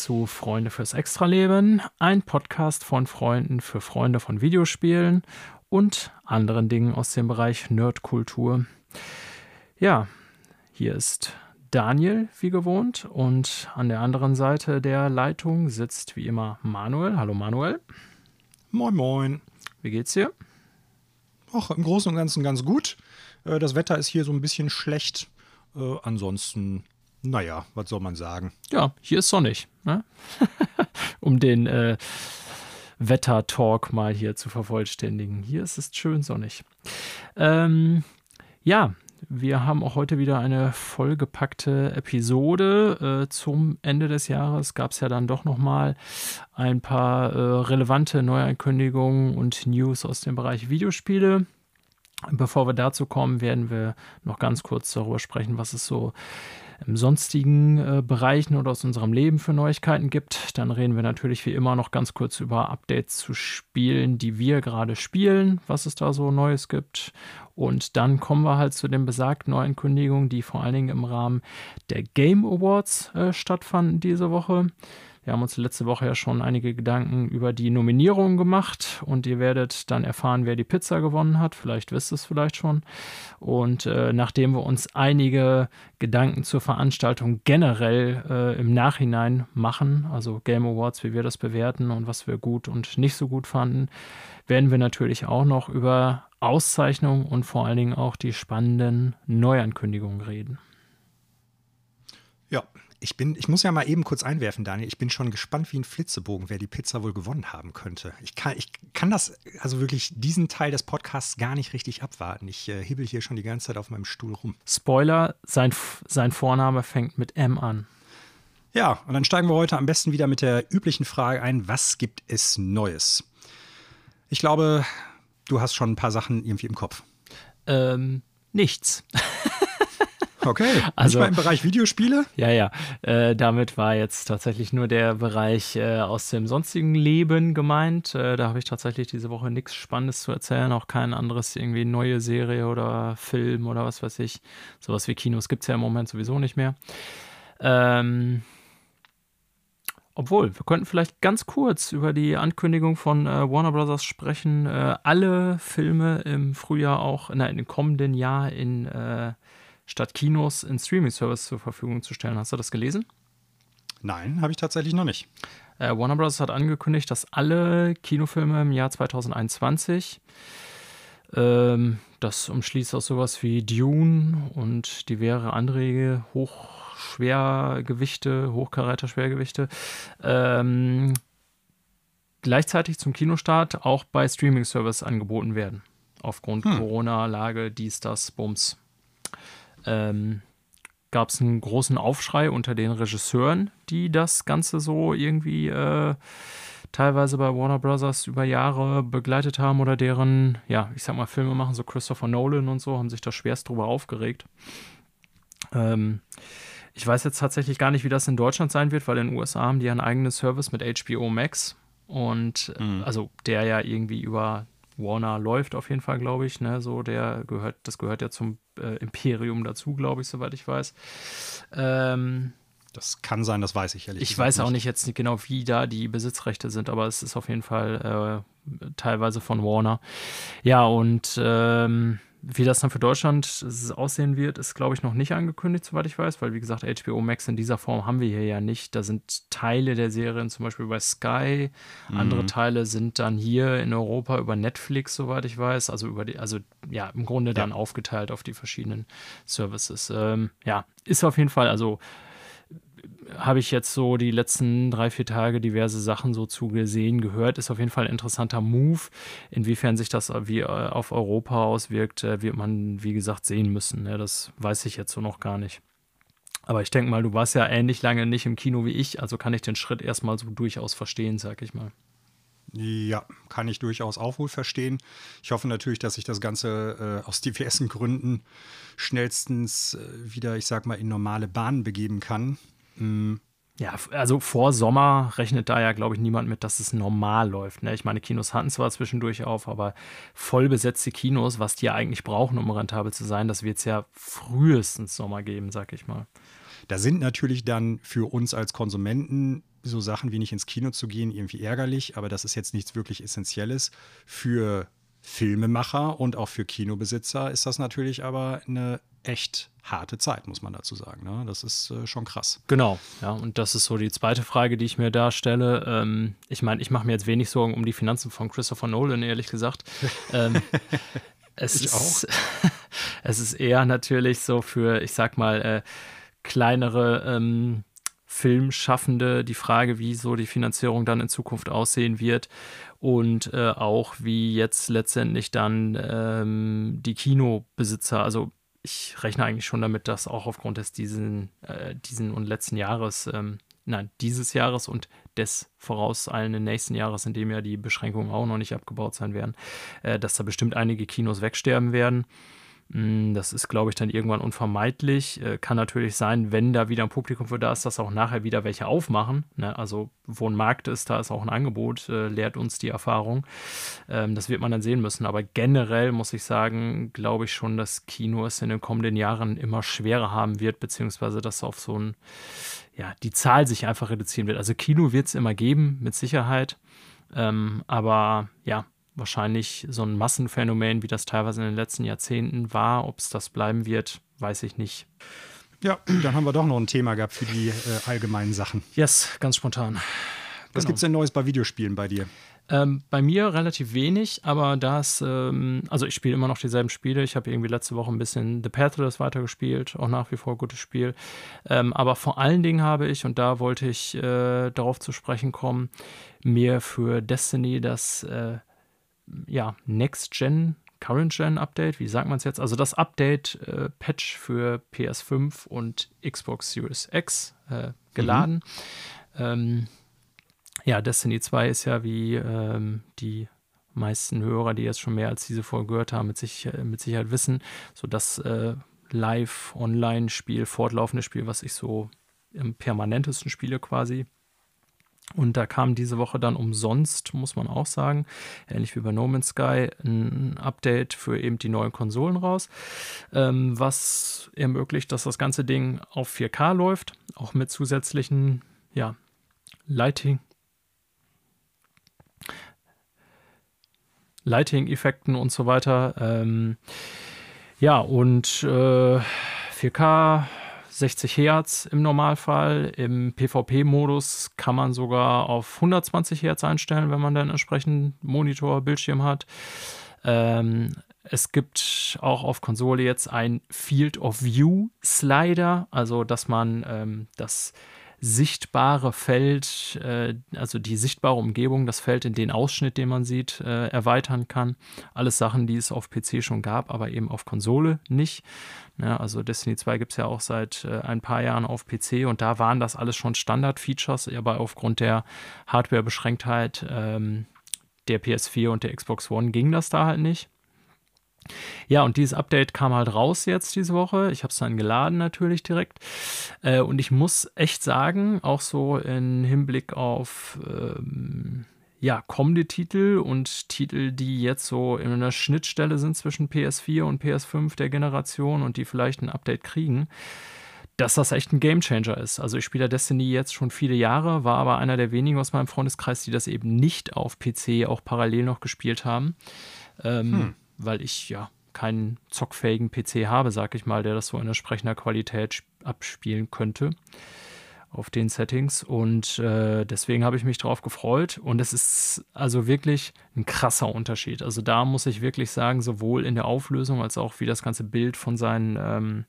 Zu Freunde fürs Extraleben, ein Podcast von Freunden für Freunde von Videospielen und anderen Dingen aus dem Bereich Nerdkultur. Ja, hier ist Daniel, wie gewohnt, und an der anderen Seite der Leitung sitzt wie immer Manuel. Hallo Manuel. Moin, moin. Wie geht's dir? Ach, im Großen und Ganzen ganz gut. Äh, das Wetter ist hier so ein bisschen schlecht. Äh, ansonsten, naja, was soll man sagen? Ja, hier ist sonnig. Ne? um den äh, Wetter-Talk mal hier zu vervollständigen. Hier ist es schön sonnig. Ähm, ja, wir haben auch heute wieder eine vollgepackte Episode. Äh, zum Ende des Jahres gab es ja dann doch nochmal ein paar äh, relevante Neuankündigungen und News aus dem Bereich Videospiele. Bevor wir dazu kommen, werden wir noch ganz kurz darüber sprechen, was es so im sonstigen äh, Bereichen oder aus unserem Leben für Neuigkeiten gibt. Dann reden wir natürlich wie immer noch ganz kurz über Updates zu Spielen, die wir gerade spielen, was es da so Neues gibt. Und dann kommen wir halt zu den besagten Neuankündigungen, die vor allen Dingen im Rahmen der Game Awards äh, stattfanden diese Woche. Wir haben uns letzte Woche ja schon einige Gedanken über die Nominierungen gemacht und ihr werdet dann erfahren, wer die Pizza gewonnen hat. Vielleicht wisst ihr es vielleicht schon. Und äh, nachdem wir uns einige Gedanken zur Veranstaltung generell äh, im Nachhinein machen, also Game Awards, wie wir das bewerten und was wir gut und nicht so gut fanden, werden wir natürlich auch noch über Auszeichnungen und vor allen Dingen auch die spannenden Neuankündigungen reden. Ja, ich bin, ich muss ja mal eben kurz einwerfen, Daniel. Ich bin schon gespannt wie ein Flitzebogen, wer die Pizza wohl gewonnen haben könnte. Ich kann, ich kann das, also wirklich diesen Teil des Podcasts gar nicht richtig abwarten. Ich äh, hibbel hier schon die ganze Zeit auf meinem Stuhl rum. Spoiler, sein, sein Vorname fängt mit M an. Ja, und dann steigen wir heute am besten wieder mit der üblichen Frage ein, was gibt es Neues? Ich glaube, du hast schon ein paar Sachen irgendwie im Kopf. Ähm, nichts. Okay, also mal im Bereich Videospiele? Ja, ja. Äh, damit war jetzt tatsächlich nur der Bereich äh, aus dem sonstigen Leben gemeint. Äh, da habe ich tatsächlich diese Woche nichts Spannendes zu erzählen, auch kein anderes irgendwie neue Serie oder Film oder was weiß ich. Sowas wie Kinos gibt es ja im Moment sowieso nicht mehr. Ähm, obwohl, wir könnten vielleicht ganz kurz über die Ankündigung von äh, Warner Bros. sprechen, äh, alle Filme im Frühjahr auch, nein, im kommenden Jahr in äh, statt Kinos in Streaming-Service zur Verfügung zu stellen. Hast du das gelesen? Nein, habe ich tatsächlich noch nicht. Äh, Warner Bros. hat angekündigt, dass alle Kinofilme im Jahr 2021, ähm, das umschließt auch sowas wie Dune und diverse andere Hochschwergewichte, Hochkaräter-Schwergewichte, ähm, gleichzeitig zum Kinostart auch bei Streaming-Service angeboten werden. Aufgrund hm. Corona-Lage, dies, das, Bums ähm, gab es einen großen Aufschrei unter den Regisseuren, die das Ganze so irgendwie äh, teilweise bei Warner Brothers über Jahre begleitet haben oder deren, ja, ich sag mal, Filme machen, so Christopher Nolan und so, haben sich da schwerst drüber aufgeregt. Ähm, ich weiß jetzt tatsächlich gar nicht, wie das in Deutschland sein wird, weil in den USA haben die einen eigenen Service mit HBO Max und mhm. also der ja irgendwie über Warner läuft auf jeden Fall, glaube ich. Ne? So, der gehört, das gehört ja zum äh, Imperium dazu, glaube ich, soweit ich weiß. Ähm, das kann sein, das weiß ich ehrlich Ich weiß auch nicht jetzt nicht genau, wie da die Besitzrechte sind, aber es ist auf jeden Fall äh, teilweise von Warner. Ja, und ähm, wie das dann für Deutschland aussehen wird, ist, glaube ich, noch nicht angekündigt, soweit ich weiß, weil, wie gesagt, HBO Max in dieser Form haben wir hier ja nicht. Da sind Teile der Serien zum Beispiel bei Sky, mhm. andere Teile sind dann hier in Europa über Netflix, soweit ich weiß. Also über die, also ja, im Grunde dann ja. aufgeteilt auf die verschiedenen Services. Ähm, ja, ist auf jeden Fall, also habe ich jetzt so die letzten drei, vier Tage diverse Sachen so zugesehen, gehört. Ist auf jeden Fall ein interessanter Move. Inwiefern sich das wie äh, auf Europa auswirkt, äh, wird man, wie gesagt, sehen müssen. Ne? Das weiß ich jetzt so noch gar nicht. Aber ich denke mal, du warst ja ähnlich lange nicht im Kino wie ich, also kann ich den Schritt erstmal so durchaus verstehen, sag ich mal. Ja, kann ich durchaus auch wohl verstehen. Ich hoffe natürlich, dass sich das Ganze äh, aus diversen Gründen schnellstens äh, wieder, ich sag mal, in normale Bahnen begeben kann. Hm, Ja, also vor Sommer rechnet da ja, glaube ich, niemand mit, dass es normal läuft. Ne? Ich meine, Kinos hatten zwar zwischendurch auf, aber voll besetzte Kinos, was die ja eigentlich brauchen, um rentabel zu sein, das wird es ja frühestens Sommer geben, sag ich mal. Da sind natürlich dann für uns als Konsumenten so Sachen wie nicht ins Kino zu gehen irgendwie ärgerlich, aber das ist jetzt nichts wirklich Essentielles. Für Filmemacher und auch für Kinobesitzer ist das natürlich aber eine echt harte Zeit, muss man dazu sagen. Ne? Das ist äh, schon krass. Genau, ja, und das ist so die zweite Frage, die ich mir da stelle. Ähm, ich meine, ich mache mir jetzt wenig Sorgen um die Finanzen von Christopher Nolan, ehrlich gesagt. ähm, es ich ist, auch. es ist eher natürlich so für, ich sag mal, äh, kleinere ähm, Filmschaffende die Frage, wie so die Finanzierung dann in Zukunft aussehen wird und äh, auch wie jetzt letztendlich dann ähm, die Kinobesitzer, also ich rechne eigentlich schon damit, dass auch aufgrund des diesen, äh, diesen und letzten Jahres, ähm, nein, dieses Jahres und des vorauseilenden nächsten Jahres, in dem ja die Beschränkungen auch noch nicht abgebaut sein werden, äh, dass da bestimmt einige Kinos wegsterben werden. Mm, das ist, glaube ich, dann irgendwann unvermeidlich. Äh, kann natürlich sein, wenn da wieder ein Publikum für da ist, dass auch nachher wieder welche aufmachen. Ne? Also, wo ein Markt ist, da ist auch ein Angebot, äh, lehrt uns die Erfahrung. Ähm, das wird man dann sehen müssen. Aber generell muss ich sagen, glaube ich schon, dass Kino es in den kommenden Jahren immer schwerer haben wird, beziehungsweise dass auf so ein, ja, die Zahl sich einfach reduzieren wird. Also, Kino wird es immer geben, mit Sicherheit. Ähm, aber ja, wahrscheinlich so ein Massenphänomen, wie das teilweise in den letzten Jahrzehnten war. Ob es das bleiben wird, weiß ich nicht. Ja, dann haben wir doch noch ein Thema gehabt für die äh, allgemeinen Sachen. Yes, ganz spontan. Was genau. gibt es denn Neues bei Videospielen bei dir? Ähm, bei mir relativ wenig, aber das, ähm, also ich spiele immer noch dieselben Spiele. Ich habe irgendwie letzte Woche ein bisschen The Pathless weitergespielt, auch nach wie vor ein gutes Spiel. Ähm, aber vor allen Dingen habe ich, und da wollte ich äh, darauf zu sprechen kommen, mir für Destiny das äh, ja, Next-Gen, Current-Gen-Update, wie sagt man es jetzt? Also das Update-Patch äh, für PS5 und Xbox Series X äh, geladen. Mhm. Ähm, ja, Destiny 2 ist ja wie ähm, die meisten Hörer, die jetzt schon mehr als diese Folge gehört haben, mit, sich, äh, mit Sicherheit wissen, so das äh, Live-Online-Spiel, fortlaufende Spiel, was ich so im permanentesten spiele quasi. Und da kam diese Woche dann umsonst, muss man auch sagen, ähnlich wie bei No Man's Sky, ein Update für eben die neuen Konsolen raus, ähm, was ermöglicht, dass das ganze Ding auf 4K läuft, auch mit zusätzlichen, ja, Lighting. Lighting-Effekten und so weiter. Ähm, ja, und äh, 4K 60 Hertz im Normalfall. Im PvP-Modus kann man sogar auf 120 Hertz einstellen, wenn man dann entsprechend Monitor, Bildschirm hat. Ähm, es gibt auch auf Konsole jetzt ein Field of View Slider, also dass man ähm, das sichtbare Feld, äh, also die sichtbare Umgebung, das Feld in den Ausschnitt, den man sieht, äh, erweitern kann. Alles Sachen, die es auf PC schon gab, aber eben auf Konsole nicht. Ja, also Destiny 2 gibt es ja auch seit äh, ein paar Jahren auf PC und da waren das alles schon Standard-Features, aber aufgrund der Hardware-Beschränktheit ähm, der PS4 und der Xbox One ging das da halt nicht. Ja, und dieses Update kam halt raus jetzt diese Woche. Ich habe es dann geladen natürlich direkt. Äh, und ich muss echt sagen, auch so im Hinblick auf ähm, ja, kommende Titel und Titel, die jetzt so in einer Schnittstelle sind zwischen PS4 und PS5 der Generation und die vielleicht ein Update kriegen, dass das echt ein Gamechanger ist. Also ich spiele Destiny jetzt schon viele Jahre, war aber einer der wenigen aus meinem Freundeskreis, die das eben nicht auf PC auch parallel noch gespielt haben. Ähm, hm weil ich ja keinen zockfähigen PC habe, sag ich mal, der das so in entsprechender Qualität abspielen könnte auf den Settings und äh, deswegen habe ich mich darauf gefreut und es ist also wirklich ein krasser Unterschied. Also da muss ich wirklich sagen, sowohl in der Auflösung als auch wie das ganze Bild von seinen ähm,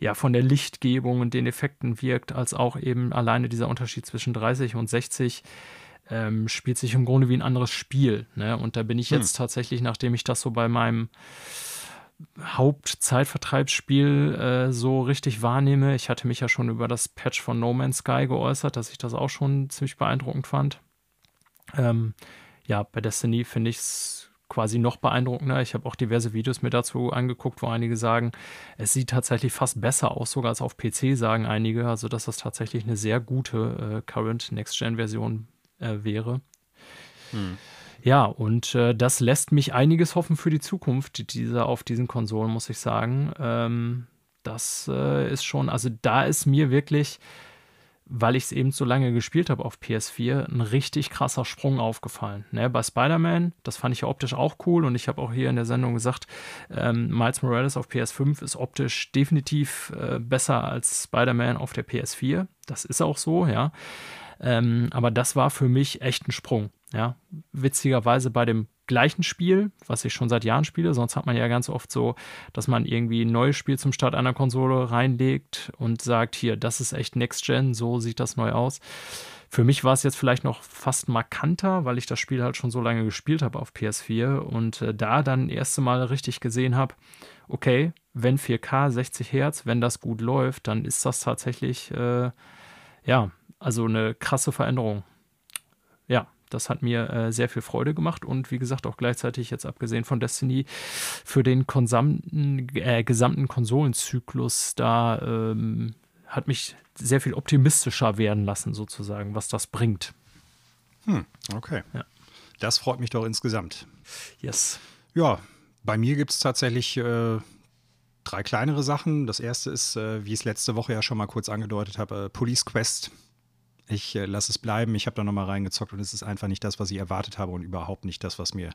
ja von der Lichtgebung und den Effekten wirkt, als auch eben alleine dieser Unterschied zwischen 30 und 60 ähm, spielt sich im Grunde wie ein anderes Spiel. Ne? Und da bin ich hm. jetzt hm. tatsächlich, nachdem ich das so bei meinem Hauptzeitvertreibsspiel äh, so richtig wahrnehme. Ich hatte mich ja schon über das Patch von No Man's Sky geäußert, dass ich das auch schon ziemlich beeindruckend fand. Ähm, ja, bei Destiny finde ich es quasi noch beeindruckender. Ich habe auch diverse Videos mir dazu angeguckt, wo einige sagen, es sieht tatsächlich fast besser aus, sogar als auf PC, sagen einige. Also, dass das tatsächlich eine sehr gute äh, Current Next-Gen-Version äh, wäre. Hm. Ja, und äh, das lässt mich einiges hoffen für die Zukunft dieser auf diesen Konsolen, muss ich sagen. Ähm, das äh, ist schon, also da ist mir wirklich weil ich es eben so lange gespielt habe auf PS4, ein richtig krasser Sprung aufgefallen. Ne, bei Spider-Man, das fand ich ja optisch auch cool und ich habe auch hier in der Sendung gesagt, ähm, Miles Morales auf PS5 ist optisch definitiv äh, besser als Spider-Man auf der PS4. Das ist auch so, ja. Ähm, aber das war für mich echt ein Sprung. Ja, witzigerweise bei dem gleichen Spiel, was ich schon seit Jahren spiele. Sonst hat man ja ganz oft so, dass man irgendwie ein neues Spiel zum Start einer Konsole reinlegt und sagt, hier, das ist echt Next Gen, so sieht das neu aus. Für mich war es jetzt vielleicht noch fast markanter, weil ich das Spiel halt schon so lange gespielt habe auf PS4 und äh, da dann das erste Mal richtig gesehen habe, okay, wenn 4K 60 Hertz, wenn das gut läuft, dann ist das tatsächlich, äh, ja, also eine krasse Veränderung. Ja, das hat mir äh, sehr viel Freude gemacht und wie gesagt auch gleichzeitig jetzt abgesehen von Destiny für den gesamten, äh, gesamten Konsolenzyklus da ähm, hat mich sehr viel optimistischer werden lassen sozusagen, was das bringt. Hm, okay. Ja. Das freut mich doch insgesamt. Yes. Ja, bei mir gibt es tatsächlich äh, drei kleinere Sachen. Das erste ist, äh, wie ich es letzte Woche ja schon mal kurz angedeutet habe, äh, Police Quest ich äh, lasse es bleiben. Ich habe da nochmal reingezockt und es ist einfach nicht das, was ich erwartet habe und überhaupt nicht das, was mir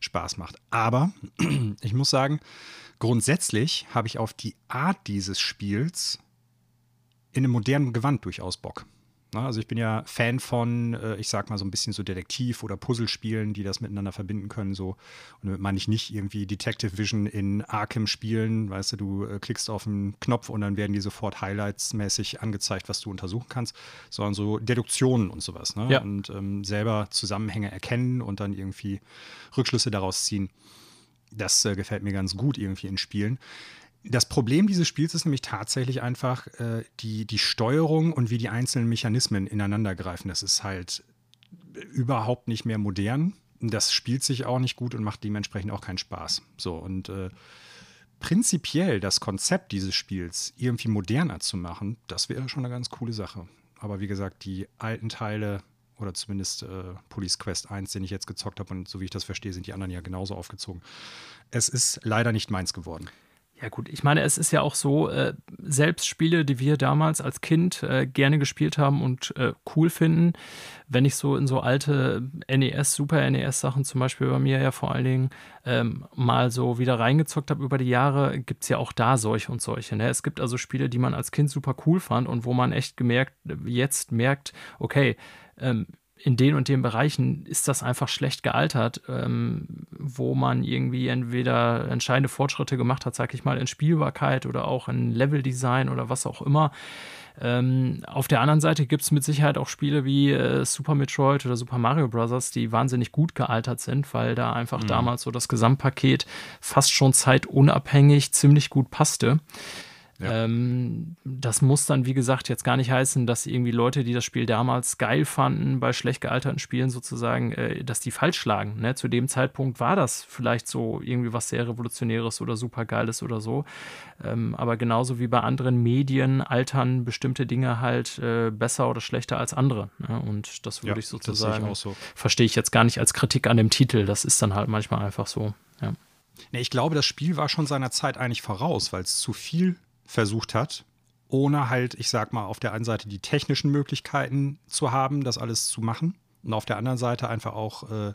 Spaß macht. Aber ich muss sagen, grundsätzlich habe ich auf die Art dieses Spiels in einem modernen Gewand durchaus Bock. Ne? Also ich bin ja Fan von, äh, ich sag mal so ein bisschen so Detektiv- oder Puzzlespielen, die das miteinander verbinden können. So. Und damit meine ich nicht irgendwie Detective Vision in Arkham spielen, weißt du, du äh, klickst auf einen Knopf und dann werden die sofort Highlights-mäßig angezeigt, was du untersuchen kannst, sondern so Deduktionen und sowas. Ne? Ja. Und ähm, selber Zusammenhänge erkennen und dann irgendwie Rückschlüsse daraus ziehen. Das äh, gefällt mir ganz gut irgendwie in Spielen. Das Problem dieses Spiels ist nämlich tatsächlich einfach äh, die, die Steuerung und wie die einzelnen Mechanismen ineinander greifen. Das ist halt überhaupt nicht mehr modern. Das spielt sich auch nicht gut und macht dementsprechend auch keinen Spaß. So, und äh, prinzipiell das Konzept dieses Spiels irgendwie moderner zu machen, das wäre schon eine ganz coole Sache. Aber wie gesagt, die alten Teile oder zumindest äh, Police Quest 1, den ich jetzt gezockt habe und so wie ich das verstehe, sind die anderen ja genauso aufgezogen. Es ist leider nicht meins geworden. Ja gut, ich meine, es ist ja auch so, äh, selbst Spiele, die wir damals als Kind äh, gerne gespielt haben und äh, cool finden, wenn ich so in so alte NES, Super NES-Sachen zum Beispiel bei mir ja vor allen Dingen ähm, mal so wieder reingezockt habe über die Jahre, gibt es ja auch da solche und solche. Ne? Es gibt also Spiele, die man als Kind super cool fand und wo man echt gemerkt, jetzt merkt, okay, ähm, in den und den Bereichen ist das einfach schlecht gealtert, ähm, wo man irgendwie entweder entscheidende Fortschritte gemacht hat, sag ich mal, in Spielbarkeit oder auch in Leveldesign oder was auch immer. Ähm, auf der anderen Seite gibt es mit Sicherheit auch Spiele wie äh, Super Metroid oder Super Mario Bros., die wahnsinnig gut gealtert sind, weil da einfach mhm. damals so das Gesamtpaket fast schon zeitunabhängig ziemlich gut passte. Ja. Ähm, das muss dann, wie gesagt, jetzt gar nicht heißen, dass irgendwie Leute, die das Spiel damals geil fanden, bei schlecht gealterten Spielen sozusagen, äh, dass die falsch schlagen. Ne? Zu dem Zeitpunkt war das vielleicht so irgendwie was sehr Revolutionäres oder super Geiles oder so. Ähm, aber genauso wie bei anderen Medien altern bestimmte Dinge halt äh, besser oder schlechter als andere. Ne? Und das würde ja, ich sozusagen, so. verstehe ich jetzt gar nicht als Kritik an dem Titel. Das ist dann halt manchmal einfach so. Ja. Nee, ich glaube, das Spiel war schon seiner Zeit eigentlich voraus, weil es zu viel versucht hat, ohne halt, ich sag mal, auf der einen Seite die technischen Möglichkeiten zu haben, das alles zu machen. Und auf der anderen Seite einfach auch äh,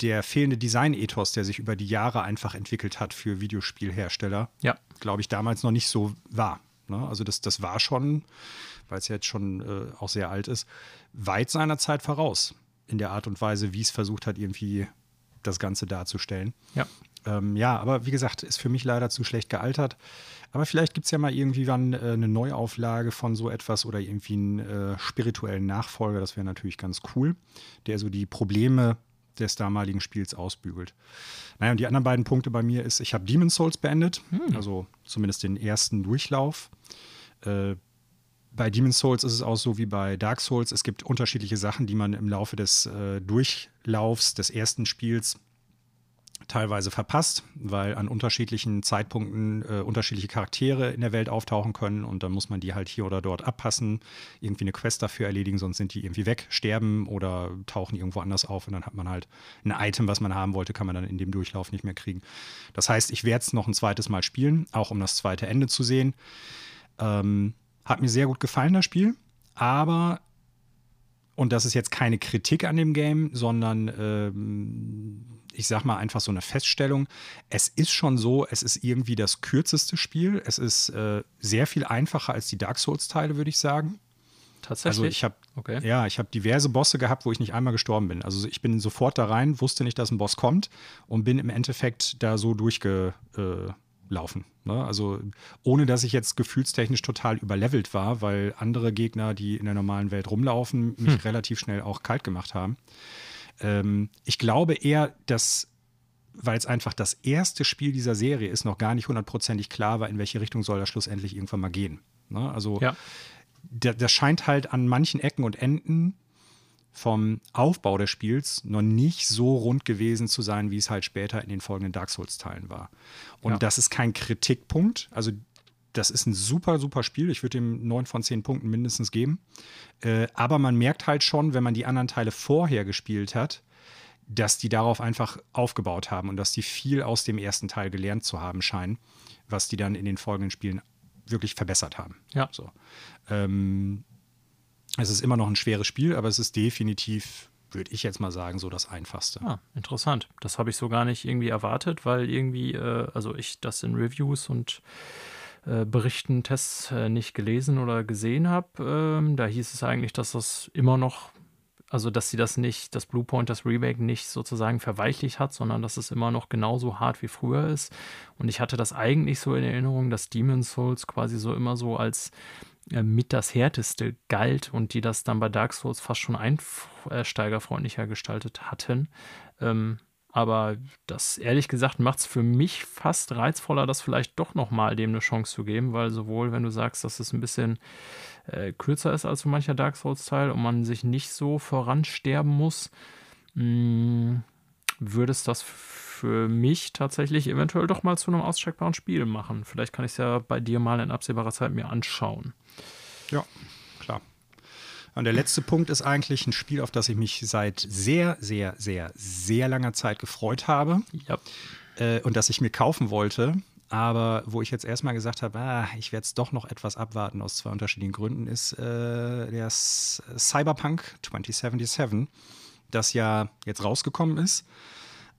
der fehlende Design-Ethos, der sich über die Jahre einfach entwickelt hat für Videospielhersteller, ja. glaube ich, damals noch nicht so war. Ne? Also das, das war schon, weil es jetzt schon äh, auch sehr alt ist, weit seiner Zeit voraus in der Art und Weise, wie es versucht hat, irgendwie das Ganze darzustellen. Ja. Ähm, ja, aber wie gesagt, ist für mich leider zu schlecht gealtert. Aber vielleicht gibt es ja mal irgendwie wann äh, eine Neuauflage von so etwas oder irgendwie einen äh, spirituellen Nachfolger. Das wäre natürlich ganz cool, der so die Probleme des damaligen Spiels ausbügelt. Naja, und die anderen beiden Punkte bei mir ist, ich habe Demon's Souls beendet, hm. also zumindest den ersten Durchlauf. Äh, bei Demon's Souls ist es auch so wie bei Dark Souls. Es gibt unterschiedliche Sachen, die man im Laufe des äh, Durchlaufs des ersten Spiels teilweise verpasst, weil an unterschiedlichen Zeitpunkten äh, unterschiedliche Charaktere in der Welt auftauchen können und dann muss man die halt hier oder dort abpassen, irgendwie eine Quest dafür erledigen, sonst sind die irgendwie weg, sterben oder tauchen irgendwo anders auf und dann hat man halt ein Item, was man haben wollte, kann man dann in dem Durchlauf nicht mehr kriegen. Das heißt, ich werde es noch ein zweites Mal spielen, auch um das zweite Ende zu sehen. Ähm, hat mir sehr gut gefallen, das Spiel, aber und das ist jetzt keine Kritik an dem Game, sondern ähm, ich sag mal einfach so eine Feststellung. Es ist schon so, es ist irgendwie das kürzeste Spiel. Es ist äh, sehr viel einfacher als die Dark Souls-Teile, würde ich sagen. Tatsächlich. Also ich habe okay. ja, ich habe diverse Bosse gehabt, wo ich nicht einmal gestorben bin. Also ich bin sofort da rein, wusste nicht, dass ein Boss kommt und bin im Endeffekt da so durchge äh, laufen. Ne? Also ohne dass ich jetzt gefühlstechnisch total überlevelt war, weil andere Gegner, die in der normalen Welt rumlaufen, mich hm. relativ schnell auch kalt gemacht haben. Ähm, ich glaube eher, dass weil es einfach das erste Spiel dieser Serie ist, noch gar nicht hundertprozentig klar war, in welche Richtung soll das schlussendlich irgendwann mal gehen. Ne? Also ja. das scheint halt an manchen Ecken und Enden vom Aufbau des Spiels noch nicht so rund gewesen zu sein, wie es halt später in den folgenden Dark Souls-Teilen war. Und ja. das ist kein Kritikpunkt. Also, das ist ein super, super Spiel. Ich würde ihm neun von zehn Punkten mindestens geben. Äh, aber man merkt halt schon, wenn man die anderen Teile vorher gespielt hat, dass die darauf einfach aufgebaut haben und dass die viel aus dem ersten Teil gelernt zu haben scheinen, was die dann in den folgenden Spielen wirklich verbessert haben. Ja. So. Ähm, es ist immer noch ein schweres Spiel, aber es ist definitiv, würde ich jetzt mal sagen, so das Einfachste. Ah, interessant. Das habe ich so gar nicht irgendwie erwartet, weil irgendwie, äh, also ich das in Reviews und äh, Berichten, Tests äh, nicht gelesen oder gesehen habe. Ähm, da hieß es eigentlich, dass das immer noch, also dass sie das nicht, das Bluepoint, das Remake nicht sozusagen verweichlicht hat, sondern dass es immer noch genauso hart wie früher ist. Und ich hatte das eigentlich so in Erinnerung, dass Demon's Souls quasi so immer so als äh, mit das härteste galt und die das dann bei Dark Souls fast schon einsteigerfreundlicher gestaltet hatten. Ähm, aber das, ehrlich gesagt, macht es für mich fast reizvoller, das vielleicht doch nochmal dem eine Chance zu geben, weil sowohl, wenn du sagst, dass es ein bisschen äh, kürzer ist als so mancher Dark Souls-Teil und man sich nicht so voransterben muss, mh, mm, würde es das für mich tatsächlich eventuell doch mal zu einem auscheckbaren Spiel machen. Vielleicht kann ich es ja bei dir mal in absehbarer Zeit mir anschauen. Ja. Und der letzte Punkt ist eigentlich ein Spiel, auf das ich mich seit sehr, sehr, sehr, sehr langer Zeit gefreut habe. Ja. Äh, und das ich mir kaufen wollte. Aber wo ich jetzt erstmal gesagt habe, ah, ich werde es doch noch etwas abwarten aus zwei unterschiedlichen Gründen, ist äh, der Cyberpunk 2077, das ja jetzt rausgekommen ist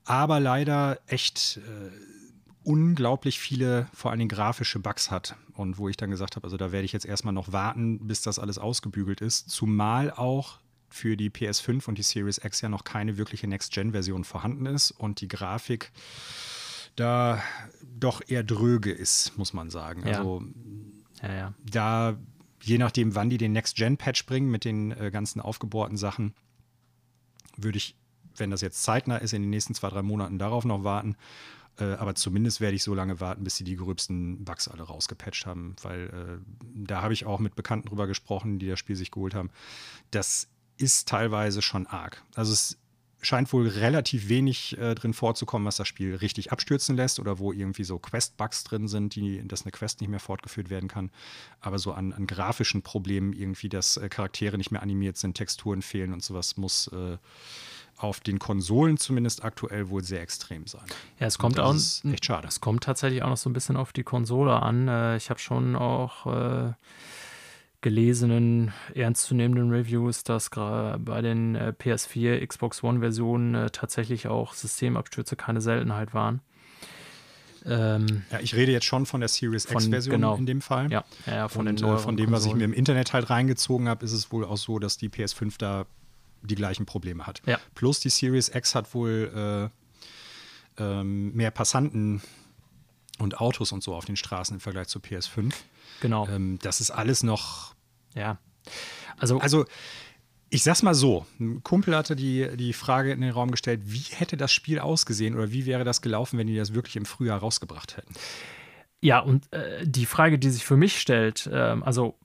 aber leider echt äh, unglaublich viele, vor allen Dingen grafische Bugs hat. Und wo ich dann gesagt habe, also da werde ich jetzt erstmal noch warten, bis das alles ausgebügelt ist. Zumal auch für die PS5 und die Series X ja noch keine wirkliche Next-Gen-Version vorhanden ist und die Grafik da doch eher dröge ist, muss man sagen. Ja. Also ja, ja. da, je nachdem, wann die den Next-Gen-Patch bringen mit den äh, ganzen aufgebohrten Sachen, würde ich wenn das jetzt zeitnah ist, in den nächsten zwei, drei Monaten darauf noch warten. Äh, aber zumindest werde ich so lange warten, bis sie die gröbsten Bugs alle rausgepatcht haben, weil äh, da habe ich auch mit Bekannten drüber gesprochen, die das Spiel sich geholt haben. Das ist teilweise schon arg. Also es scheint wohl relativ wenig äh, drin vorzukommen, was das Spiel richtig abstürzen lässt oder wo irgendwie so Quest-Bugs drin sind, die, dass eine Quest nicht mehr fortgeführt werden kann. Aber so an, an grafischen Problemen irgendwie, dass äh, Charaktere nicht mehr animiert sind, Texturen fehlen und sowas muss äh, auf den Konsolen zumindest aktuell wohl sehr extrem sein. Ja, es kommt auch echt schade. Es kommt tatsächlich auch noch so ein bisschen auf die Konsole an. Äh, ich habe schon auch äh, gelesenen, ernstzunehmenden Reviews, dass gerade bei den äh, PS4, Xbox One-Versionen äh, tatsächlich auch Systemabstürze keine Seltenheit waren. Ähm, ja, ich rede jetzt schon von der Series X-Version genau. in dem Fall. Ja, ja von Und, den äh, Von dem, was ich mir im Internet halt reingezogen habe, ist es wohl auch so, dass die PS5 da die gleichen Probleme hat. Ja. Plus die Series X hat wohl äh, ähm, mehr Passanten und Autos und so auf den Straßen im Vergleich zur PS5. Genau. Ähm, das ist alles noch. Ja. Also, also ich sag's mal so: Ein Kumpel hatte die, die Frage in den Raum gestellt, wie hätte das Spiel ausgesehen oder wie wäre das gelaufen, wenn die das wirklich im Frühjahr rausgebracht hätten? Ja, und äh, die Frage, die sich für mich stellt, äh, also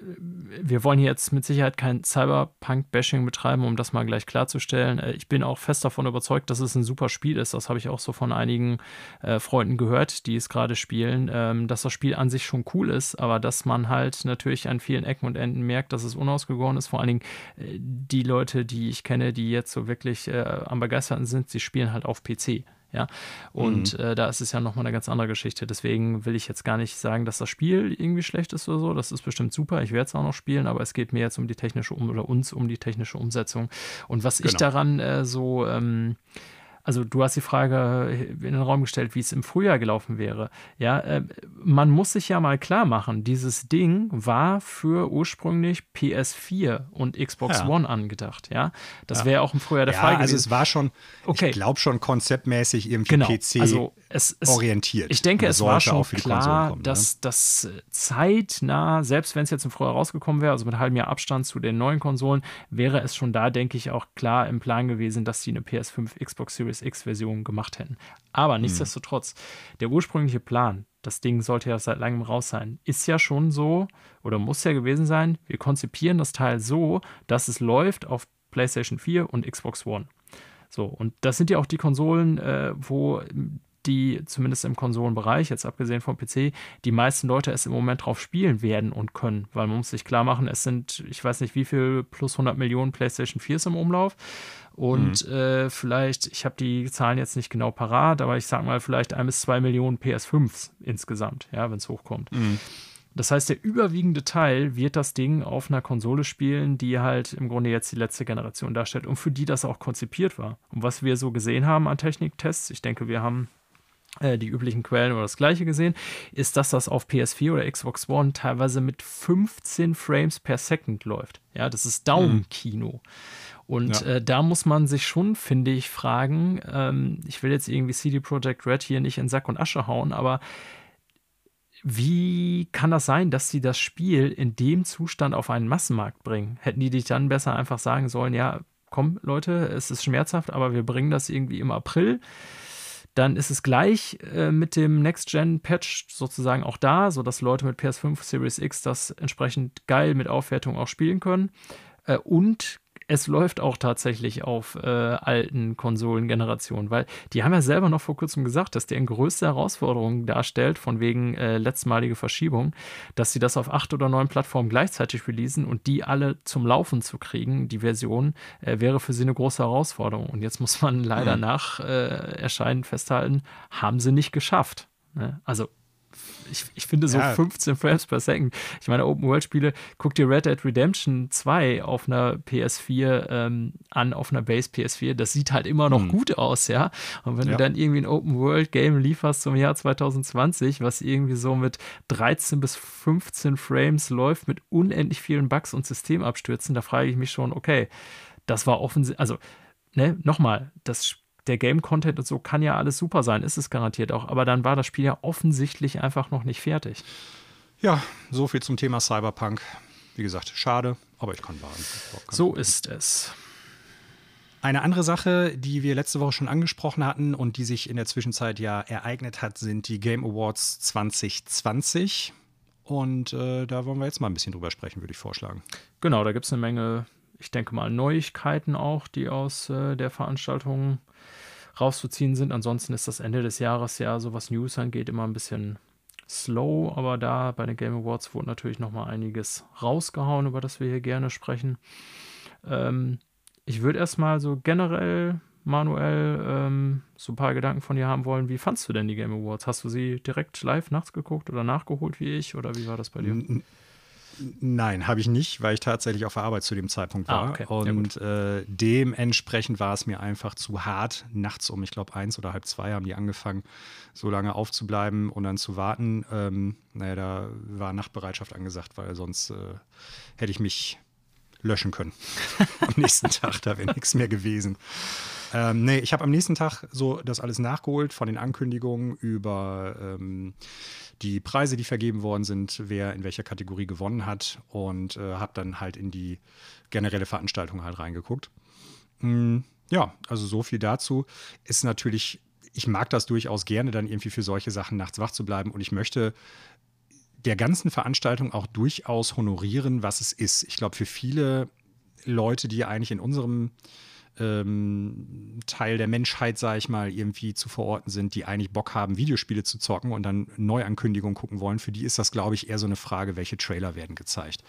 wir wollen jetzt mit Sicherheit kein Cyberpunk-Bashing betreiben, um das mal gleich klarzustellen. Äh, ich bin auch fest davon überzeugt, dass es ein super Spiel ist. Das habe ich auch so von einigen äh, Freunden gehört, die es gerade spielen, ähm, dass das Spiel an sich schon cool ist, aber dass man halt natürlich an vielen Ecken und Enden merkt, dass es unausgegoren ist. Vor allen Dingen äh, die Leute, die ich kenne, die jetzt so wirklich äh, am Begeisterten sind, sie spielen halt auf PC. Ja, und mhm. äh, da ist es ja nochmal eine ganz andere Geschichte. Deswegen will ich jetzt gar nicht sagen, dass das Spiel irgendwie schlecht ist oder so. Das ist bestimmt super. Ich werde es auch noch spielen, aber es geht mir jetzt um die technische um oder uns um die technische Umsetzung. Und was genau. ich daran äh, so ähm, also du hast die Frage in den Raum gestellt, wie es im Frühjahr gelaufen wäre. Ja, äh, man muss sich ja mal klar machen, dieses Ding war für ursprünglich PS4 und Xbox ja. One angedacht. Ja, das ja. wäre auch im Frühjahr der ja, Fall also gewesen. Also es war schon, okay. ich glaube schon konzeptmäßig irgendwie genau. PC also es, es, orientiert. Ich denke, es war schon klar, kommen, dass ne? das zeitnah, selbst wenn es jetzt im Frühjahr rausgekommen wäre, also mit halben Jahr Abstand zu den neuen Konsolen, wäre es schon da, denke ich, auch klar im Plan gewesen, dass sie eine PS5 Xbox Series Series X-Version gemacht hätten. Aber hm. nichtsdestotrotz, der ursprüngliche Plan, das Ding sollte ja seit langem raus sein, ist ja schon so oder muss ja gewesen sein, wir konzipieren das Teil so, dass es läuft auf PlayStation 4 und Xbox One. So, und das sind ja auch die Konsolen, äh, wo die zumindest im Konsolenbereich, jetzt abgesehen vom PC, die meisten Leute es im Moment drauf spielen werden und können, weil man muss sich klar machen, es sind, ich weiß nicht wie viel, plus 100 Millionen PlayStation 4s im Umlauf und mhm. äh, vielleicht, ich habe die Zahlen jetzt nicht genau parat, aber ich sage mal vielleicht ein bis zwei Millionen PS5s insgesamt, ja, wenn es hochkommt. Mhm. Das heißt, der überwiegende Teil wird das Ding auf einer Konsole spielen, die halt im Grunde jetzt die letzte Generation darstellt und für die das auch konzipiert war. Und was wir so gesehen haben an Techniktests, ich denke, wir haben die üblichen Quellen oder das gleiche gesehen, ist, dass das auf PS4 oder Xbox One teilweise mit 15 Frames per Second läuft. Ja, das ist Daumenkino. Mhm. Und ja. äh, da muss man sich schon, finde ich, fragen, ähm, ich will jetzt irgendwie CD Projekt Red hier nicht in Sack und Asche hauen, aber wie kann das sein, dass sie das Spiel in dem Zustand auf einen Massenmarkt bringen? Hätten die dich dann besser einfach sagen sollen, ja, komm Leute, es ist schmerzhaft, aber wir bringen das irgendwie im April dann ist es gleich äh, mit dem Next-Gen-Patch sozusagen auch da, sodass Leute mit PS5 Series X das entsprechend geil mit Aufwertung auch spielen können. Äh, und es läuft auch tatsächlich auf äh, alten Konsolengenerationen, weil die haben ja selber noch vor kurzem gesagt, dass eine größte Herausforderung darstellt, von wegen äh, letztmalige Verschiebung, dass sie das auf acht oder neun Plattformen gleichzeitig releasen und die alle zum Laufen zu kriegen, die Version, äh, wäre für sie eine große Herausforderung. Und jetzt muss man leider mhm. nach äh, Erscheinen festhalten, haben sie nicht geschafft. Ne? Also ich, ich finde so ja. 15 Frames per Second. Ich meine, Open-World-Spiele, guck dir Red Dead Redemption 2 auf einer PS4 ähm, an, auf einer Base PS4. Das sieht halt immer noch hm. gut aus, ja. Und wenn ja. du dann irgendwie ein Open-World-Game lieferst zum Jahr 2020, was irgendwie so mit 13 bis 15 Frames läuft, mit unendlich vielen Bugs und Systemabstürzen, da frage ich mich schon, okay, das war offensichtlich, also, ne, nochmal, das Spiel der Game-Content und so kann ja alles super sein, ist es garantiert auch, aber dann war das Spiel ja offensichtlich einfach noch nicht fertig. Ja, so viel zum Thema Cyberpunk. Wie gesagt, schade, aber ich kann warten. So ist es. Eine andere Sache, die wir letzte Woche schon angesprochen hatten und die sich in der Zwischenzeit ja ereignet hat, sind die Game Awards 2020. Und äh, da wollen wir jetzt mal ein bisschen drüber sprechen, würde ich vorschlagen. Genau, da gibt es eine Menge, ich denke mal, Neuigkeiten auch, die aus äh, der Veranstaltung rauszuziehen sind. Ansonsten ist das Ende des Jahres ja, so was News angeht, immer ein bisschen slow, aber da bei den Game Awards wurde natürlich noch mal einiges rausgehauen, über das wir hier gerne sprechen. Ähm, ich würde erstmal so generell, Manuel, ähm, so ein paar Gedanken von dir haben wollen. Wie fandst du denn die Game Awards? Hast du sie direkt live nachts geguckt oder nachgeholt wie ich oder wie war das bei dir? Nein, habe ich nicht, weil ich tatsächlich auf der Arbeit zu dem Zeitpunkt ah, war. Ah, okay. Und äh, dementsprechend war es mir einfach zu hart, nachts um, ich glaube, eins oder halb zwei haben die angefangen, so lange aufzubleiben und dann zu warten. Ähm, naja, da war Nachtbereitschaft angesagt, weil sonst äh, hätte ich mich löschen können. am nächsten Tag, da wäre nichts mehr gewesen. Ähm, nee, ich habe am nächsten Tag so das alles nachgeholt, von den Ankündigungen über ähm, die Preise, die vergeben worden sind, wer in welcher Kategorie gewonnen hat und äh, habe dann halt in die generelle Veranstaltung halt reingeguckt. Mm, ja, also so viel dazu. Ist natürlich, ich mag das durchaus gerne, dann irgendwie für solche Sachen nachts wach zu bleiben und ich möchte der ganzen Veranstaltung auch durchaus honorieren, was es ist. Ich glaube, für viele Leute, die eigentlich in unserem ähm, Teil der Menschheit, sage ich mal, irgendwie zu verorten sind, die eigentlich Bock haben, Videospiele zu zocken und dann Neuankündigungen gucken wollen, für die ist das, glaube ich, eher so eine Frage, welche Trailer werden gezeigt.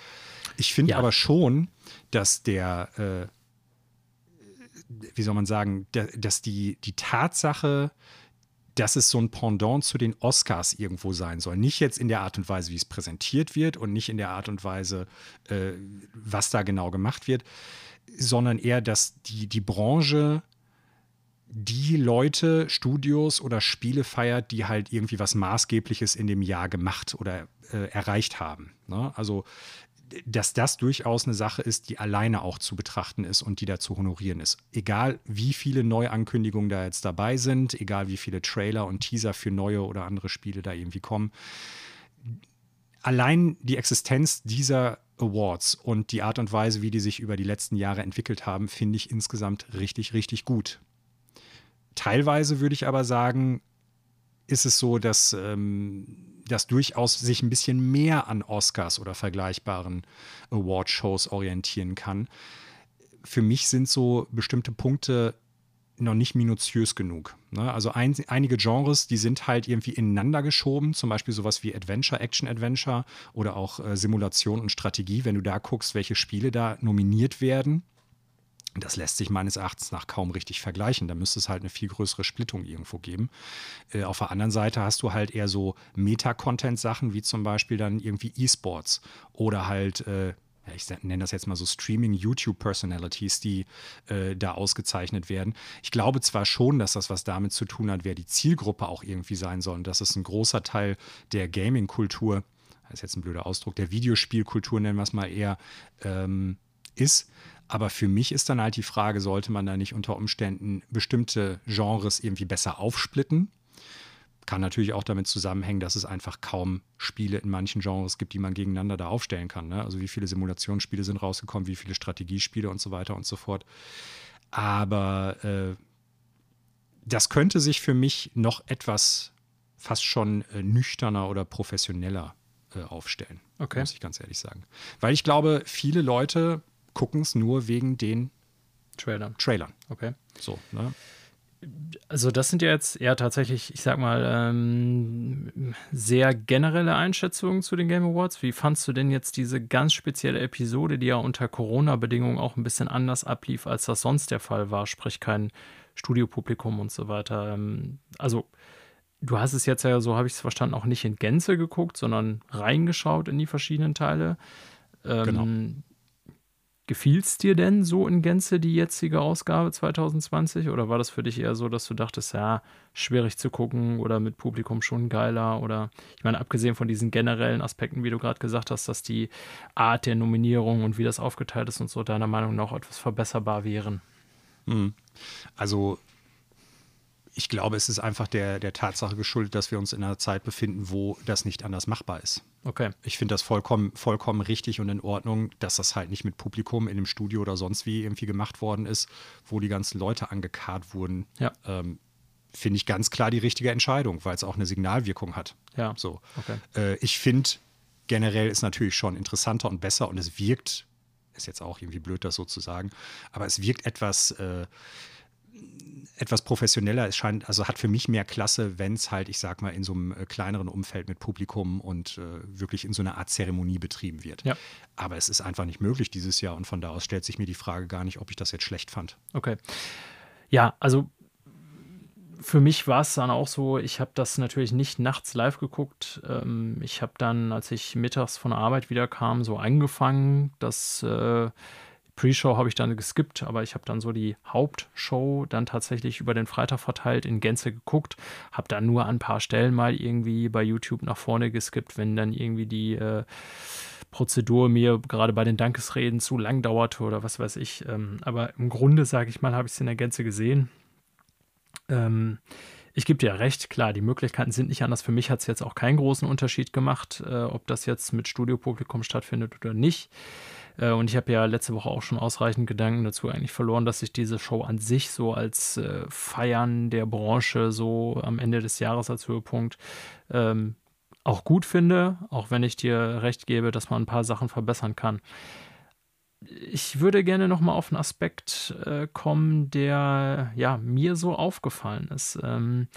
Ich finde ja. aber schon, dass der, äh, wie soll man sagen, der, dass die, die Tatsache, dass es so ein Pendant zu den Oscars irgendwo sein soll. Nicht jetzt in der Art und Weise, wie es präsentiert wird und nicht in der Art und Weise, äh, was da genau gemacht wird, sondern eher, dass die, die Branche die Leute, Studios oder Spiele feiert, die halt irgendwie was Maßgebliches in dem Jahr gemacht oder äh, erreicht haben. Ne? Also, dass das durchaus eine Sache ist, die alleine auch zu betrachten ist und die da zu honorieren ist. Egal wie viele Neuankündigungen da jetzt dabei sind, egal wie viele Trailer und Teaser für neue oder andere Spiele da irgendwie kommen. Allein die Existenz dieser Awards und die Art und Weise, wie die sich über die letzten Jahre entwickelt haben, finde ich insgesamt richtig, richtig gut. Teilweise würde ich aber sagen, ist es so, dass ähm, das durchaus sich ein bisschen mehr an Oscars oder vergleichbaren Award-Shows orientieren kann. Für mich sind so bestimmte Punkte noch nicht minutiös genug. Ne? Also ein, einige Genres, die sind halt irgendwie ineinander geschoben, zum Beispiel sowas wie Adventure, Action-Adventure oder auch äh, Simulation und Strategie. Wenn du da guckst, welche Spiele da nominiert werden, das lässt sich meines Erachtens nach kaum richtig vergleichen. Da müsste es halt eine viel größere Splittung irgendwo geben. Äh, auf der anderen Seite hast du halt eher so Meta-Content-Sachen, wie zum Beispiel dann irgendwie E-Sports oder halt äh, ja, ich nenne das jetzt mal so Streaming-YouTube-Personalities, die äh, da ausgezeichnet werden. Ich glaube zwar schon, dass das was damit zu tun hat, wer die Zielgruppe auch irgendwie sein soll und dass es ein großer Teil der Gaming-Kultur, das ist jetzt ein blöder Ausdruck, der Videospielkultur nennen wir es mal eher, ähm, ist. Aber für mich ist dann halt die Frage, sollte man da nicht unter Umständen bestimmte Genres irgendwie besser aufsplitten? Kann natürlich auch damit zusammenhängen, dass es einfach kaum Spiele in manchen Genres gibt, die man gegeneinander da aufstellen kann. Ne? Also wie viele Simulationsspiele sind rausgekommen, wie viele Strategiespiele und so weiter und so fort. Aber äh, das könnte sich für mich noch etwas fast schon äh, nüchterner oder professioneller äh, aufstellen. Okay. Muss ich ganz ehrlich sagen. Weil ich glaube, viele Leute gucken es nur wegen den Trailern. Trailern. Okay. So, ne? Also das sind ja jetzt eher tatsächlich, ich sag mal, ähm, sehr generelle Einschätzungen zu den Game Awards. Wie fandst du denn jetzt diese ganz spezielle Episode, die ja unter Corona-Bedingungen auch ein bisschen anders ablief, als das sonst der Fall war, sprich kein Studiopublikum und so weiter? Ähm, also du hast es jetzt ja, so habe ich es verstanden, auch nicht in Gänze geguckt, sondern reingeschaut in die verschiedenen Teile. Ähm, genau. Gefiel es dir denn so in Gänze die jetzige Ausgabe 2020 oder war das für dich eher so, dass du dachtest, ja, schwierig zu gucken oder mit Publikum schon geiler oder ich meine, abgesehen von diesen generellen Aspekten, wie du gerade gesagt hast, dass die Art der Nominierung und wie das aufgeteilt ist und so deiner Meinung nach etwas verbesserbar wären? Hm. Also ich glaube, es ist einfach der, der Tatsache geschuldet, dass wir uns in einer Zeit befinden, wo das nicht anders machbar ist. Okay. Ich finde das vollkommen, vollkommen richtig und in Ordnung, dass das halt nicht mit Publikum in einem Studio oder sonst wie irgendwie gemacht worden ist, wo die ganzen Leute angekarrt wurden. Ja. Ähm, finde ich ganz klar die richtige Entscheidung, weil es auch eine Signalwirkung hat. Ja. So. Okay. Äh, ich finde, generell ist natürlich schon interessanter und besser und es wirkt, ist jetzt auch irgendwie blöd, das so zu sagen, aber es wirkt etwas. Äh, etwas professioneller. Es scheint, also hat für mich mehr Klasse, wenn es halt, ich sag mal, in so einem äh, kleineren Umfeld mit Publikum und äh, wirklich in so einer Art Zeremonie betrieben wird. Ja. Aber es ist einfach nicht möglich dieses Jahr und von da aus stellt sich mir die Frage gar nicht, ob ich das jetzt schlecht fand. Okay. Ja, also für mich war es dann auch so, ich habe das natürlich nicht nachts live geguckt. Ähm, ich habe dann, als ich mittags von der Arbeit wieder kam, so angefangen, dass äh, Pre-Show habe ich dann geskippt, aber ich habe dann so die Hauptshow dann tatsächlich über den Freitag verteilt in Gänze geguckt, habe dann nur an ein paar Stellen mal irgendwie bei YouTube nach vorne geskippt, wenn dann irgendwie die äh, Prozedur mir gerade bei den Dankesreden zu lang dauerte oder was weiß ich. Ähm, aber im Grunde, sage ich mal, habe ich es in der Gänze gesehen. Ähm, ich gebe dir recht, klar, die Möglichkeiten sind nicht anders. Für mich hat es jetzt auch keinen großen Unterschied gemacht, äh, ob das jetzt mit Studiopublikum stattfindet oder nicht. Äh, und ich habe ja letzte Woche auch schon ausreichend Gedanken dazu eigentlich verloren, dass ich diese Show an sich so als äh, Feiern der Branche so am Ende des Jahres als Höhepunkt ähm, auch gut finde, auch wenn ich dir recht gebe, dass man ein paar Sachen verbessern kann. Ich würde gerne noch mal auf einen Aspekt äh, kommen, der ja mir so aufgefallen ist. Ähm,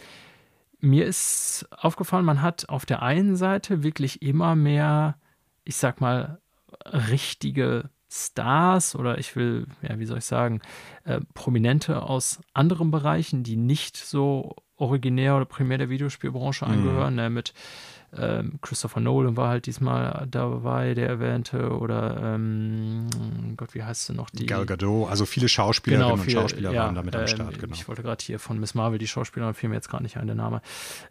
mir ist aufgefallen, man hat auf der einen Seite wirklich immer mehr, ich sag mal, richtige Stars oder ich will, ja, wie soll ich sagen, äh, Prominente aus anderen Bereichen, die nicht so originär oder primär der Videospielbranche mhm. angehören, ne, mit ähm, Christopher Nolan war halt diesmal dabei, der erwähnte, oder ähm, Gott, wie heißt sie noch? Die, Gal Gadot, also viele Schauspielerinnen genau, viele, und Schauspieler ja, waren damit am ähm, Start, genau. Ich wollte gerade hier von Miss Marvel, die Schauspielerin, fiel mir jetzt gerade nicht ein, der Name.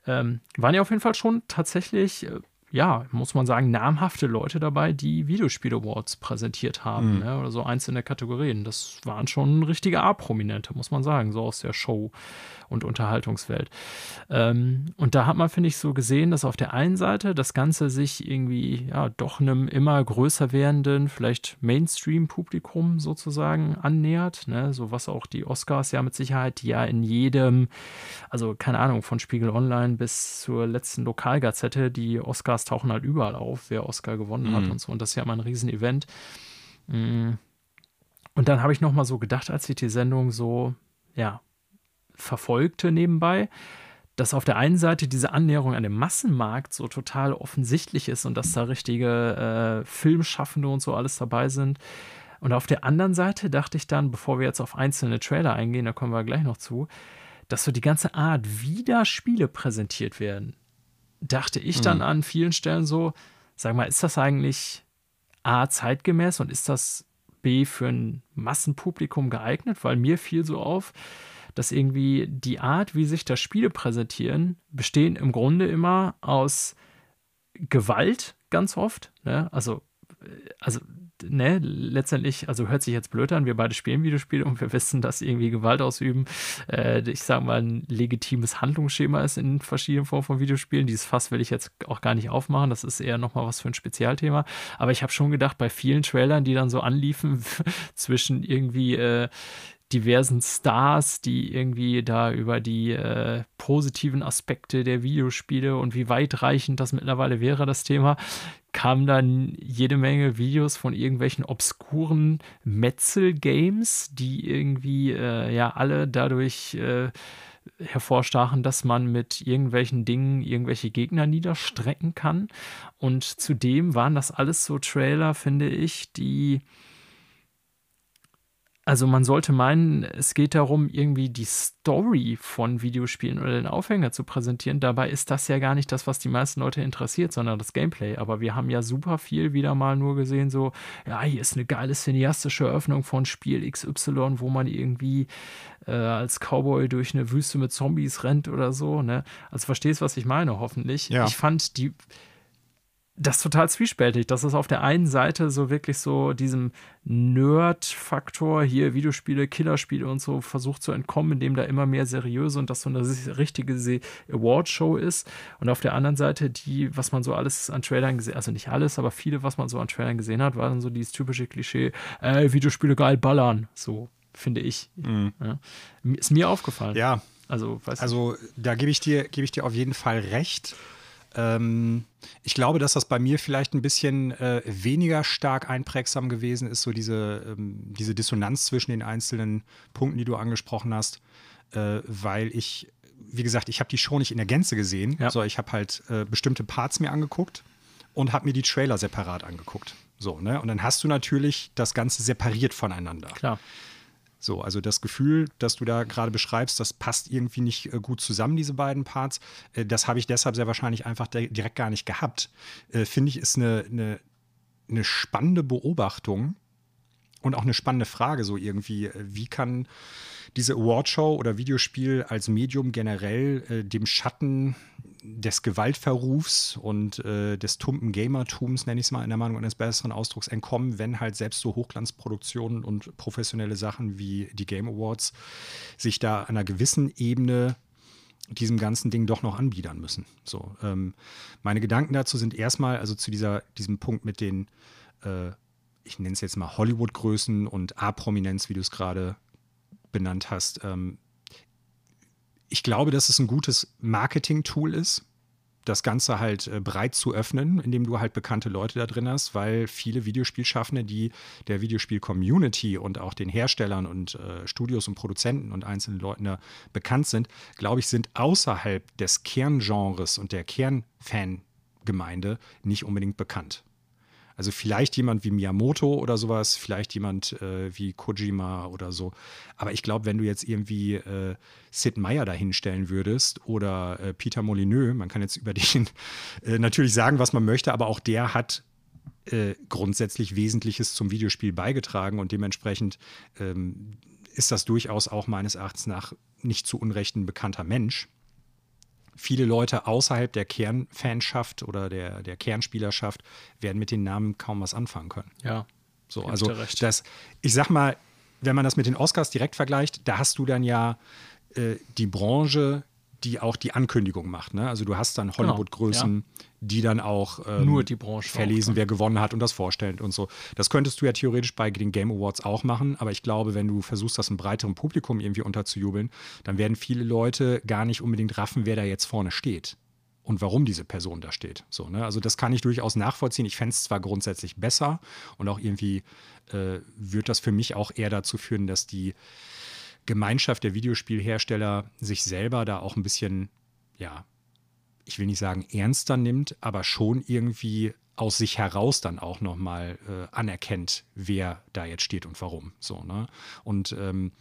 Ähm, waren ja auf jeden Fall schon tatsächlich äh, ja, muss man sagen, namhafte Leute dabei, die Videospiel-Awards präsentiert haben, mhm. ne, oder so einzelne Kategorien. Das waren schon richtige A-Prominente, muss man sagen, so aus der Show- und Unterhaltungswelt. Ähm, und da hat man, finde ich, so gesehen, dass auf der einen Seite das Ganze sich irgendwie, ja, doch einem immer größer werdenden, vielleicht Mainstream-Publikum sozusagen annähert, ne, so was auch die Oscars ja mit Sicherheit, die ja in jedem, also keine Ahnung, von Spiegel Online bis zur letzten Lokalgazette, die Oscars tauchen halt überall auf, wer Oscar gewonnen mhm. hat und so. Und das ist ja immer ein Riesenevent. Mm. Und dann habe ich noch mal so gedacht, als ich die Sendung so, ja, verfolgte nebenbei, dass auf der einen Seite diese Annäherung an den Massenmarkt so total offensichtlich ist und dass da richtige äh, Filmschaffende und so alles dabei sind. Und auf der anderen Seite dachte ich dann, bevor wir jetzt auf einzelne Trailer eingehen, da kommen wir gleich noch zu, dass so die ganze Art, wie da Spiele präsentiert werden, dachte ich dann mhm. an vielen Stellen so, sag mal, ist das eigentlich A, zeitgemäß und ist das B, für ein Massenpublikum geeignet? Weil mir fiel so auf, dass irgendwie die Art, wie sich da Spiele präsentieren, bestehen im Grunde immer aus Gewalt ganz oft. Ne? Also, äh, also ne, letztendlich, also hört sich jetzt blöd an, wir beide spielen Videospiele und wir wissen, dass irgendwie Gewalt ausüben, äh, ich sag mal, ein legitimes Handlungsschema ist in verschiedenen Formen von Videospielen. Dieses Fass will ich jetzt auch gar nicht aufmachen, das ist eher nochmal was für ein Spezialthema. Aber ich habe schon gedacht, bei vielen Trailern, die dann so anliefen, zwischen irgendwie äh, diversen Stars, die irgendwie da über die äh, positiven Aspekte der Videospiele und wie weitreichend das mittlerweile wäre, das Thema, kamen dann jede Menge Videos von irgendwelchen obskuren Metzel-Games, die irgendwie äh, ja alle dadurch äh, hervorstachen, dass man mit irgendwelchen Dingen irgendwelche Gegner niederstrecken kann. Und zudem waren das alles so Trailer, finde ich, die also man sollte meinen, es geht darum, irgendwie die Story von Videospielen oder den Aufhänger zu präsentieren. Dabei ist das ja gar nicht das, was die meisten Leute interessiert, sondern das Gameplay. Aber wir haben ja super viel wieder mal nur gesehen, so, ja, hier ist eine geile cineastische Eröffnung von Spiel XY, wo man irgendwie äh, als Cowboy durch eine Wüste mit Zombies rennt oder so. Ne? Also verstehst, was ich meine, hoffentlich. Ja. Ich fand die das ist total zwiespältig. Das ist auf der einen Seite so wirklich so diesem Nerd-Faktor, hier Videospiele, Killerspiele und so, versucht zu entkommen, indem da immer mehr seriöse und das so eine richtige Award-Show ist. Und auf der anderen Seite die, was man so alles an Trailern gesehen, also nicht alles, aber viele, was man so an Trailern gesehen hat, war dann so dieses typische Klischee, äh, Videospiele geil ballern. So, finde ich. Mhm. Ja. Ist mir aufgefallen. Ja. Also, also da gebe ich, dir, geb ich dir auf jeden Fall recht. Ähm, ich glaube, dass das bei mir vielleicht ein bisschen äh, weniger stark einprägsam gewesen ist, so diese, ähm, diese Dissonanz zwischen den einzelnen Punkten, die du angesprochen hast, äh, weil ich, wie gesagt, ich habe die Show nicht in der Gänze gesehen, ja. so ich habe halt äh, bestimmte Parts mir angeguckt und habe mir die Trailer separat angeguckt. So, ne? Und dann hast du natürlich das Ganze separiert voneinander. Klar. So, also das Gefühl, das du da gerade beschreibst, das passt irgendwie nicht äh, gut zusammen, diese beiden Parts. Äh, das habe ich deshalb sehr wahrscheinlich einfach direkt gar nicht gehabt. Äh, finde ich, ist eine, eine, eine spannende Beobachtung und auch eine spannende Frage, so irgendwie, wie kann diese Awardshow oder Videospiel als Medium generell dem Schatten des Gewaltverrufs und äh, des tumpen Gamertums, nenne ich es mal in der Meinung eines besseren Ausdrucks, entkommen, wenn halt selbst so Hochglanzproduktionen und professionelle Sachen wie die Game Awards sich da an einer gewissen Ebene diesem ganzen Ding doch noch anbiedern müssen. So, ähm, meine Gedanken dazu sind erstmal, also zu dieser, diesem Punkt mit den, äh, ich nenne es jetzt mal Hollywood-Größen und A-Prominenz, wie du es gerade benannt hast. Ähm, ich glaube, dass es ein gutes Marketing-Tool ist. das Ganze halt äh, breit zu öffnen, indem du halt bekannte Leute da drin hast, weil viele Videospielschaffende, die der Videospiel-Community und auch den Herstellern und äh, Studios und Produzenten und einzelnen Leuten da bekannt sind, glaube ich, sind außerhalb des Kerngenres und der Kernfangemeinde nicht unbedingt bekannt. Also vielleicht jemand wie Miyamoto oder sowas, vielleicht jemand äh, wie Kojima oder so. Aber ich glaube, wenn du jetzt irgendwie äh, Sid Meier dahinstellen würdest oder äh, Peter Molyneux, man kann jetzt über den äh, natürlich sagen, was man möchte, aber auch der hat äh, grundsätzlich Wesentliches zum Videospiel beigetragen und dementsprechend ähm, ist das durchaus auch meines Erachtens nach nicht zu Unrecht ein bekannter Mensch viele Leute außerhalb der Kernfanschaft oder der, der Kernspielerschaft werden mit den Namen kaum was anfangen können. Ja. So, also das, ich sag mal, wenn man das mit den Oscars direkt vergleicht, da hast du dann ja äh, die Branche, die auch die Ankündigung macht. Ne? Also du hast dann Hollywood-Größen, genau, ja. Die dann auch ähm, nur die Branche verlesen, auch, wer gewonnen hat und das vorstellen und so. Das könntest du ja theoretisch bei den Game Awards auch machen, aber ich glaube, wenn du versuchst, das einem breiteren Publikum irgendwie unterzujubeln, dann werden viele Leute gar nicht unbedingt raffen, wer da jetzt vorne steht und warum diese Person da steht. So, ne? Also das kann ich durchaus nachvollziehen. Ich fände es zwar grundsätzlich besser und auch irgendwie äh, wird das für mich auch eher dazu führen, dass die Gemeinschaft der Videospielhersteller sich selber da auch ein bisschen, ja, ich will nicht sagen ernster nimmt, aber schon irgendwie aus sich heraus dann auch nochmal äh, anerkennt, wer da jetzt steht und warum. So, ne? Und ähm,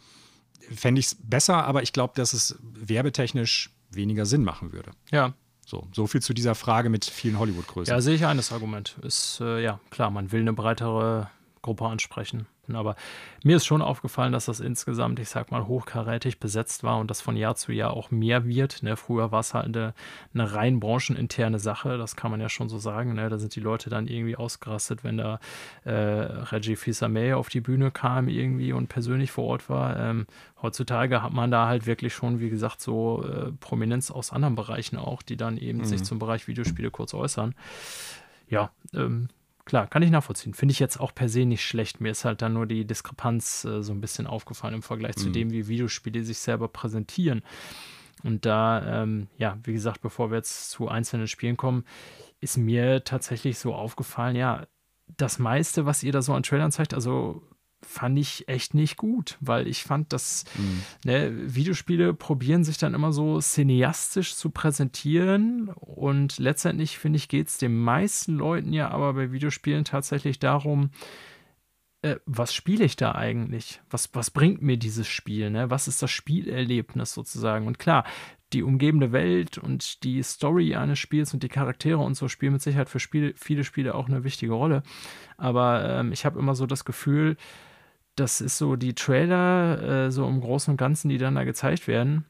fände ich es besser, aber ich glaube, dass es werbetechnisch weniger Sinn machen würde. Ja. So, so viel zu dieser Frage mit vielen Hollywood-Größen. Ja, sehe ich ein, das Argument. Ist, äh, ja, klar, man will eine breitere Gruppe ansprechen. Aber mir ist schon aufgefallen, dass das insgesamt, ich sag mal, hochkarätig besetzt war und das von Jahr zu Jahr auch mehr wird. Ne? Früher war es halt eine, eine rein brancheninterne Sache, das kann man ja schon so sagen. Ne? Da sind die Leute dann irgendwie ausgerastet, wenn da äh, Reggie Fils-Aimé auf die Bühne kam irgendwie und persönlich vor Ort war. Ähm, heutzutage hat man da halt wirklich schon, wie gesagt, so äh, Prominenz aus anderen Bereichen auch, die dann eben mhm. sich zum Bereich Videospiele kurz äußern. Ja, ähm, klar, kann ich nachvollziehen. Finde ich jetzt auch per se nicht schlecht. Mir ist halt dann nur die Diskrepanz äh, so ein bisschen aufgefallen im Vergleich mhm. zu dem, wie Videospiele sich selber präsentieren. Und da, ähm, ja, wie gesagt, bevor wir jetzt zu einzelnen Spielen kommen, ist mir tatsächlich so aufgefallen, ja, das meiste, was ihr da so an Trailern zeigt, also fand ich echt nicht gut, weil ich fand, dass mhm. ne, Videospiele probieren sich dann immer so cineastisch zu präsentieren und letztendlich, finde ich, geht es den meisten Leuten ja aber bei Videospielen tatsächlich darum, äh, was spiele ich da eigentlich? Was, was bringt mir dieses Spiel? Ne? Was ist das Spielerlebnis sozusagen? Und klar, die umgebende Welt und die Story eines Spiels und die Charaktere und so spielen mit Sicherheit für Spiele, viele Spiele auch eine wichtige Rolle. Aber ähm, ich habe immer so das Gefühl, das ist so die Trailer, äh, so im Großen und Ganzen, die dann da gezeigt werden.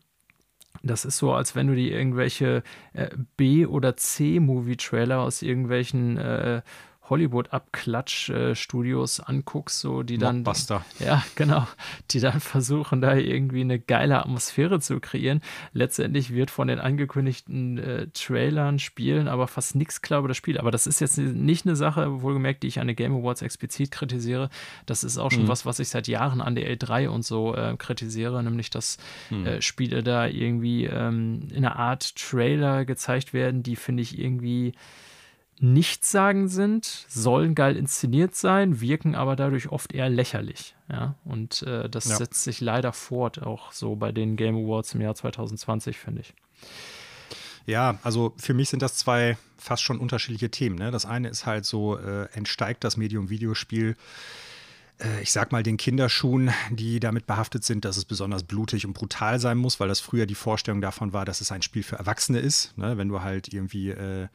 Das ist so, als wenn du die irgendwelche äh, B- oder C-Movie-Trailer aus irgendwelchen äh, Hollywood-Abklatsch-Studios anguckst, so die dann. Mockbuster. Ja, genau. Die dann versuchen, da irgendwie eine geile Atmosphäre zu kreieren. Letztendlich wird von den angekündigten äh, Trailern, Spielen aber fast nichts klar über das Spiel. Aber das ist jetzt nicht eine Sache, wohlgemerkt, die ich an den Game Awards explizit kritisiere. Das ist auch schon mhm. was, was ich seit Jahren an der L3 und so äh, kritisiere, nämlich dass mhm. äh, Spiele da irgendwie ähm, in einer Art Trailer gezeigt werden, die finde ich irgendwie nichtssagend sind, sollen geil inszeniert sein, wirken aber dadurch oft eher lächerlich. Ja? Und äh, das ja. setzt sich leider fort, auch so bei den Game Awards im Jahr 2020, finde ich. Ja, also für mich sind das zwei fast schon unterschiedliche Themen. Ne? Das eine ist halt so, äh, entsteigt das Medium Videospiel äh, ich sag mal, den Kinderschuhen, die damit behaftet sind, dass es besonders blutig und brutal sein muss, weil das früher die Vorstellung davon war, dass es ein Spiel für Erwachsene ist. Ne? Wenn du halt irgendwie äh,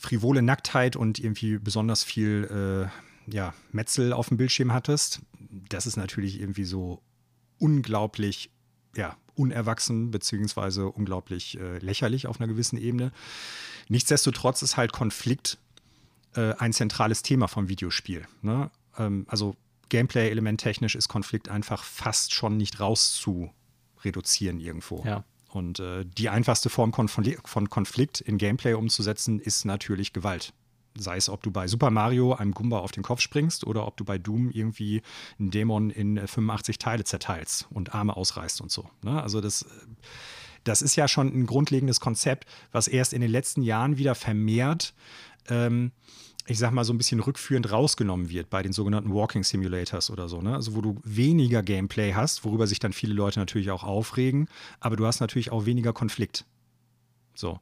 frivole Nacktheit und irgendwie besonders viel äh, ja, Metzel auf dem Bildschirm hattest. Das ist natürlich irgendwie so unglaublich ja, unerwachsen beziehungsweise unglaublich äh, lächerlich auf einer gewissen Ebene. Nichtsdestotrotz ist halt Konflikt äh, ein zentrales Thema vom Videospiel. Ne? Ähm, also Gameplay-Element technisch ist Konflikt einfach fast schon nicht rauszureduzieren irgendwo. Ja. Und äh, die einfachste Form von Konflikt in Gameplay umzusetzen, ist natürlich Gewalt. Sei es, ob du bei Super Mario einem Gumba auf den Kopf springst oder ob du bei Doom irgendwie einen Dämon in 85 Teile zerteilst und Arme ausreißt und so. Ne? Also das, das ist ja schon ein grundlegendes Konzept, was erst in den letzten Jahren wieder vermehrt ähm, ich sag mal, so ein bisschen rückführend rausgenommen wird bei den sogenannten Walking Simulators oder so, ne? Also wo du weniger Gameplay hast, worüber sich dann viele Leute natürlich auch aufregen, aber du hast natürlich auch weniger Konflikt. So.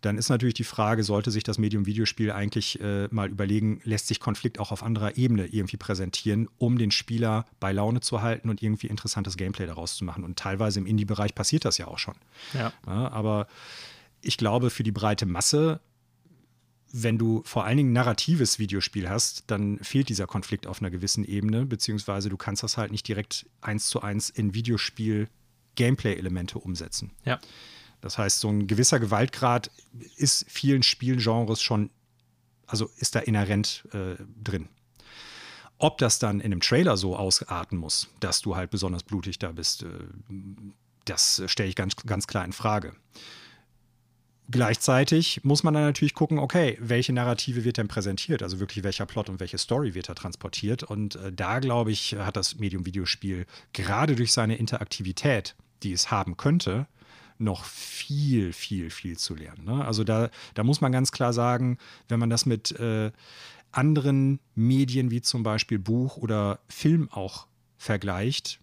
Dann ist natürlich die Frage, sollte sich das Medium Videospiel eigentlich äh, mal überlegen, lässt sich Konflikt auch auf anderer Ebene irgendwie präsentieren, um den Spieler bei Laune zu halten und irgendwie interessantes Gameplay daraus zu machen. Und teilweise im Indie-Bereich passiert das ja auch schon. Ja. ja aber ich glaube, für die breite Masse wenn du vor allen Dingen narratives Videospiel hast, dann fehlt dieser Konflikt auf einer gewissen Ebene, beziehungsweise du kannst das halt nicht direkt eins zu eins in Videospiel Gameplay-Elemente umsetzen. Ja. Das heißt, so ein gewisser Gewaltgrad ist vielen Spielgenres schon, also ist da inhärent äh, drin. Ob das dann in einem Trailer so ausarten muss, dass du halt besonders blutig da bist, äh, das stelle ich ganz, ganz klar in Frage. Gleichzeitig muss man dann natürlich gucken, okay, welche Narrative wird denn präsentiert? Also wirklich welcher Plot und welche Story wird da transportiert? Und äh, da, glaube ich, hat das Medium Videospiel gerade durch seine Interaktivität, die es haben könnte, noch viel, viel, viel zu lernen. Ne? Also da, da muss man ganz klar sagen, wenn man das mit äh, anderen Medien wie zum Beispiel Buch oder Film auch vergleicht,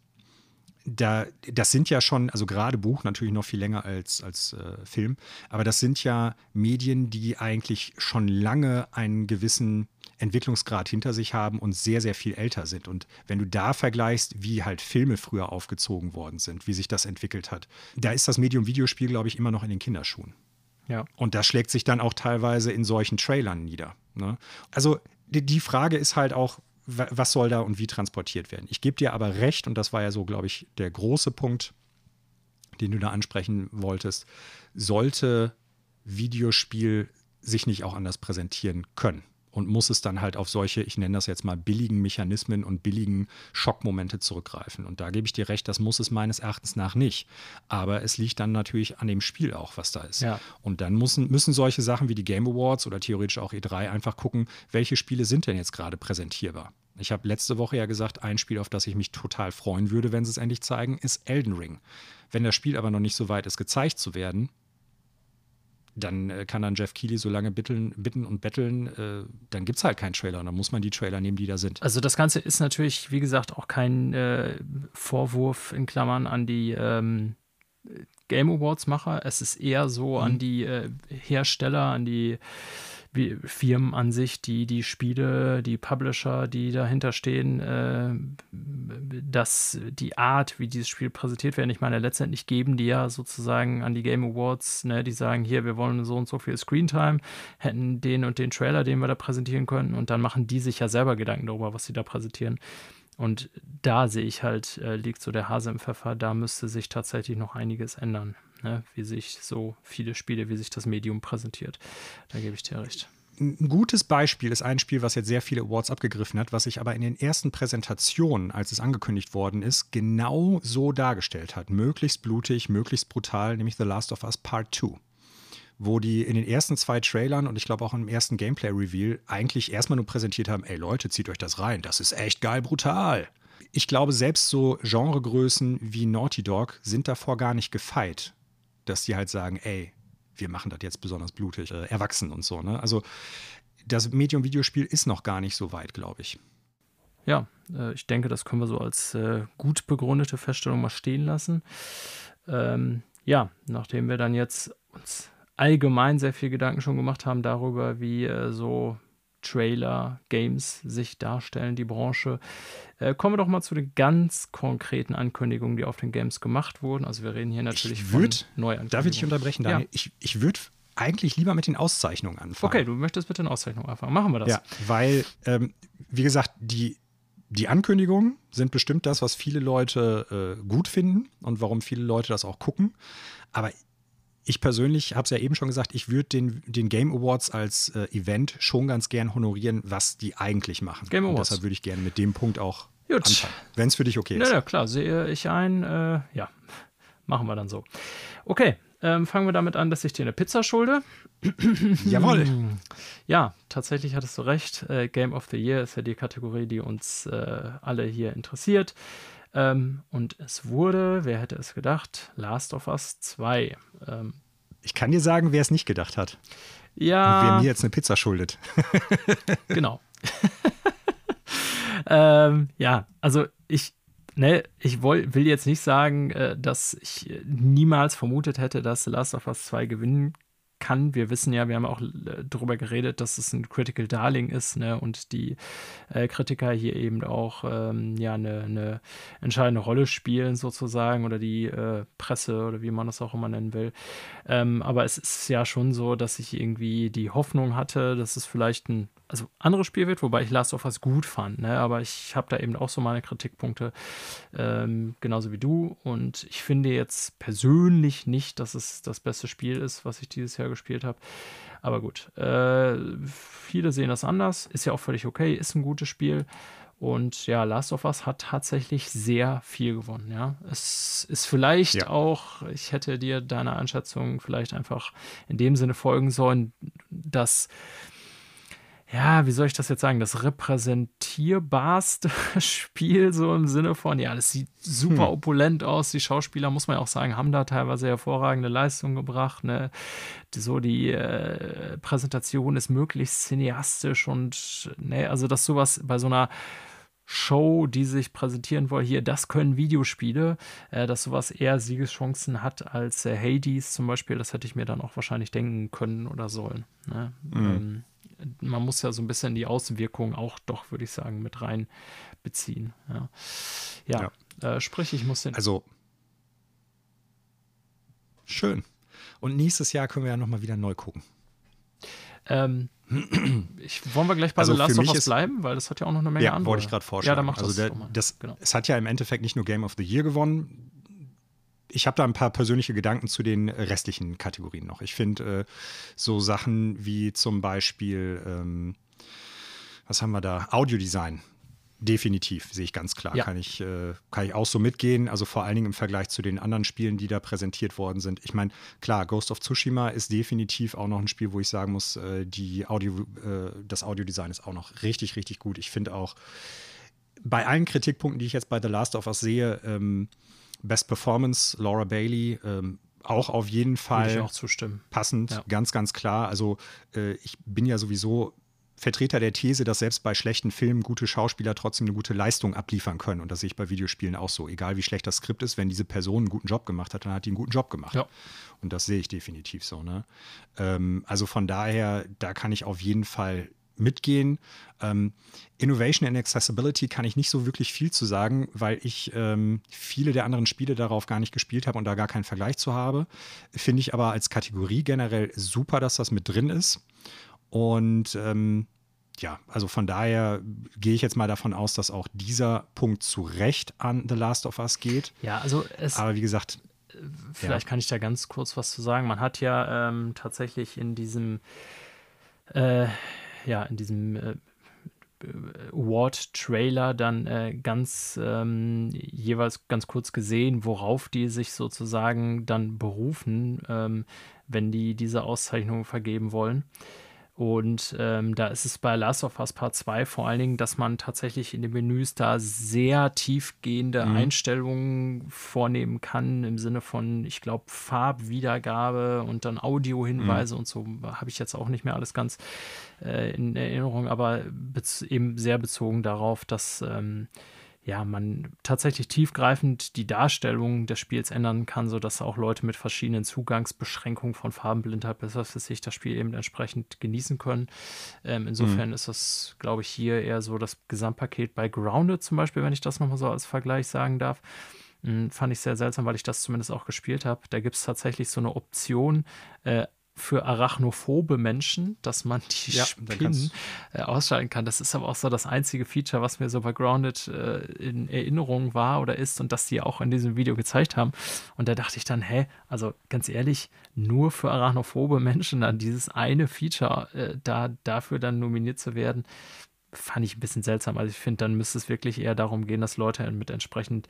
da, das sind ja schon, also gerade Buch natürlich noch viel länger als, als äh, Film, aber das sind ja Medien, die eigentlich schon lange einen gewissen Entwicklungsgrad hinter sich haben und sehr, sehr viel älter sind. Und wenn du da vergleichst, wie halt Filme früher aufgezogen worden sind, wie sich das entwickelt hat, da ist das Medium Videospiel, glaube ich, immer noch in den Kinderschuhen. Ja. Und das schlägt sich dann auch teilweise in solchen Trailern nieder. Ne? Also die, die Frage ist halt auch, was soll da und wie transportiert werden. Ich gebe dir aber recht, und das war ja so, glaube ich, der große Punkt, den du da ansprechen wolltest, sollte Videospiel sich nicht auch anders präsentieren können und muss es dann halt auf solche, ich nenne das jetzt mal billigen Mechanismen und billigen Schockmomente zurückgreifen. Und da gebe ich dir recht, das muss es meines Erachtens nach nicht. Aber es liegt dann natürlich an dem Spiel auch, was da ist. Ja. Und dann müssen, müssen solche Sachen wie die Game Awards oder theoretisch auch E3 einfach gucken, welche Spiele sind denn jetzt gerade präsentierbar. Ich habe letzte Woche ja gesagt, ein Spiel, auf das ich mich total freuen würde, wenn sie es endlich zeigen, ist Elden Ring. Wenn das Spiel aber noch nicht so weit ist, gezeigt zu werden, dann äh, kann dann Jeff Keighley so lange bitteln, bitten und betteln, äh, dann gibt es halt keinen Trailer und dann muss man die Trailer nehmen, die da sind. Also das Ganze ist natürlich, wie gesagt, auch kein äh, Vorwurf in Klammern an die ähm, Game Awards-Macher. Es ist eher so mhm. an die äh, Hersteller, an die Firmen an sich, die die Spiele, die Publisher, die dahinter stehen, äh, dass die Art, wie dieses Spiel präsentiert werden, ich meine, letztendlich geben die ja sozusagen an die Game Awards, ne, die sagen, hier, wir wollen so und so viel Screentime, hätten den und den Trailer, den wir da präsentieren könnten, und dann machen die sich ja selber Gedanken darüber, was sie da präsentieren. Und da sehe ich halt, äh, liegt so der Hase im Pfeffer, da müsste sich tatsächlich noch einiges ändern ne? wie sich so viele Spiele, wie sich das Medium präsentiert. Da gebe ich dir recht. Ein gutes Beispiel ist ein Spiel, was jetzt sehr viele Awards abgegriffen hat, was sich aber in den ersten Präsentationen, als es angekündigt worden ist, genau so dargestellt hat. Möglichst blutig, möglichst brutal, nämlich The Last of Us Part 2 wo die in den ersten zwei Trailern und ich glaube auch im ersten Gameplay-Reveal eigentlich erstmal nur präsentiert haben, ey Leute, zieht euch das rein, das ist echt geil brutal. Ich glaube, selbst so Genregrößen wie Naughty Dog sind davor gar nicht gefeit dass die halt sagen, ey, wir machen das jetzt besonders blutig, äh, erwachsen und so. Ne? Also das Medium Videospiel ist noch gar nicht so weit, glaube ich. Ja, äh, ich denke, das können wir so als äh, gut begründete Feststellung mal stehen lassen. Ähm, ja, nachdem wir dann jetzt uns allgemein sehr viel Gedanken schon gemacht haben darüber, wie äh, so Trailer, Games sich darstellen, die Branche. Äh, kommen wir doch mal zu den ganz konkreten Ankündigungen, die auf den Games gemacht wurden. Also wir reden hier natürlich würd, von Neuankündigungen. Darf ich dich unterbrechen, Daniel? Ja. Ich, ich würde eigentlich lieber mit den Auszeichnungen anfangen. Okay, du möchtest mit den Auszeichnungen anfangen. Machen wir das. Ja, weil, ähm, wie gesagt, die, die Ankündigungen sind bestimmt das, was viele Leute äh, gut finden und warum viele Leute das auch gucken. Aber ich persönlich habe es ja eben schon gesagt, ich würde den, den Game Awards als äh, Event schon ganz gern honorieren, was die eigentlich machen. Game Awards. Und deshalb würde ich gerne mit dem Punkt auch Gut. anfangen, wenn es für dich okay ist. Ja, ja, klar, sehe ich ein. Äh, ja, machen wir dann so. Okay, ähm, fangen wir damit an, dass ich dir eine Pizza schulde. Jawohl. Ja, tatsächlich hattest du recht. Äh, Game of the Year ist ja die Kategorie, die uns äh, alle hier interessiert. Ähm, und es wurde, wer hätte es gedacht, Last of Us 2. Ähm, ich kann dir sagen, wer es nicht gedacht hat. Ja. Und wer mir jetzt eine Pizza schuldet. genau. ähm, ja, also ich, ne, ich woll, will jetzt nicht sagen, äh, dass ich niemals vermutet hätte, dass Last of Us 2 gewinnen kann. Wir wissen ja, wir haben auch äh, darüber geredet, dass es ein Critical Darling ist ne? und die äh, Kritiker hier eben auch ähm, ja eine, eine, entscheidende Rolle spielen sozusagen oder die äh, Presse oder wie man das auch immer nennen will. Ähm, aber es ist ja schon so, dass ich irgendwie die Hoffnung hatte, dass es vielleicht ein also anderes Spiel wird, wobei ich Last of Us gut fand, ne? aber ich habe da eben auch so meine Kritikpunkte, ähm, genauso wie du. Und ich finde jetzt persönlich nicht, dass es das beste Spiel ist, was ich dieses Jahr gespielt habe. Aber gut, äh, viele sehen das anders, ist ja auch völlig okay, ist ein gutes Spiel. Und ja, Last of Us hat tatsächlich sehr viel gewonnen. Ja, es ist vielleicht ja. auch, ich hätte dir deine Einschätzung vielleicht einfach in dem Sinne folgen sollen, dass ja, wie soll ich das jetzt sagen, das repräsentierbarste Spiel, so im Sinne von, ja, das sieht super hm. opulent aus. Die Schauspieler, muss man ja auch sagen, haben da teilweise hervorragende Leistungen gebracht. Ne? So die äh, Präsentation ist möglichst cineastisch und, ne, also dass sowas bei so einer Show, die sich präsentieren wollen, hier, das können Videospiele, äh, dass sowas eher Siegeschancen hat als äh, Hades zum Beispiel, das hätte ich mir dann auch wahrscheinlich denken können oder sollen. Ne? Mhm. Ähm, man muss ja so ein bisschen die Auswirkungen auch doch, würde ich sagen, mit rein beziehen. Ja, ja, ja. Äh, sprich, ich muss den. Also, schön. Und nächstes Jahr können wir ja nochmal wieder neu gucken. Ähm, ich, wollen wir gleich bei also The Last of Us bleiben, weil das hat ja auch noch eine Menge ja, andere. wollte ich gerade vorstellen. Ja, dann macht also das, der, das genau. Es hat ja im Endeffekt nicht nur Game of the Year gewonnen, ich habe da ein paar persönliche Gedanken zu den restlichen Kategorien noch. Ich finde äh, so Sachen wie zum Beispiel, ähm, was haben wir da? Audiodesign. Definitiv, sehe ich ganz klar. Ja. Kann, ich, äh, kann ich auch so mitgehen. Also vor allen Dingen im Vergleich zu den anderen Spielen, die da präsentiert worden sind. Ich meine, klar, Ghost of Tsushima ist definitiv auch noch ein Spiel, wo ich sagen muss, äh, die Audio, äh, das Audiodesign ist auch noch richtig, richtig gut. Ich finde auch bei allen Kritikpunkten, die ich jetzt bei The Last of Us sehe, ähm, Best Performance, Laura Bailey, ähm, auch auf jeden Fall auch zustimmen. passend, ja. ganz, ganz klar. Also äh, ich bin ja sowieso Vertreter der These, dass selbst bei schlechten Filmen gute Schauspieler trotzdem eine gute Leistung abliefern können. Und das sehe ich bei Videospielen auch so. Egal wie schlecht das Skript ist, wenn diese Person einen guten Job gemacht hat, dann hat die einen guten Job gemacht. Ja. Und das sehe ich definitiv so. Ne? Ähm, also von daher, da kann ich auf jeden Fall mitgehen. Ähm, Innovation and Accessibility kann ich nicht so wirklich viel zu sagen, weil ich ähm, viele der anderen Spiele darauf gar nicht gespielt habe und da gar keinen Vergleich zu habe. Finde ich aber als Kategorie generell super, dass das mit drin ist. Und ähm, ja, also von daher gehe ich jetzt mal davon aus, dass auch dieser Punkt zu Recht an The Last of Us geht. Ja, also es. Aber wie gesagt. Vielleicht ja. kann ich da ganz kurz was zu sagen. Man hat ja ähm, tatsächlich in diesem. Äh, ja, in diesem äh, Award-Trailer dann äh, ganz ähm, jeweils ganz kurz gesehen, worauf die sich sozusagen dann berufen, ähm, wenn die diese Auszeichnung vergeben wollen. Und ähm, da ist es bei Last of Us Part 2 vor allen Dingen, dass man tatsächlich in den Menüs da sehr tiefgehende mhm. Einstellungen vornehmen kann, im Sinne von, ich glaube, Farbwiedergabe und dann Audiohinweise mhm. und so. Habe ich jetzt auch nicht mehr alles ganz äh, in Erinnerung, aber eben sehr bezogen darauf, dass. Ähm, ja, man tatsächlich tiefgreifend die Darstellung des Spiels ändern kann, sodass auch Leute mit verschiedenen Zugangsbeschränkungen von Farbenblindheit bis was sich das Spiel eben entsprechend genießen können. Ähm, insofern mhm. ist das, glaube ich, hier eher so das Gesamtpaket bei Grounded zum Beispiel, wenn ich das nochmal so als Vergleich sagen darf. Hm, fand ich sehr seltsam, weil ich das zumindest auch gespielt habe. Da gibt es tatsächlich so eine Option, äh, für arachnophobe Menschen, dass man die ja, Spinnen äh, ausschalten kann. Das ist aber auch so das einzige Feature, was mir so bei Grounded äh, in Erinnerung war oder ist und das die auch in diesem Video gezeigt haben. Und da dachte ich dann, hä, also ganz ehrlich, nur für arachnophobe Menschen dann dieses eine Feature äh, da dafür dann nominiert zu werden, fand ich ein bisschen seltsam. Also ich finde, dann müsste es wirklich eher darum gehen, dass Leute mit entsprechend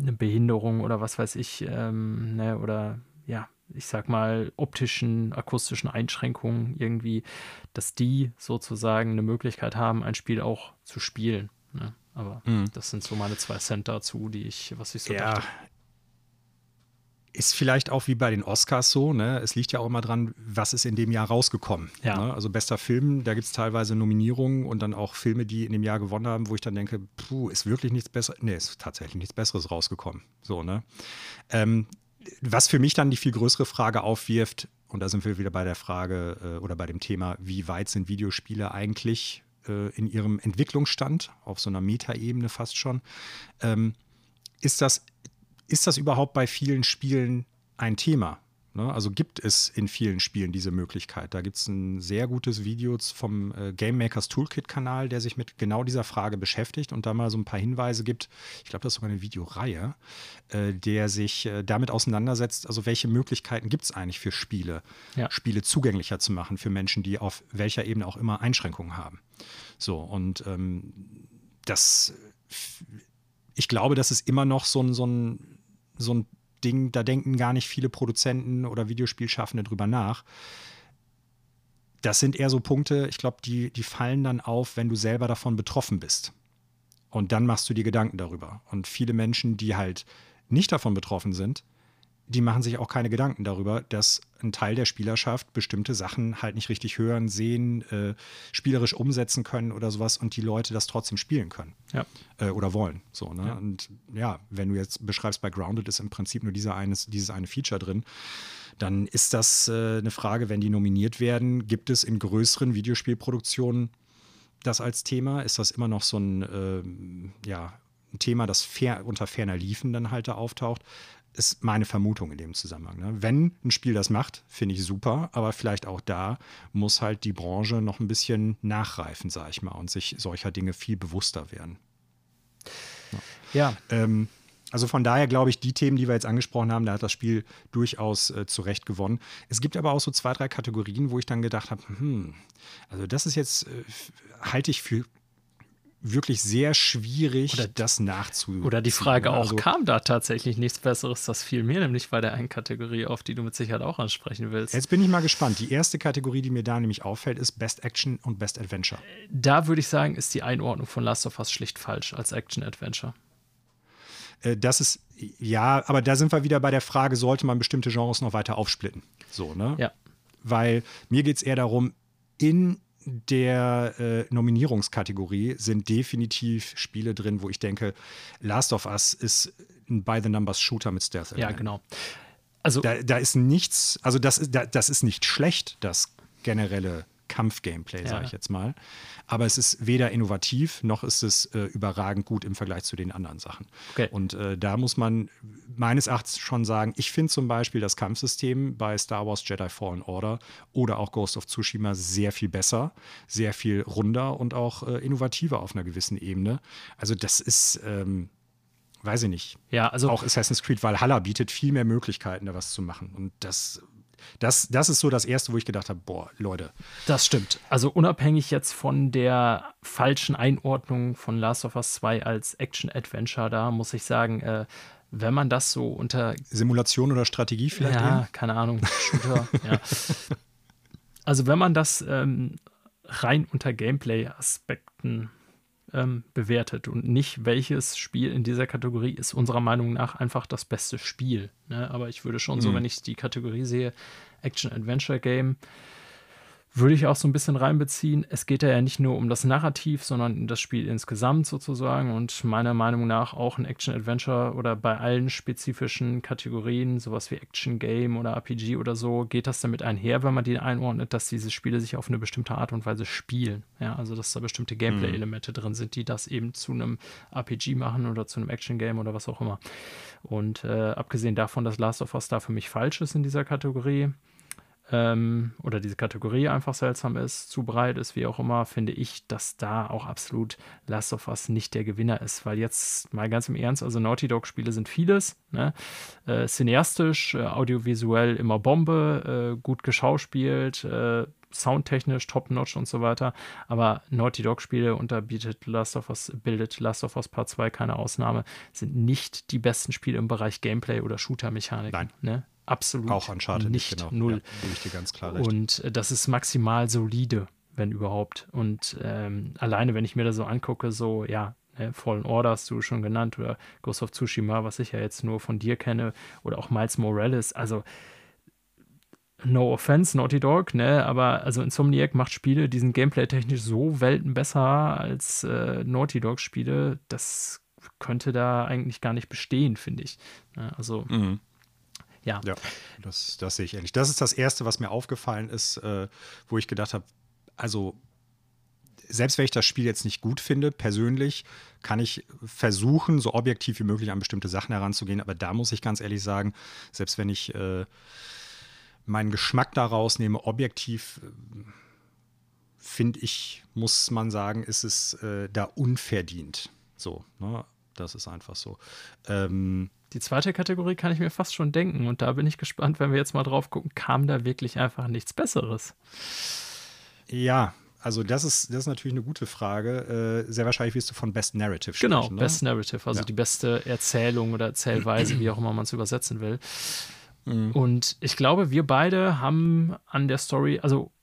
eine Behinderung oder was weiß ich, ähm, ne, oder ja, ich sag mal, optischen, akustischen Einschränkungen irgendwie, dass die sozusagen eine Möglichkeit haben, ein Spiel auch zu spielen. Ne? Aber mhm. das sind so meine zwei Cent dazu, die ich, was ich so ja, dachte. Ist vielleicht auch wie bei den Oscars so, ne? Es liegt ja auch immer dran, was ist in dem Jahr rausgekommen. Ja. Ne? Also bester Film, da gibt es teilweise Nominierungen und dann auch Filme, die in dem Jahr gewonnen haben, wo ich dann denke, puh, ist wirklich nichts Besseres. Nee, ist tatsächlich nichts Besseres rausgekommen. So, ne? Ähm, was für mich dann die viel größere Frage aufwirft, und da sind wir wieder bei der Frage äh, oder bei dem Thema, wie weit sind Videospiele eigentlich äh, in ihrem Entwicklungsstand, auf so einer Metaebene fast schon, ähm, ist das ist das überhaupt bei vielen Spielen ein Thema? Ne? Also gibt es in vielen Spielen diese Möglichkeit. Da gibt es ein sehr gutes Video vom äh, Game Makers Toolkit-Kanal, der sich mit genau dieser Frage beschäftigt und da mal so ein paar Hinweise gibt. Ich glaube, das ist sogar eine Videoreihe, äh, der sich äh, damit auseinandersetzt, also welche Möglichkeiten gibt es eigentlich für Spiele, ja. Spiele zugänglicher zu machen für Menschen, die auf welcher Ebene auch immer Einschränkungen haben. So, und ähm, das ich glaube, das ist immer noch so ein, so ein so ein Ding, da denken gar nicht viele Produzenten oder Videospielschaffende drüber nach. Das sind eher so Punkte, ich glaube, die, die fallen dann auf, wenn du selber davon betroffen bist. Und dann machst du dir Gedanken darüber. Und viele Menschen, die halt nicht davon betroffen sind, die machen sich auch keine Gedanken darüber, dass ein Teil der Spielerschaft bestimmte Sachen halt nicht richtig hören, sehen, äh, spielerisch umsetzen können oder sowas und die Leute das trotzdem spielen können. Ja. Äh, oder wollen. So, ne? Ja. Und ja, wenn du jetzt beschreibst, bei Grounded ist im Prinzip nur dieser eines, dieses eine Feature drin, dann ist das äh, eine Frage, wenn die nominiert werden, gibt es in größeren Videospielproduktionen das als Thema? Ist das immer noch so ein, äh, ja, ein Thema, das fair, unter ferner Liefen dann halt da auftaucht? Ist meine Vermutung in dem Zusammenhang. Ne? Wenn ein Spiel das macht, finde ich super, aber vielleicht auch da muss halt die Branche noch ein bisschen nachreifen, sage ich mal, und sich solcher Dinge viel bewusster werden. Ja. ja. Ähm, also von daher glaube ich, die Themen, die wir jetzt angesprochen haben, da hat das Spiel durchaus äh, zu Recht gewonnen. Es gibt aber auch so zwei, drei Kategorien, wo ich dann gedacht habe, hm, also das ist jetzt, äh, halte ich für wirklich sehr schwierig, oder, das nachzuziehen. Oder die Frage auch, also, kam da tatsächlich nichts Besseres? Das fiel mir nämlich bei der einen Kategorie auf, die du mit Sicherheit auch ansprechen willst. Jetzt bin ich mal gespannt. Die erste Kategorie, die mir da nämlich auffällt, ist Best Action und Best Adventure. Da würde ich sagen, ist die Einordnung von Last of Us schlicht falsch als Action-Adventure. Äh, das ist, ja, aber da sind wir wieder bei der Frage, sollte man bestimmte Genres noch weiter aufsplitten? So, ne? Ja. Weil mir geht es eher darum, in der äh, Nominierungskategorie sind definitiv Spiele drin, wo ich denke, Last of Us ist ein By-the-Numbers-Shooter mit stealth -Element. Ja, genau. Also da, da, ist nichts, also das, da, das ist nicht schlecht, das generelle Kampf-Gameplay, ja. sage ich jetzt mal. Aber es ist weder innovativ noch ist es äh, überragend gut im Vergleich zu den anderen Sachen. Okay. Und äh, da muss man meines Erachtens schon sagen, ich finde zum Beispiel das Kampfsystem bei Star Wars Jedi Fallen Order oder auch Ghost of Tsushima sehr viel besser, sehr viel runder und auch äh, innovativer auf einer gewissen Ebene. Also das ist. Ähm, weiß ich nicht. Ja, also auch Assassin's Creed Valhalla bietet viel mehr Möglichkeiten, da was zu machen. Und das das, das ist so das Erste, wo ich gedacht habe, boah, Leute. Das stimmt. Also unabhängig jetzt von der falschen Einordnung von Last of Us 2 als Action-Adventure, da muss ich sagen, äh, wenn man das so unter... Simulation oder Strategie vielleicht? Ja, eben? keine Ahnung, Shooter, ja. Also wenn man das ähm, rein unter Gameplay-Aspekten ähm, bewertet und nicht, welches Spiel in dieser Kategorie ist unserer Meinung nach einfach das beste Spiel. Ne? Aber ich würde schon mhm. so, wenn ich die Kategorie sehe, Action-Adventure-Game, würde ich auch so ein bisschen reinbeziehen. Es geht ja nicht nur um das Narrativ, sondern um das Spiel insgesamt sozusagen. Und meiner Meinung nach auch ein Action-Adventure oder bei allen spezifischen Kategorien, sowas wie Action-Game oder RPG oder so, geht das damit einher, wenn man die einordnet, dass diese Spiele sich auf eine bestimmte Art und Weise spielen. Ja, also dass da bestimmte Gameplay-Elemente mhm. drin sind, die das eben zu einem RPG machen oder zu einem Action-Game oder was auch immer. Und äh, abgesehen davon, dass Last of Us da für mich falsch ist in dieser Kategorie, ähm, oder diese Kategorie einfach seltsam ist, zu breit ist, wie auch immer, finde ich, dass da auch absolut Last of Us nicht der Gewinner ist. Weil jetzt mal ganz im Ernst, also Naughty Dog-Spiele sind vieles, ne? äh, cineastisch, äh, audiovisuell immer Bombe, äh, gut geschauspielt, äh, soundtechnisch top-notch und so weiter. Aber Naughty Dog-Spiele unterbietet Last of Us, bildet Last of Us Part 2 keine Ausnahme, sind nicht die besten Spiele im Bereich Gameplay oder Shooter-Mechanik. Nein. Ne? Absolut auch Uncharted nicht, genau. null. Ja. Und äh, das ist maximal solide, wenn überhaupt. Und ähm, alleine, wenn ich mir das so angucke, so, ja, ne, Fallen Order hast du schon genannt oder Ghost of Tsushima, was ich ja jetzt nur von dir kenne, oder auch Miles Morales, also no offense, Naughty Dog, ne, aber also Insomniac macht Spiele, die sind gameplay-technisch so Welten besser als äh, Naughty Dog-Spiele, das könnte da eigentlich gar nicht bestehen, finde ich. Ne, also, mhm. Ja. Ja, das, das sehe ich ähnlich. Das ist das Erste, was mir aufgefallen ist, äh, wo ich gedacht habe, also selbst wenn ich das Spiel jetzt nicht gut finde, persönlich, kann ich versuchen, so objektiv wie möglich an bestimmte Sachen heranzugehen. Aber da muss ich ganz ehrlich sagen, selbst wenn ich äh, meinen Geschmack daraus nehme, objektiv äh, finde ich, muss man sagen, ist es äh, da unverdient. So, ne? das ist einfach so. Ähm, die zweite Kategorie kann ich mir fast schon denken und da bin ich gespannt, wenn wir jetzt mal drauf gucken, kam da wirklich einfach nichts Besseres? Ja, also das ist, das ist natürlich eine gute Frage. Äh, sehr wahrscheinlich wirst du von Best Narrative sprechen. Genau, ne? Best Narrative, also ja. die beste Erzählung oder Erzählweise, wie auch immer man es übersetzen will. Mhm. Und ich glaube, wir beide haben an der Story, also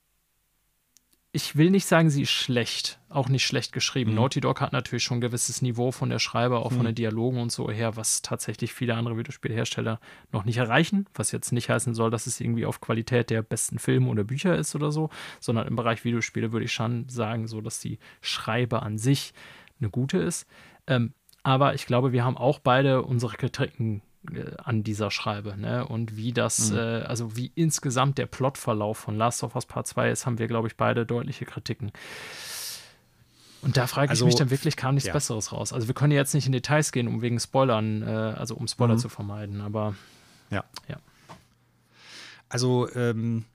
ich will nicht sagen, sie ist schlecht, auch nicht schlecht geschrieben. Mhm. Naughty Dog hat natürlich schon ein gewisses Niveau von der Schreiber, auch mhm. von den Dialogen und so her, was tatsächlich viele andere Videospielhersteller noch nicht erreichen. Was jetzt nicht heißen soll, dass es irgendwie auf Qualität der besten Filme oder Bücher ist oder so, sondern im Bereich Videospiele würde ich schon sagen, so dass die Schreiber an sich eine gute ist. Ähm, aber ich glaube, wir haben auch beide unsere Kritiken an dieser Schreibe. Ne? Und wie das, mhm. äh, also wie insgesamt der Plotverlauf von Last of Us Part 2 ist, haben wir, glaube ich, beide deutliche Kritiken. Und da frage also, ich mich dann wirklich, kam nichts ja. Besseres raus. Also wir können jetzt nicht in Details gehen, um wegen Spoilern, äh, also um Spoiler mhm. zu vermeiden, aber ja. ja. Also ähm,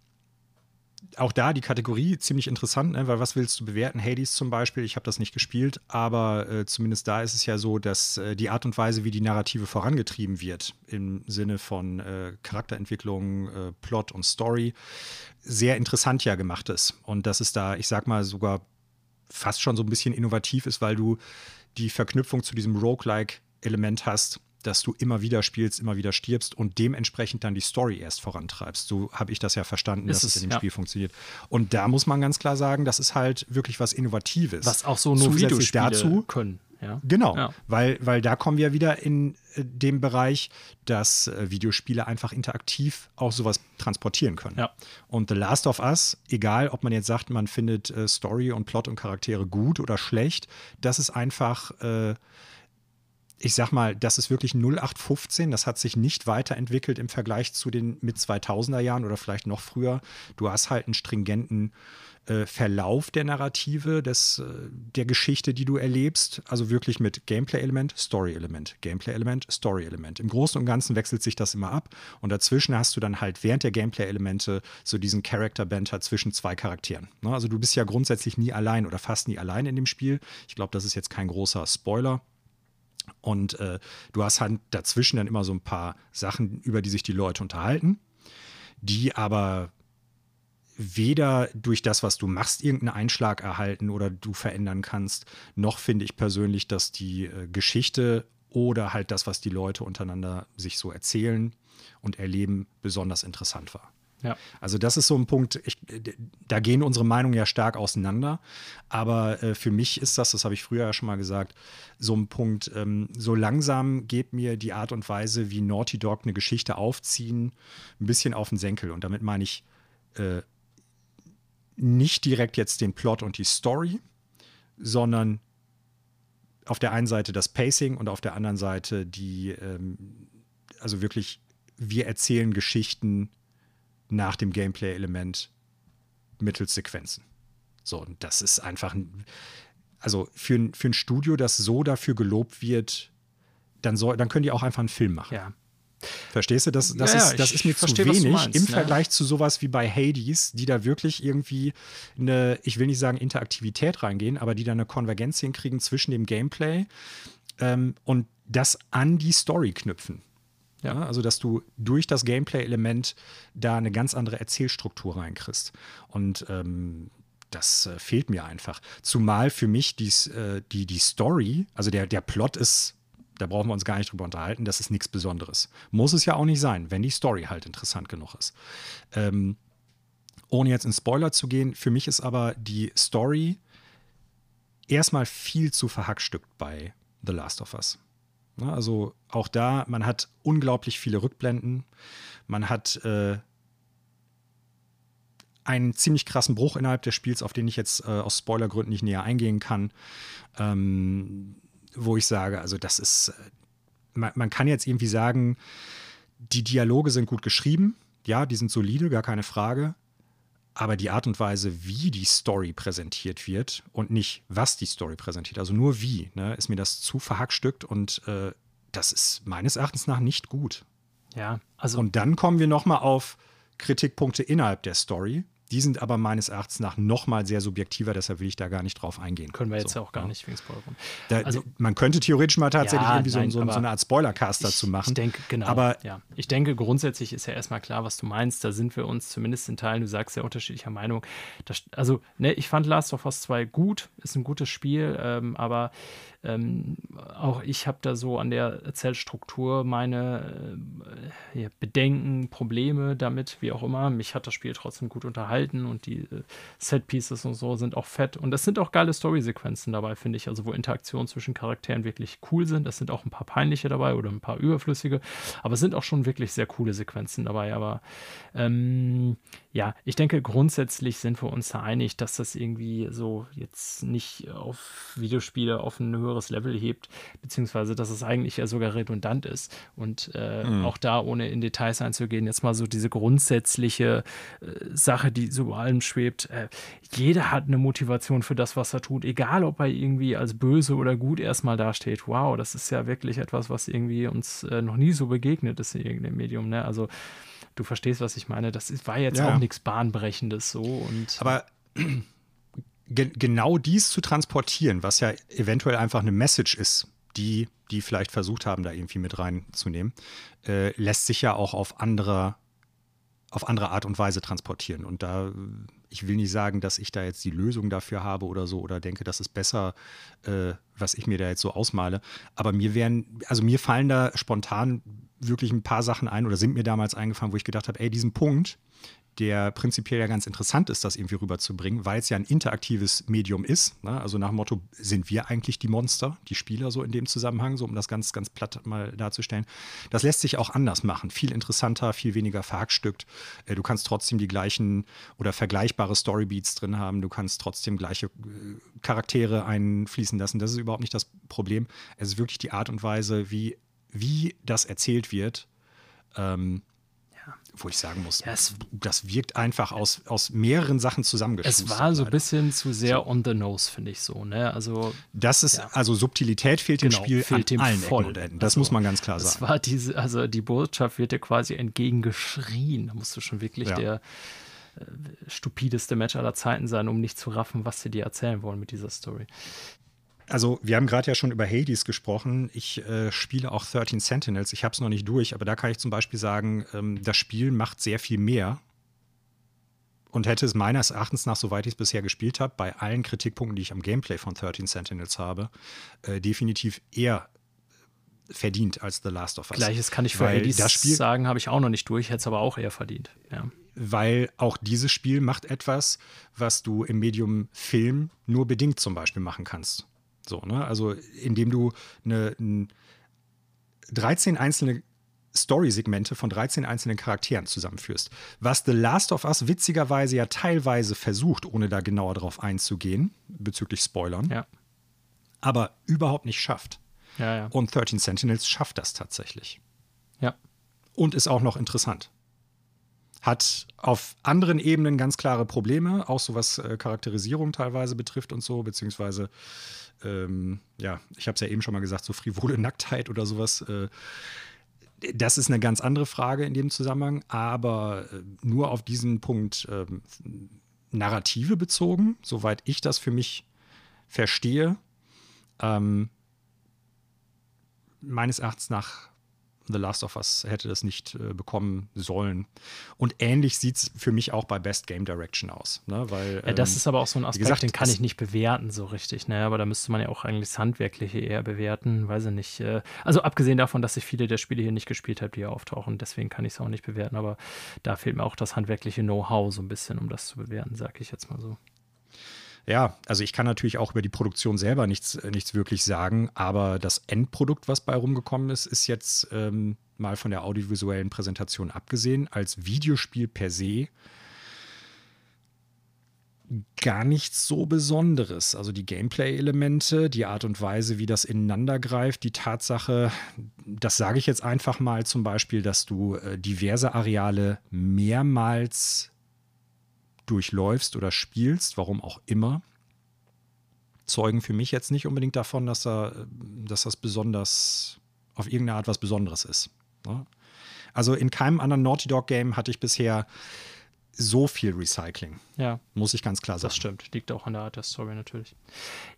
auch da die Kategorie ziemlich interessant, ne? weil was willst du bewerten? Hades zum Beispiel, ich habe das nicht gespielt, aber äh, zumindest da ist es ja so, dass äh, die Art und Weise, wie die Narrative vorangetrieben wird, im Sinne von äh, Charakterentwicklung, äh, Plot und Story, sehr interessant ja gemacht ist. Und dass es da, ich sag mal, sogar fast schon so ein bisschen innovativ ist, weil du die Verknüpfung zu diesem Roguelike-Element hast, dass du immer wieder spielst, immer wieder stirbst und dementsprechend dann die Story erst vorantreibst. So habe ich das ja verstanden, ist dass es in dem ja. Spiel funktioniert. Und da muss man ganz klar sagen, das ist halt wirklich was Innovatives. Was auch so nur Zusätzlich Videospiele dazu können. Ja. Genau, ja. Weil, weil da kommen wir wieder in äh, dem Bereich, dass äh, Videospiele einfach interaktiv auch sowas transportieren können. Ja. Und The Last of Us, egal ob man jetzt sagt, man findet äh, Story und Plot und Charaktere gut oder schlecht, das ist einfach äh, ich sag mal, das ist wirklich 0815. Das hat sich nicht weiterentwickelt im Vergleich zu den mit 2000er Jahren oder vielleicht noch früher. Du hast halt einen stringenten äh, Verlauf der Narrative, des, äh, der Geschichte, die du erlebst. Also wirklich mit Gameplay-Element, Story-Element, Gameplay-Element, Story-Element. Im Großen und Ganzen wechselt sich das immer ab. Und dazwischen hast du dann halt während der Gameplay-Elemente so diesen Character-Banter zwischen zwei Charakteren. Ne? Also du bist ja grundsätzlich nie allein oder fast nie allein in dem Spiel. Ich glaube, das ist jetzt kein großer Spoiler. Und äh, du hast halt dazwischen dann immer so ein paar Sachen, über die sich die Leute unterhalten, die aber weder durch das, was du machst, irgendeinen Einschlag erhalten oder du verändern kannst, noch finde ich persönlich, dass die äh, Geschichte oder halt das, was die Leute untereinander sich so erzählen und erleben, besonders interessant war. Ja. Also das ist so ein Punkt, ich, da gehen unsere Meinungen ja stark auseinander. Aber äh, für mich ist das, das habe ich früher ja schon mal gesagt, so ein Punkt, ähm, so langsam geht mir die Art und Weise, wie Naughty Dog eine Geschichte aufziehen, ein bisschen auf den Senkel. Und damit meine ich äh, nicht direkt jetzt den Plot und die Story, sondern auf der einen Seite das Pacing und auf der anderen Seite die, ähm, also wirklich, wir erzählen Geschichten nach dem Gameplay-Element mittels Sequenzen. So, und das ist einfach, ein, also für ein, für ein Studio, das so dafür gelobt wird, dann, soll, dann können die auch einfach einen Film machen. Ja. Verstehst du? Das, das, ja, ist, das ist mir versteh, zu wenig meinst, im ne? Vergleich zu sowas wie bei Hades, die da wirklich irgendwie eine, ich will nicht sagen Interaktivität reingehen, aber die da eine Konvergenz hinkriegen zwischen dem Gameplay ähm, und das an die Story knüpfen. Ja, also dass du durch das Gameplay-Element da eine ganz andere Erzählstruktur reinkriegst. Und ähm, das äh, fehlt mir einfach. Zumal für mich dies, äh, die, die Story, also der, der Plot ist Da brauchen wir uns gar nicht drüber unterhalten. Das ist nichts Besonderes. Muss es ja auch nicht sein, wenn die Story halt interessant genug ist. Ähm, ohne jetzt in Spoiler zu gehen, für mich ist aber die Story erstmal viel zu verhackstückt bei The Last of Us. Ne, also auch da, man hat unglaublich viele Rückblenden. Man hat äh, einen ziemlich krassen Bruch innerhalb des Spiels, auf den ich jetzt äh, aus Spoilergründen nicht näher eingehen kann. Ähm, wo ich sage, also das ist, äh, man, man, kann jetzt irgendwie sagen, die Dialoge sind gut geschrieben, ja, die sind solide, gar keine Frage. Aber die Art und Weise, wie die Story präsentiert wird und nicht, was die Story präsentiert, also nur wie, ne, ist mir das zu verhackstückt und äh, das ist meines Erachtens nach nicht gut. Ja, also. Und dann kommen wir nochmal auf Kritikpunkte innerhalb der Story. Die sind aber meines Erachtens nach nochmal sehr subjektiver, deshalb will ich da gar nicht drauf eingehen. Können wir jetzt so, ja auch gar ja. nicht wegen Spoiler da, also, Man könnte theoretisch mal tatsächlich ja, irgendwie so, nein, so, so, eine Art Spoilercast dazu machen. Ich denke, genau. Aber ja. ich denke, grundsätzlich ist ja erstmal klar, was du meinst. Da sind wir uns zumindest in Teilen, du sagst ja unterschiedlicher Meinung. Das, also, ne, ich fand Last of Us 2 gut, ist ein gutes Spiel, ähm, aber ähm, auch ich habe da so an der Erzählstruktur meine äh, Bedenken, Probleme damit, wie auch immer. Mich hat das Spiel trotzdem gut unterhalten und die äh, Set-Pieces und so sind auch fett. Und es sind auch geile Story-Sequenzen dabei, finde ich. Also, wo Interaktionen zwischen Charakteren wirklich cool sind. Es sind auch ein paar peinliche dabei oder ein paar überflüssige. Aber es sind auch schon wirklich sehr coole Sequenzen dabei. Aber ähm, ja, ich denke, grundsätzlich sind wir uns da einig, dass das irgendwie so jetzt nicht auf Videospiele auf ein höheres Level hebt, beziehungsweise dass es eigentlich ja sogar redundant ist. Und äh, mhm. auch da, ohne in Details einzugehen, jetzt mal so diese grundsätzliche äh, Sache, die so über allem schwebt. Äh, jeder hat eine Motivation für das, was er tut, egal ob er irgendwie als böse oder gut erstmal dasteht. Wow, das ist ja wirklich etwas, was irgendwie uns äh, noch nie so begegnet ist in irgendeinem Medium. Ne? Also du verstehst, was ich meine. Das war jetzt ja. auch nichts Bahnbrechendes so. Und Aber ge genau dies zu transportieren, was ja eventuell einfach eine Message ist, die die vielleicht versucht haben, da irgendwie mit reinzunehmen, äh, lässt sich ja auch auf andere, auf andere Art und Weise transportieren. Und da, ich will nicht sagen, dass ich da jetzt die Lösung dafür habe oder so oder denke, das ist besser, äh, was ich mir da jetzt so ausmale. Aber mir wären, also mir fallen da spontan wirklich ein paar Sachen ein oder sind mir damals eingefallen, wo ich gedacht habe, ey, diesen Punkt, der prinzipiell ja ganz interessant ist, das irgendwie rüberzubringen, weil es ja ein interaktives Medium ist. Ne? Also nach dem Motto, sind wir eigentlich die Monster, die Spieler so in dem Zusammenhang, so um das ganz, ganz platt mal darzustellen. Das lässt sich auch anders machen. Viel interessanter, viel weniger verhackstückt. Äh, du kannst trotzdem die gleichen oder vergleichbare Storybeats drin haben. Du kannst trotzdem gleiche äh, Charaktere einfließen lassen. Das ist überhaupt nicht das Problem. Es ist wirklich die Art und Weise, wie wie das erzählt wird, ähm. Wo ich sagen muss, ja, das wirkt einfach aus, aus mehreren Sachen zusammengeschustert. Es war so ein bisschen zu sehr so. on the nose, finde ich so. Ne? Also, das ist, ja. also Subtilität fehlt genau, dem Spiel fehlt an allen voll. Ecken und Enden. Das also, muss man ganz klar sagen. Es war diese, also die Botschaft wird dir quasi entgegengeschrien. Da musst du schon wirklich der äh, stupideste Match aller Zeiten sein, um nicht zu raffen, was sie dir erzählen wollen mit dieser Story. Also, wir haben gerade ja schon über Hades gesprochen. Ich äh, spiele auch 13 Sentinels. Ich habe es noch nicht durch, aber da kann ich zum Beispiel sagen, ähm, das Spiel macht sehr viel mehr und hätte es meines Erachtens nach, soweit ich es bisher gespielt habe, bei allen Kritikpunkten, die ich am Gameplay von 13 Sentinels habe, äh, definitiv eher verdient als The Last of Us. Gleiches kann ich für Weil Hades das Spiel, sagen, habe ich auch noch nicht durch, hätte es aber auch eher verdient. Ja. Weil auch dieses Spiel macht etwas, was du im Medium Film nur bedingt zum Beispiel machen kannst. So, ne? Also, indem du eine, ein, 13 einzelne Story-Segmente von 13 einzelnen Charakteren zusammenführst. Was The Last of Us witzigerweise ja teilweise versucht, ohne da genauer drauf einzugehen, bezüglich Spoilern, ja. aber überhaupt nicht schafft. Ja, ja. Und 13 Sentinels schafft das tatsächlich. Ja. Und ist auch noch interessant. Hat auf anderen Ebenen ganz klare Probleme, auch so was äh, Charakterisierung teilweise betrifft und so, beziehungsweise ähm, ja, ich habe es ja eben schon mal gesagt, so frivole Nacktheit oder sowas. Äh, das ist eine ganz andere Frage in dem Zusammenhang, aber äh, nur auf diesen Punkt äh, Narrative bezogen, soweit ich das für mich verstehe, ähm, meines Erachtens nach The Last of Us hätte das nicht äh, bekommen sollen. Und ähnlich sieht es für mich auch bei Best Game Direction aus. Ne? Weil, ja, das ähm, ist aber auch so ein Aspekt, gesagt, den kann ich nicht bewerten so richtig. Ne? Aber da müsste man ja auch eigentlich das Handwerkliche eher bewerten. Weiß ich nicht. Äh, also abgesehen davon, dass ich viele der Spiele hier nicht gespielt habe, die hier auftauchen. Deswegen kann ich es auch nicht bewerten. Aber da fehlt mir auch das handwerkliche Know-how so ein bisschen, um das zu bewerten, sage ich jetzt mal so. Ja, also ich kann natürlich auch über die Produktion selber nichts, äh, nichts wirklich sagen, aber das Endprodukt, was bei rumgekommen ist, ist jetzt ähm, mal von der audiovisuellen Präsentation abgesehen, als Videospiel per se gar nichts so Besonderes. Also die Gameplay-Elemente, die Art und Weise, wie das ineinander greift, die Tatsache, das sage ich jetzt einfach mal zum Beispiel, dass du äh, diverse Areale mehrmals durchläufst oder spielst, warum auch immer, zeugen für mich jetzt nicht unbedingt davon, dass, er, dass das besonders auf irgendeine Art was Besonderes ist. Ne? Also in keinem anderen Naughty Dog Game hatte ich bisher so viel Recycling. Ja. Muss ich ganz klar sagen. Das stimmt. Liegt auch an der Art der Story natürlich.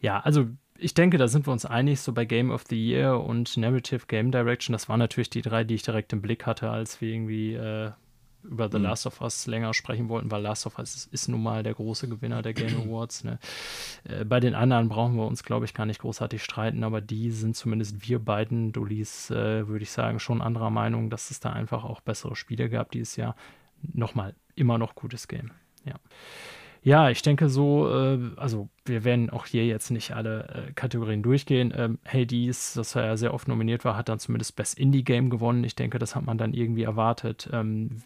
Ja, also ich denke, da sind wir uns einig, so bei Game of the Year und Narrative Game Direction. Das waren natürlich die drei, die ich direkt im Blick hatte, als wir irgendwie äh, über The mhm. Last of Us länger sprechen wollten, weil Last of Us ist, ist nun mal der große Gewinner der Game Awards. Ne? Äh, bei den anderen brauchen wir uns, glaube ich, gar nicht großartig streiten, aber die sind zumindest wir beiden, Dolis, äh, würde ich sagen, schon anderer Meinung, dass es da einfach auch bessere Spiele gab dieses Jahr. Nochmal, immer noch gutes Game. Ja. Ja, ich denke so, äh, also wir werden auch hier jetzt nicht alle äh, Kategorien durchgehen. Ähm, Hades, das ja sehr oft nominiert war, hat dann zumindest Best Indie Game gewonnen. Ich denke, das hat man dann irgendwie erwartet. Ähm,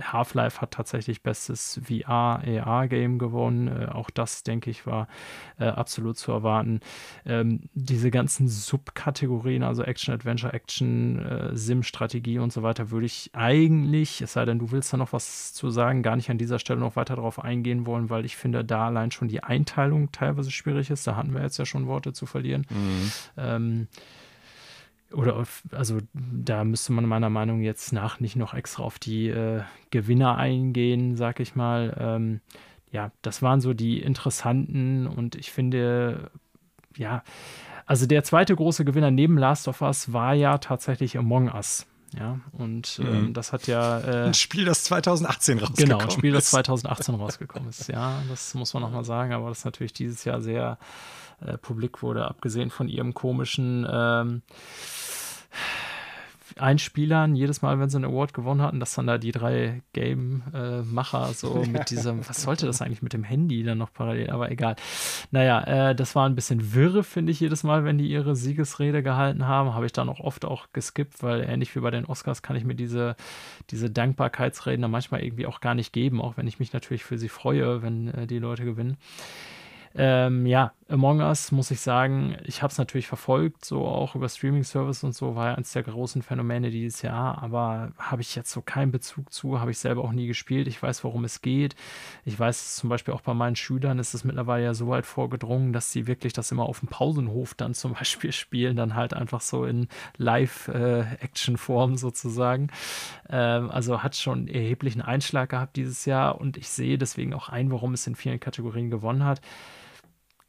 Half-Life hat tatsächlich bestes VR, AR Game gewonnen. Äh, auch das, denke ich, war äh, absolut zu erwarten. Ähm, diese ganzen Subkategorien, also Action, Adventure, Action, äh, Sim-Strategie und so weiter, würde ich eigentlich, es sei denn, du willst da noch was zu sagen, gar nicht an dieser Stelle noch weiter darauf eingehen wollen, weil ich finde, da allein schon die Einteilung Entscheidung teilweise schwierig ist. Da hatten wir jetzt ja schon Worte zu verlieren. Mhm. Ähm, oder also da müsste man meiner Meinung jetzt nach nicht noch extra auf die äh, Gewinner eingehen, sag ich mal. Ähm, ja, das waren so die interessanten und ich finde, ja, also der zweite große Gewinner neben Last of Us war ja tatsächlich Among Us. Ja, und ähm, mhm. das hat ja. Äh, ein Spiel, das 2018 rausgekommen ist. Genau, ein Spiel, das 2018 rausgekommen ist. Ja, das muss man nochmal sagen, aber das natürlich dieses Jahr sehr äh, publik wurde, abgesehen von ihrem komischen. Ähm, Einspielern, jedes Mal, wenn sie einen Award gewonnen hatten, dass dann da die drei Game-Macher so mit diesem, was sollte das eigentlich mit dem Handy dann noch parallel, aber egal. Naja, äh, das war ein bisschen wirre, finde ich, jedes Mal, wenn die ihre Siegesrede gehalten haben, habe ich dann auch oft auch geskippt, weil ähnlich wie bei den Oscars kann ich mir diese, diese Dankbarkeitsreden dann manchmal irgendwie auch gar nicht geben, auch wenn ich mich natürlich für sie freue, wenn äh, die Leute gewinnen. Ähm, ja, Among Us, muss ich sagen, ich habe es natürlich verfolgt, so auch über Streaming-Service und so, war ja eines der großen Phänomene dieses Jahr, aber habe ich jetzt so keinen Bezug zu, habe ich selber auch nie gespielt. Ich weiß, worum es geht. Ich weiß zum Beispiel auch bei meinen Schülern ist es mittlerweile ja so weit vorgedrungen, dass sie wirklich das immer auf dem Pausenhof dann zum Beispiel spielen, dann halt einfach so in Live-Action-Form äh, sozusagen. Ähm, also hat schon erheblichen Einschlag gehabt dieses Jahr und ich sehe deswegen auch ein, warum es in vielen Kategorien gewonnen hat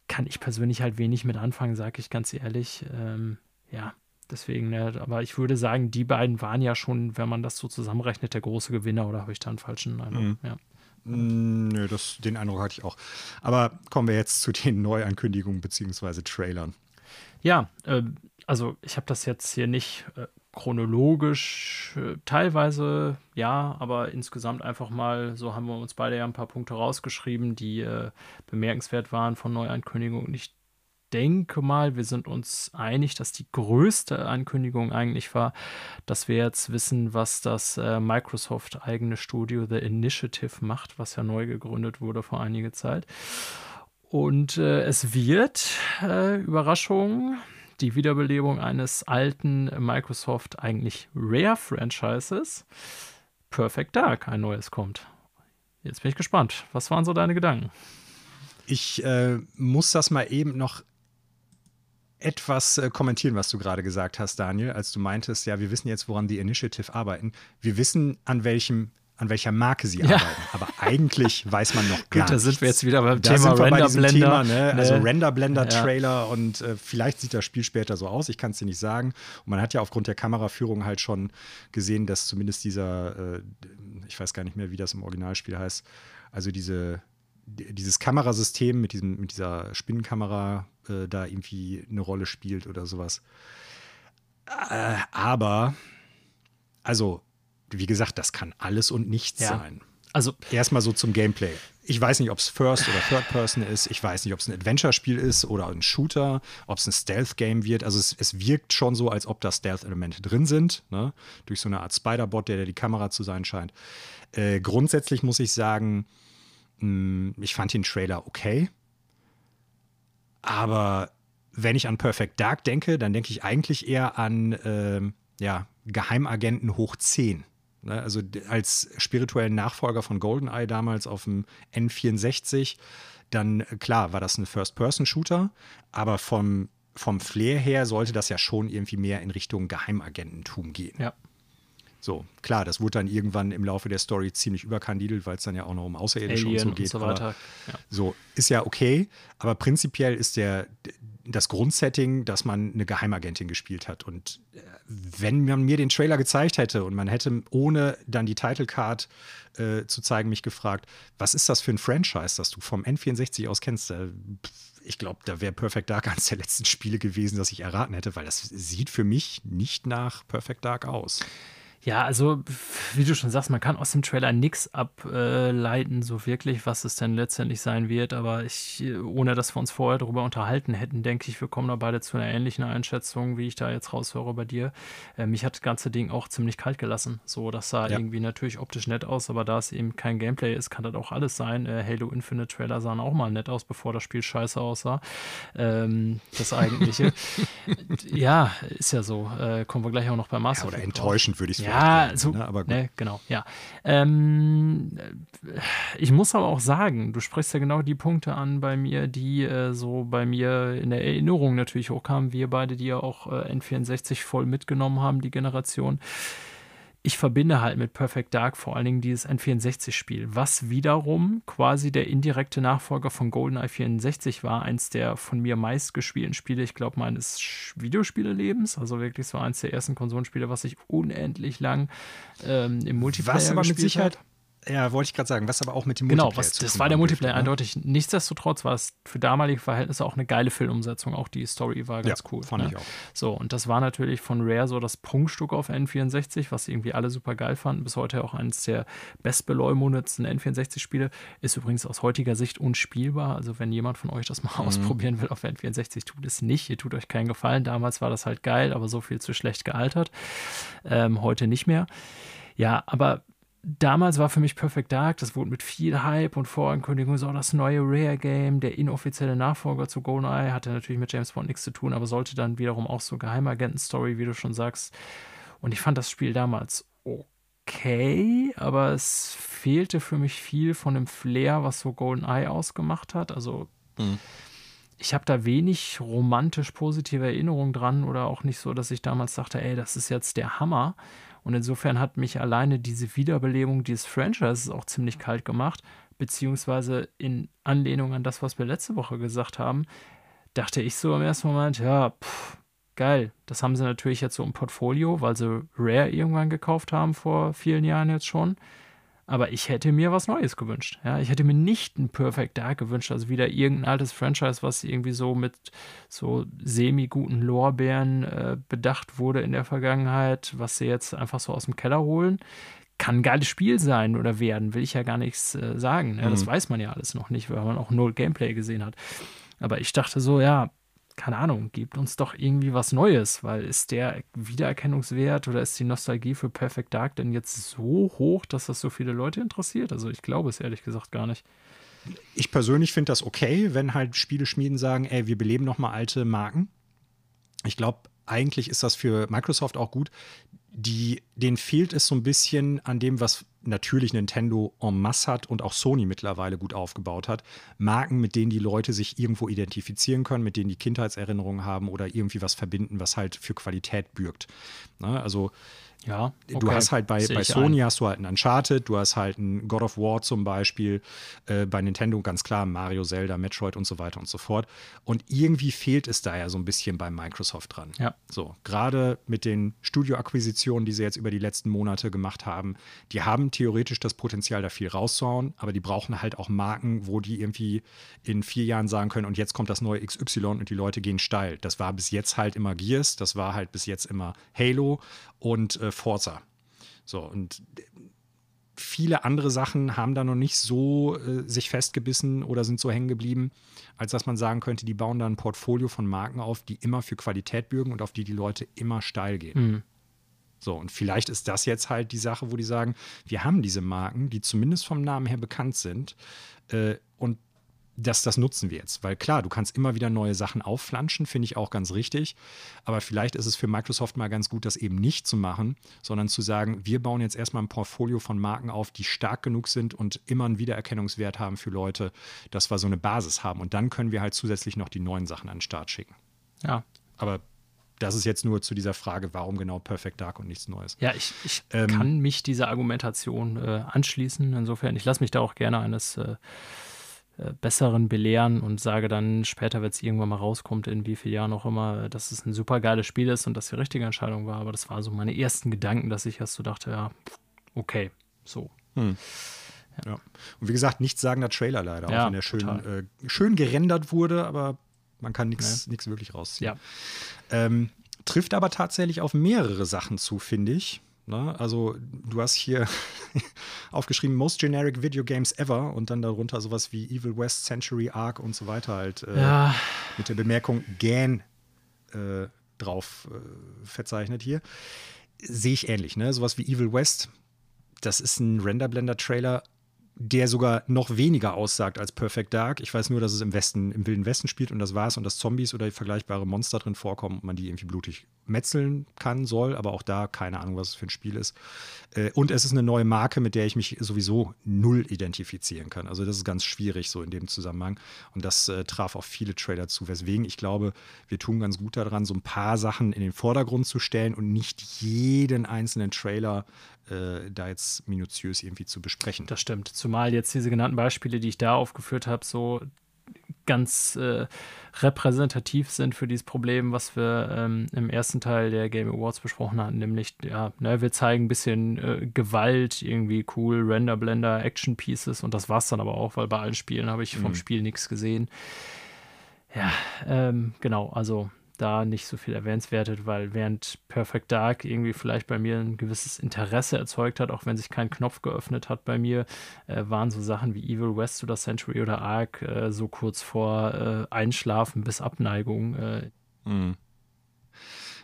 kann ich persönlich halt wenig mit anfangen, sage ich ganz ehrlich. Ähm, ja, deswegen, ne, aber ich würde sagen, die beiden waren ja schon, wenn man das so zusammenrechnet, der große Gewinner oder habe ich da einen falschen Eindruck? Mhm. Ja. Mm, nö, das, den Eindruck hatte ich auch. Aber kommen wir jetzt zu den Neuankündigungen bzw. Trailern. Ja, äh, also ich habe das jetzt hier nicht äh, chronologisch, äh, teilweise ja, aber insgesamt einfach mal, so haben wir uns beide ja ein paar Punkte rausgeschrieben, die äh, bemerkenswert waren von Neuankündigungen. Ich denke mal, wir sind uns einig, dass die größte Ankündigung eigentlich war, dass wir jetzt wissen, was das äh, Microsoft eigene Studio The Initiative macht, was ja neu gegründet wurde vor einiger Zeit. Und äh, es wird, äh, Überraschung, die Wiederbelebung eines alten Microsoft eigentlich Rare-Franchises. Perfect Dark, ein neues kommt. Jetzt bin ich gespannt. Was waren so deine Gedanken? Ich äh, muss das mal eben noch etwas äh, kommentieren, was du gerade gesagt hast, Daniel, als du meintest, ja, wir wissen jetzt, woran die Initiative arbeiten. Wir wissen, an welchem an welcher Marke sie ja. arbeiten. Aber eigentlich weiß man noch gar Gut, da sind wir jetzt wieder beim da Thema Render-Blender. Ne? Also ne? Render-Blender-Trailer ja. und äh, vielleicht sieht das Spiel später so aus, ich kann es dir nicht sagen. Und man hat ja aufgrund der Kameraführung halt schon gesehen, dass zumindest dieser, äh, ich weiß gar nicht mehr, wie das im Originalspiel heißt, also diese, dieses Kamerasystem mit, diesem, mit dieser Spinnenkamera äh, da irgendwie eine Rolle spielt oder sowas. Äh, aber, also, wie gesagt, das kann alles und nichts ja. sein. Also erstmal so zum Gameplay. Ich weiß nicht, ob es First oder Third Person ist. Ich weiß nicht, ob es ein Adventure-Spiel ist oder ein Shooter, ob es ein Stealth-Game wird. Also es, es, wirkt schon so, als ob da Stealth-Elemente drin sind. Ne? Durch so eine Art Spider-Bot, der, der die Kamera zu sein scheint. Äh, grundsätzlich muss ich sagen, mh, hm, ich fand den Trailer okay. Aber wenn ich an Perfect Dark denke, dann denke ich eigentlich eher an äh, ja, Geheimagenten hoch 10. Ne? Also als spirituellen Nachfolger von GoldenEye damals auf dem N64, dann klar war das ein First-Person-Shooter, aber vom, vom Flair her sollte das ja schon irgendwie mehr in Richtung Geheimagententum gehen. Ja. So, klar, das wurde dann irgendwann im Laufe der Story ziemlich überkandidelt, weil es dann ja auch noch um Außerirdische und so geht. Und so, weiter. Ja. so, ist ja okay, aber prinzipiell ist der, das Grundsetting, dass man eine Geheimagentin gespielt hat. Und äh, wenn man mir den Trailer gezeigt hätte und man hätte, ohne dann die Titlecard äh, zu zeigen, mich gefragt, was ist das für ein Franchise, das du vom N64 aus kennst? Ich glaube, da wäre Perfect Dark eines der letzten Spiele gewesen, das ich erraten hätte, weil das sieht für mich nicht nach Perfect Dark aus. Ja, also wie du schon sagst, man kann aus dem Trailer nichts ableiten, so wirklich, was es denn letztendlich sein wird. Aber ich, ohne dass wir uns vorher darüber unterhalten hätten, denke ich, wir kommen da beide zu einer ähnlichen Einschätzung, wie ich da jetzt raushöre bei dir. Äh, mich hat das ganze Ding auch ziemlich kalt gelassen. So, das sah ja. irgendwie natürlich optisch nett aus, aber da es eben kein Gameplay ist, kann das auch alles sein. Äh, Halo Infinite Trailer sahen auch mal nett aus, bevor das Spiel scheiße aussah. Ähm, das eigentliche. ja, ist ja so. Äh, kommen wir gleich auch noch bei Master. Ja, oder enttäuschend würde ich sagen ja, so, ne, aber ne, genau, ja. Ähm, ich muss aber auch sagen, du sprichst ja genau die Punkte an bei mir, die äh, so bei mir in der Erinnerung natürlich hochkamen. Wir beide, die ja auch äh, N64 voll mitgenommen haben, die Generation ich verbinde halt mit Perfect Dark vor allen Dingen dieses N64-Spiel, was wiederum quasi der indirekte Nachfolger von GoldenEye 64 war, eins der von mir meistgespielten Spiele, ich glaube, meines Videospielelebens, also wirklich so eins der ersten Konsolenspiele, was ich unendlich lang ähm, im Multiplayer was aber mit Sicherheit hat. Ja, wollte ich gerade sagen, was aber auch mit dem genau, Multiplayer Genau, das war der Multiplayer ne? eindeutig. Nichtsdestotrotz war es für damalige Verhältnisse auch eine geile Filmumsetzung. Auch die Story war ganz ja, cool. Fand ne? ich auch. So, und das war natürlich von Rare so das Prunkstück auf N64, was irgendwie alle super geil fanden. Bis heute auch eines der bestbeleumundetsten N64-Spiele. Ist übrigens aus heutiger Sicht unspielbar. Also, wenn jemand von euch das mal mhm. ausprobieren will auf N64, tut es nicht. Ihr tut euch keinen Gefallen. Damals war das halt geil, aber so viel zu schlecht gealtert. Ähm, heute nicht mehr. Ja, aber damals war für mich Perfect Dark, das wurde mit viel Hype und Vorankündigung so das neue Rare Game, der inoffizielle Nachfolger zu GoldenEye, hatte natürlich mit James Bond nichts zu tun, aber sollte dann wiederum auch so Geheimagenten-Story, wie du schon sagst. Und ich fand das Spiel damals okay, aber es fehlte für mich viel von dem Flair, was so GoldenEye ausgemacht hat. Also mhm. ich habe da wenig romantisch positive Erinnerungen dran oder auch nicht so, dass ich damals dachte, ey, das ist jetzt der Hammer. Und insofern hat mich alleine diese Wiederbelebung dieses Franchises auch ziemlich kalt gemacht, beziehungsweise in Anlehnung an das, was wir letzte Woche gesagt haben, dachte ich so im ersten Moment, ja, pff, geil. Das haben sie natürlich jetzt so im Portfolio, weil sie Rare irgendwann gekauft haben vor vielen Jahren jetzt schon. Aber ich hätte mir was Neues gewünscht. Ja, ich hätte mir nicht ein Perfect Dark gewünscht, also wieder irgendein altes Franchise, was irgendwie so mit so semi-guten Lorbeeren äh, bedacht wurde in der Vergangenheit, was sie jetzt einfach so aus dem Keller holen. Kann ein geiles Spiel sein oder werden, will ich ja gar nichts äh, sagen. Ja, mhm. Das weiß man ja alles noch nicht, weil man auch null Gameplay gesehen hat. Aber ich dachte so, ja, keine Ahnung, gebt uns doch irgendwie was Neues, weil ist der Wiedererkennungswert oder ist die Nostalgie für Perfect Dark denn jetzt so hoch, dass das so viele Leute interessiert? Also ich glaube es ehrlich gesagt gar nicht. Ich persönlich finde das okay, wenn halt Spieleschmieden sagen, ey, wir beleben nochmal alte Marken. Ich glaube, eigentlich ist das für Microsoft auch gut. Die, denen fehlt es so ein bisschen an dem, was natürlich Nintendo en masse hat und auch Sony mittlerweile gut aufgebaut hat. Marken, mit denen die Leute sich irgendwo identifizieren können, mit denen die Kindheitserinnerungen haben oder irgendwie was verbinden, was halt für Qualität bürgt. Na, ne, also Ja, okay. Du hast halt bei, bei Sony ein. hast du halt ein Uncharted, du hast halt ein God of War zum Beispiel, äh, bei Nintendo ganz klar Mario, Zelda, Metroid und so weiter und so fort. Und irgendwie fehlt es da ja so ein bisschen bei Microsoft dran. Ja. So, gerade mit den Studioakquisitionen, die sie jetzt über die letzten Monate gemacht haben, die haben theoretisch das Potenzial, da viel rauszuhauen, aber die brauchen halt auch Marken, wo die irgendwie in vier Jahren sagen können, und jetzt kommt das neue XY und die Leute gehen steil. Das war bis jetzt halt immer Gears, das war halt bis jetzt immer Halo und äh, Forza. So, und viele andere Sachen haben da noch nicht so äh, sich festgebissen oder sind so hängen geblieben, als dass man sagen könnte, die bauen da ein Portfolio von Marken auf, die immer für Qualität bürgen und auf die die Leute immer steil gehen. Mhm. So, und vielleicht ist das jetzt halt die Sache, wo die sagen, wir haben diese Marken, die zumindest vom Namen her bekannt sind, äh, und das, das nutzen wir jetzt. Weil klar, du kannst immer wieder neue Sachen aufflanschen, finde ich auch ganz richtig. Aber vielleicht ist es für Microsoft mal ganz gut, das eben nicht zu machen, sondern zu sagen, wir bauen jetzt erstmal ein Portfolio von Marken auf, die stark genug sind und immer einen Wiedererkennungswert haben für Leute, dass wir so eine Basis haben. Und dann können wir halt zusätzlich noch die neuen Sachen an den Start schicken. Ja. Aber das ist jetzt nur zu dieser Frage, warum genau Perfect Dark und nichts Neues. Ja, ich, ich ähm, kann mich dieser Argumentation äh, anschließen. Insofern, ich lasse mich da auch gerne eines äh, Besseren belehren und sage dann später, wenn es irgendwann mal rauskommt, in wie vielen Jahren auch immer, dass es ein super geiles Spiel ist und dass die richtige Entscheidung war. Aber das waren so meine ersten Gedanken, dass ich erst so dachte, ja, okay, so. Hm. Ja. ja. Und wie gesagt, nichts sagender Trailer leider, ja, auch wenn er schön, äh, schön gerendert wurde, aber man kann nichts ja. wirklich rausziehen. Ähm, trifft aber tatsächlich auf mehrere Sachen zu, finde ich. Ne? Also du hast hier aufgeschrieben Most Generic Video Games Ever und dann darunter sowas wie Evil West, Century Arc und so weiter halt äh, ja. mit der Bemerkung GAN äh, drauf äh, verzeichnet hier. Sehe ich ähnlich, ne? Sowas wie Evil West, das ist ein Render-Blender-Trailer der sogar noch weniger aussagt als Perfect Dark. Ich weiß nur, dass es im Westen, im Wilden Westen spielt und das war's und dass Zombies oder vergleichbare Monster drin vorkommen und man die irgendwie blutig metzeln kann, soll, aber auch da keine Ahnung, was es für ein Spiel ist. Äh, und es ist eine neue Marke, mit der ich mich sowieso null identifizieren kann. Also das ist ganz schwierig so in dem Zusammenhang und das äh, traf auf viele Trailer zu, weswegen ich glaube, wir tun ganz gut daran, so ein paar Sachen in den Vordergrund zu stellen und nicht jeden einzelnen Trailer äh, da jetzt minutiös irgendwie zu besprechen. Das stimmt. Zumal jetzt diese genannten Beispiele, die ich da aufgeführt habe, so ganz äh, repräsentativ sind für dieses Problem, was wir ähm, im ersten Teil der Game Awards besprochen hatten, nämlich, ja, ne, wir zeigen ein bisschen äh, Gewalt, irgendwie cool, Render, Blender, Action Pieces und das war es dann aber auch, weil bei allen Spielen habe ich vom mhm. Spiel nichts gesehen. Ja, ähm, genau, also da nicht so viel erwähnenswertet, weil während Perfect Dark irgendwie vielleicht bei mir ein gewisses Interesse erzeugt hat, auch wenn sich kein Knopf geöffnet hat bei mir, äh, waren so Sachen wie Evil West oder Century oder Ark äh, so kurz vor äh, Einschlafen bis Abneigung. Äh. Mhm.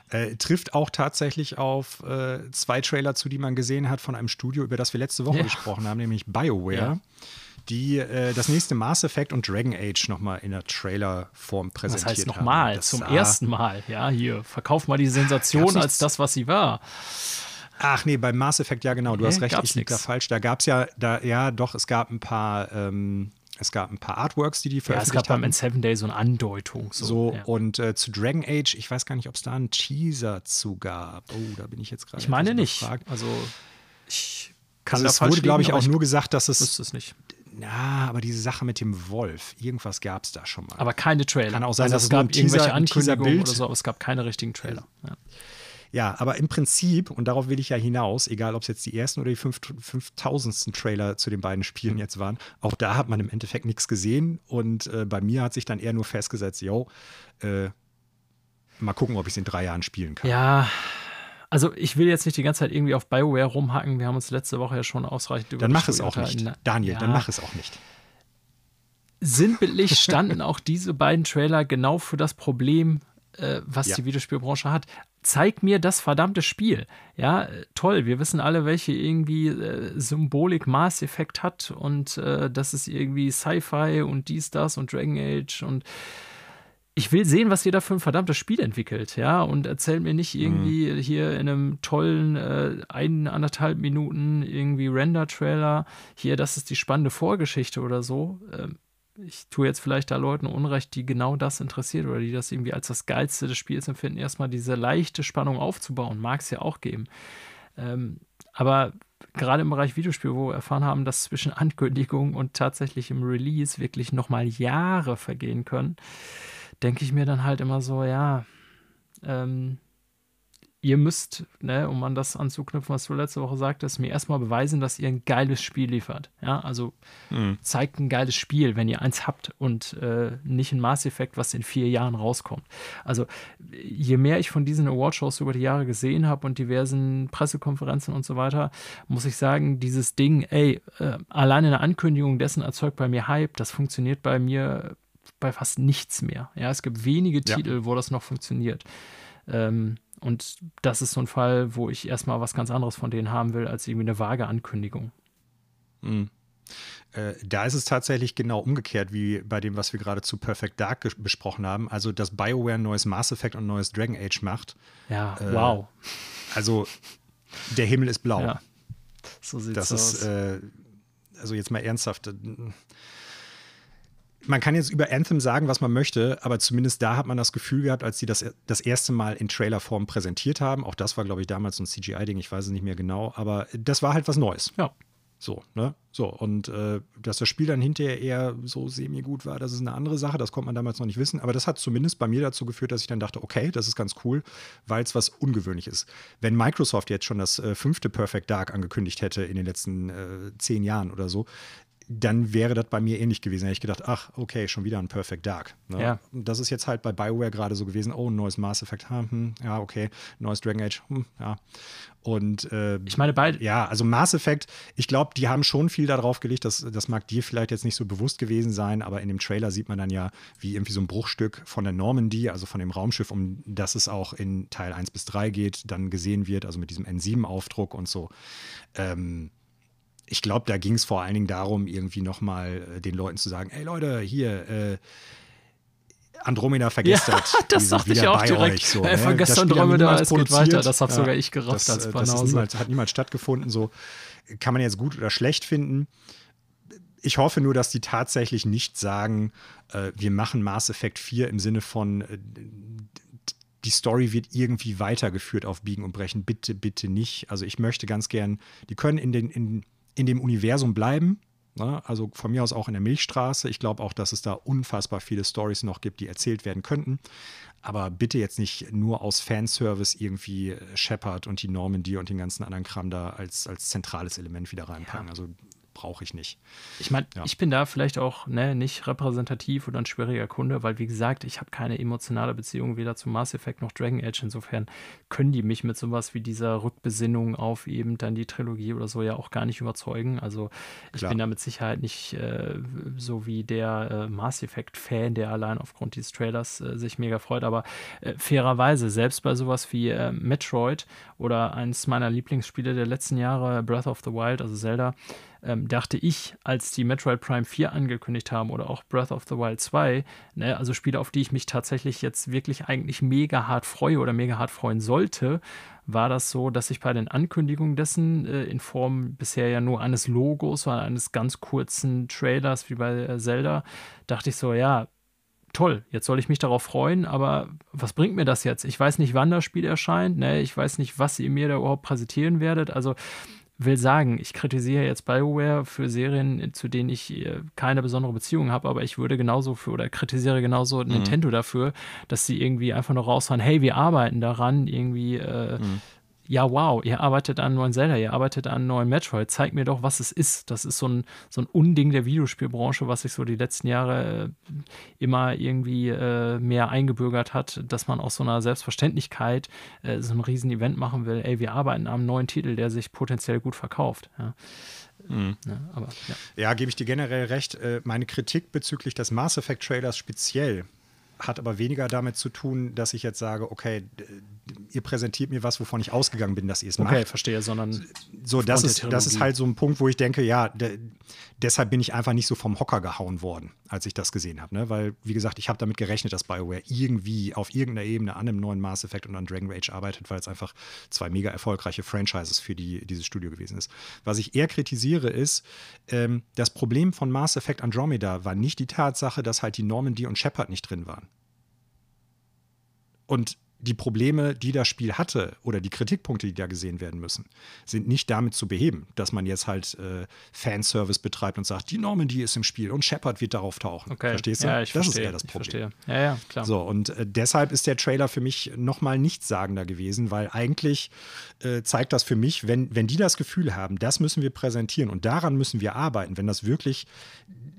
Äh, trifft auch tatsächlich auf äh, zwei Trailer zu, die man gesehen hat von einem Studio, über das wir letzte Woche ja. gesprochen haben, nämlich BioWare. Ja die äh, das nächste Mass Effect und Dragon Age nochmal in der Trailerform präsentiert haben. Das heißt nochmal, zum ersten Mal. Ja, hier, verkauf mal die Sensation als das, was sie war. Ach nee, beim Mass Effect, ja genau, du nee, hast recht, ich liege da falsch. Da gab es ja, da, ja doch, es gab ein paar, ähm, es gab ein paar Artworks, die die veröffentlicht haben. Ja, es gab beim Seven Day so eine Andeutung. So, so ja. und äh, zu Dragon Age, ich weiß gar nicht, ob es da einen Teaser zu gab. Oh, da bin ich jetzt gerade. Ich meine nicht. Gefragt. Also ich kann also es wurde, glaube ich, auch nur gesagt, dass es, es nicht na, aber diese Sache mit dem Wolf, irgendwas gab es da schon mal. Aber keine Trailer. Kann auch sein, also dass es gab Teaser, irgendwelche Ankündigungen oder so, aber es gab keine richtigen Trailer. Ja. Ja, aber im Prinzip, und darauf will ich ja hinaus, egal ob es jetzt die ersten oder die 5000. Trailer zu den beiden Spielen jetzt waren, auch da hat man im Endeffekt nichts gesehen. Und äh, bei mir hat sich dann eher nur festgesetzt, yo, äh, mal gucken, ob ich es in drei Jahren spielen kann. Ja, also ich will jetzt nicht die ganze Zeit irgendwie auf Bioware rumhacken. Wir haben uns letzte Woche ja schon ausreichend über Dann mach es auch nicht. Daniel, ja. dann mach es auch nicht. Sinnbildlich standen auch diese beiden Trailer genau für das Problem, äh, was ja. die Videospielbranche hat. Zeig mir das verdammte Spiel. Ja, toll. Wir wissen alle, welche irgendwie äh, Symbolik Mass Effect hat und äh, das ist irgendwie Sci-Fi und dies, das und Dragon Age und ich will sehen, was ihr da für ein verdammtes Spiel entwickelt, ja, und erzählt mir nicht irgendwie mhm. hier in einem tollen äh, ein, anderthalb Minuten irgendwie Render-Trailer, hier, das ist die spannende Vorgeschichte oder so. Ähm, ich tue jetzt vielleicht da Leuten Unrecht, die genau das interessiert oder die das irgendwie als das Geilste des Spiels empfinden, erstmal diese leichte Spannung aufzubauen. Mag es ja auch geben. Ähm, aber gerade im Bereich Videospiel, wo wir erfahren haben, dass zwischen Ankündigung und tatsächlichem Release wirklich nochmal Jahre vergehen können, denke ich mir dann halt immer so, ja, ähm, ihr müsst, ne, um an das anzuknüpfen, was du letzte Woche sagtest, mir erstmal beweisen, dass ihr ein geiles Spiel liefert. Ja, also mhm. zeigt ein geiles Spiel, wenn ihr eins habt und äh, nicht ein Mass Effect, was in vier Jahren rauskommt. Also je mehr ich von diesen Awardshows über die Jahre gesehen habe und diversen Pressekonferenzen und so weiter, muss ich sagen, dieses Ding, ey, äh, alleine eine Ankündigung dessen erzeugt bei mir Hype, das funktioniert bei mir bei fast nichts mehr. Ja, es gibt wenige ja. Titel, wo das noch funktioniert. Ähm, und das ist so ein Fall, wo ich erstmal was ganz anderes von denen haben will, als irgendwie eine vage Ankündigung. Mhm. Äh, da ist es tatsächlich genau umgekehrt wie bei dem, was wir gerade zu Perfect Dark besprochen haben. Also, dass BioWare ein neues Mass Effect und ein neues Dragon Age macht. Ja, äh, wow. Also, der Himmel ist blau. Ja, so sieht es aus. Ist, äh, also, jetzt mal ernsthaft man kann jetzt über Anthem sagen, was man möchte, aber zumindest da hat man das Gefühl gehabt, als sie das das erste Mal in Trailerform präsentiert haben. Auch das war, glaube ich, damals ein CGI-Ding, ich weiß es nicht mehr genau, aber das war halt was Neues. Ja. So, ne? So, und äh, dass das Spiel dann hinterher eher so semi-gut war, das ist eine andere Sache, das konnte man damals noch nicht wissen, aber das hat zumindest bei mir dazu geführt, dass ich dann dachte, okay, das ist ganz cool, weil es was ungewöhnlich ist. Wenn Microsoft jetzt schon das äh, fünfte Perfect Dark angekündigt hätte in den letzten äh, zehn Jahren oder so, dann wäre das bei mir ähnlich gewesen. Da hätte ich gedacht, ach, okay, schon wieder ein Perfect Dark. Ne? Ja. Das ist jetzt halt bei Bioware gerade so gewesen, oh, ein neues Mass Effect, hm, ja, okay, neues Dragon Age, hm, ja. Und äh, ich meine, beide. Ja, also Mass Effect, ich glaube, die haben schon viel darauf gelegt, das, das mag dir vielleicht jetzt nicht so bewusst gewesen sein, aber in dem Trailer sieht man dann ja, wie irgendwie so ein Bruchstück von der Normandy, also von dem Raumschiff, um das es auch in Teil 1 bis 3 geht, dann gesehen wird, also mit diesem N7-Aufdruck und so. Ähm, ich glaube, da ging es vor allen Dingen darum, irgendwie nochmal äh, den Leuten zu sagen, ey Leute, hier, äh, Andromeda vergesst ja, das sagte ich auch direkt. Euch, so, äh, vergesst Andromeda, es geht weiter. Das hat ja, sogar ich gerafft das, als Banause. Das niemals, hat niemals stattgefunden. So kann man jetzt gut oder schlecht finden. Ich hoffe nur, dass die tatsächlich nicht sagen, äh, wir machen Mass Effect 4 im Sinne von äh, die Story wird irgendwie weitergeführt auf Biegen und Brechen. Bitte, bitte nicht. Also ich möchte ganz gern, die können in den, in, in dem Universum bleiben. Ne? Also von mir aus auch in der Milchstraße. Ich glaube auch, dass es da unfassbar viele Stories noch gibt, die erzählt werden könnten. Aber bitte jetzt nicht nur aus Fanservice irgendwie Shepard und die Normandy und den ganzen anderen Kram da als, als zentrales Element wieder reinpacken. Ja. Also brauche ich nicht. Ich meine, ja. ich bin da vielleicht auch ne, nicht repräsentativ oder ein schwieriger Kunde, weil wie gesagt, ich habe keine emotionale Beziehung weder zu Mass Effect noch Dragon Age. Insofern können die mich mit sowas wie dieser Rückbesinnung auf eben dann die Trilogie oder so ja auch gar nicht überzeugen. Also ich Klar. bin da mit Sicherheit nicht äh, so wie der äh, Mass Effect-Fan, der allein aufgrund dieses Trailers äh, sich mega freut. Aber äh, fairerweise, selbst bei sowas wie äh, Metroid oder eins meiner Lieblingsspiele der letzten Jahre, Breath of the Wild, also Zelda, ähm, dachte ich, als die Metroid Prime 4 angekündigt haben oder auch Breath of the Wild 2, ne, also Spiele, auf die ich mich tatsächlich jetzt wirklich eigentlich mega hart freue oder mega hart freuen sollte, war das so, dass ich bei den Ankündigungen dessen äh, in Form bisher ja nur eines Logos oder eines ganz kurzen Trailers wie bei äh, Zelda, dachte ich so, ja, toll, jetzt soll ich mich darauf freuen, aber was bringt mir das jetzt? Ich weiß nicht, wann das Spiel erscheint, ne? ich weiß nicht, was ihr mir da überhaupt präsentieren werdet. Also will sagen, ich kritisiere jetzt BioWare für Serien, zu denen ich äh, keine besondere Beziehung habe, aber ich würde genauso für oder kritisiere genauso mhm. Nintendo dafür, dass sie irgendwie einfach nur rausfahren, hey, wir arbeiten daran, irgendwie äh, mhm ja, wow, ihr arbeitet an einem neuen Zelda, ihr arbeitet an einem neuen Metroid, zeigt mir doch, was es ist. Das ist so ein, so ein Unding der Videospielbranche, was sich so die letzten Jahre äh, immer irgendwie äh, mehr eingebürgert hat, dass man aus so einer Selbstverständlichkeit äh, so ein Riesen-Event machen will. Ey, wir arbeiten an einem neuen Titel, der sich potenziell gut verkauft. Ja. Mhm. Ja, aber, ja. ja gebe ich dir generell recht. Äh, meine Kritik bezüglich des Mass Effect Trailers speziell hat aber weniger damit zu tun, dass ich jetzt sage, okay, ihr präsentiert mir was, wovon ich ausgegangen bin, dass ihr es macht. Okay, verstehe, sondern so, das ist, das ist halt so ein Punkt, wo ich denke, ja, de, deshalb bin ich einfach nicht so vom Hocker gehauen worden, als ich das gesehen habe. Ne? Weil, wie gesagt, ich habe damit gerechnet, dass BioWare irgendwie auf irgendeiner Ebene an einem neuen Mass Effect und an Dragon Age arbeitet, weil es einfach zwei mega erfolgreiche Franchises für die, dieses Studio gewesen ist. Was ich eher kritisiere, ist, ähm, das Problem von Mass Effect Andromeda war nicht die Tatsache, dass halt die Normandy und Shepard nicht drin waren. Und die Probleme, die das Spiel hatte oder die Kritikpunkte, die da gesehen werden müssen, sind nicht damit zu beheben, dass man jetzt halt äh, Fanservice betreibt und sagt, die Normandy ist im Spiel und Shepard wird darauf tauchen. Okay. Verstehst du? Ja, ich das verstehe, ist eher das Problem. Ja, ja, klar. So, und äh, deshalb ist der Trailer für mich nochmal nichtssagender gewesen, weil eigentlich äh, zeigt das für mich, wenn, wenn die das Gefühl haben, das müssen wir präsentieren und daran müssen wir arbeiten, wenn das wirklich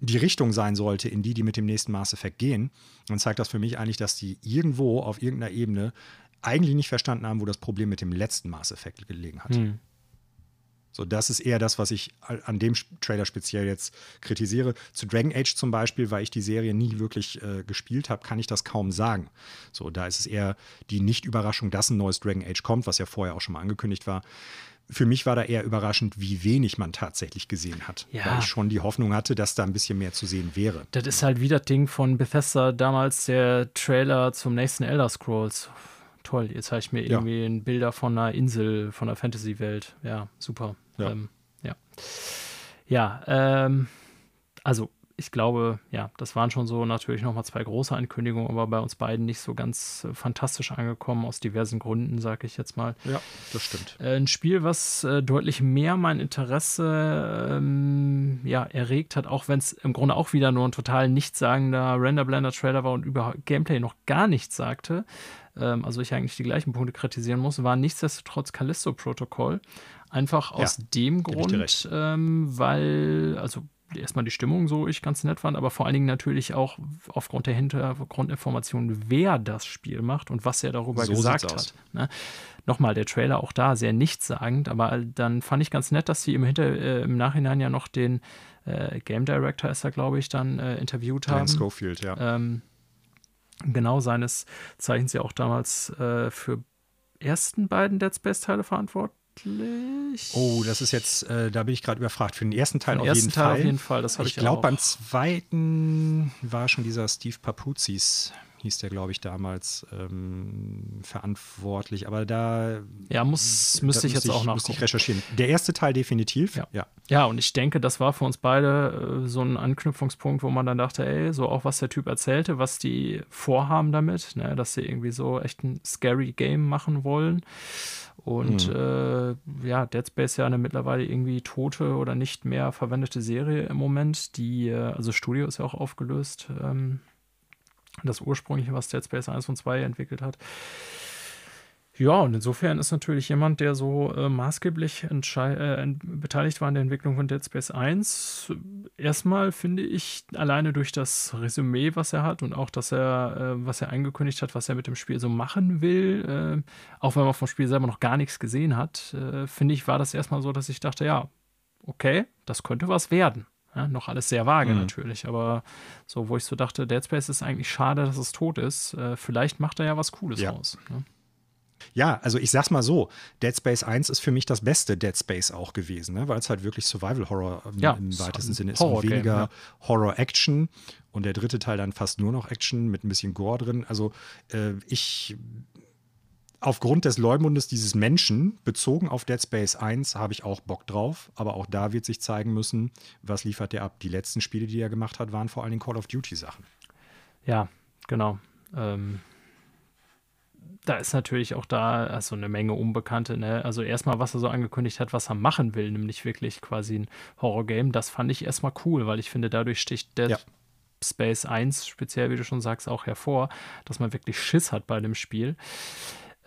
die Richtung sein sollte, in die die mit dem nächsten Mass Effect gehen, dann zeigt das für mich eigentlich, dass die irgendwo auf irgendeiner Ebene eigentlich nicht verstanden haben, wo das Problem mit dem letzten Mass Effect gelegen hat. Hm. So, das ist eher das, was ich an dem Trailer speziell jetzt kritisiere. Zu Dragon Age zum Beispiel, weil ich die Serie nie wirklich äh, gespielt habe, kann ich das kaum sagen. So, da ist es eher die Nicht-Überraschung, dass ein neues Dragon Age kommt, was ja vorher auch schon mal angekündigt war. Für mich war da eher überraschend, wie wenig man tatsächlich gesehen hat. Ja. Weil ich schon die Hoffnung hatte, dass da ein bisschen mehr zu sehen wäre. Das ist halt wieder das Ding von Bethesda damals, der Trailer zum nächsten Elder Scrolls. Toll, jetzt habe ich mir Ja. irgendwie ein Bilder von einer Insel, von einer Fantasy-Welt. Ja, super. Ja. Ähm, ja, ja ähm, also ich glaube, ja, das waren schon so natürlich nochmal zwei große Ankündigungen, aber bei uns beiden nicht so ganz äh, fantastisch angekommen, aus diversen Gründen, sage ich jetzt mal. Ja, das stimmt. Äh, Ein Spiel, was äh, deutlich mehr mein Interesse ähm, ja, erregt hat, auch wenn es im Grunde auch wieder nur ein total nichtssagender Render-Blender-Trailer war und über Gameplay noch gar nichts sagte. Ähm, also ich eigentlich die gleichen Punkte kritisieren muss, war nichtsdestotrotz Callisto-Protokoll. Einfach aus dem ich dir Grund, ähm, weil, also erstmal die Stimmung so ich ganz nett fand, aber vor allen Dingen natürlich auch aufgrund der Hintergrundinformationen, wer das Spiel macht und was er darüber So gesagt hat. Ne? Nochmal, der Trailer auch da sehr nichtssagend, aber dann fand ich ganz nett, dass sie im, Hinter äh, im Nachhinein ja noch den äh, Game Director, ist er glaube ich, dann äh, interviewt haben. Schofield, ja. Ähm, genau seines Zeichens ja auch damals äh, für ersten beiden Dead Space-Teile verantwortlich. Oh, das ist jetzt, äh, da bin ich gerade überfragt. Für den ersten Teil Den auf ersten jeden Teil Fall. auf jeden Fall, das ich Ich glaube, beim zweiten war schon dieser Steve Papuzis, hieß der, glaube ich, damals ähm, verantwortlich. Aber da Ja, muss, müsste ich jetzt auch Müsste ich nachgucken. recherchieren. Der erste Teil definitiv. Ja. ja. Ja, und ich denke, das war für uns beide äh, so ein Anknüpfungspunkt, wo man dann dachte, ey, so auch was der Typ erzählte, was die vorhaben damit, ne, dass sie irgendwie so echt ein scary Game machen wollen. Und äh, ja, Dead Space ja eine mittlerweile irgendwie tote oder nicht mehr verwendete Serie im Moment. Die, äh, also Studio ist ja auch aufgelöst. Ähm, das ursprüngliche, was Dead Space 1 und 2 entwickelt hat. Ja, und insofern ist natürlich jemand, der so äh, maßgeblich äh, beteiligt war an der Entwicklung von Dead Space 1. äh, Erstmal finde ich, alleine durch das Resümee, was er hat und auch, dass er, äh, was er angekündigt hat, was er mit dem Spiel so machen will, äh, auch wenn man vom Spiel selber noch gar nichts gesehen hat, äh, finde ich, war das erstmal so, dass ich dachte, ja, okay, das könnte was werden. Ja, noch alles sehr vage Mhm. natürlich, aber so, wo ich so dachte, Dead Space ist eigentlich schade, dass es tot ist. Äh, vielleicht macht er ja was Cooles Ja. raus. Ne? Ja, also ich sag's mal so: Dead Space 1 ist für mich das beste Dead Space auch gewesen, ne? weil es halt wirklich Survival Horror im, Ja, im weitesten Sinne ist und weniger ja. Horror-Action. Und der dritte Teil dann fast nur noch Action mit ein bisschen Gore drin. Also äh, ich. Aufgrund des Leumundes dieses Menschen, bezogen auf Dead Space 1, habe ich auch Bock drauf. Aber auch da wird sich zeigen müssen, was liefert der ab. Die letzten Spiele, die er gemacht hat, waren vor allen Dingen Call of Duty-Sachen. Ja, genau. Ähm, da ist natürlich auch da also eine Menge Unbekannte. Ne? Also erstmal, was er so angekündigt hat, was er machen will, nämlich wirklich quasi ein Horror-Game, das fand ich erstmal cool, weil ich finde, dadurch sticht Dead Ja. Space 1 speziell, wie du schon sagst, auch hervor, dass man wirklich Schiss hat bei dem Spiel.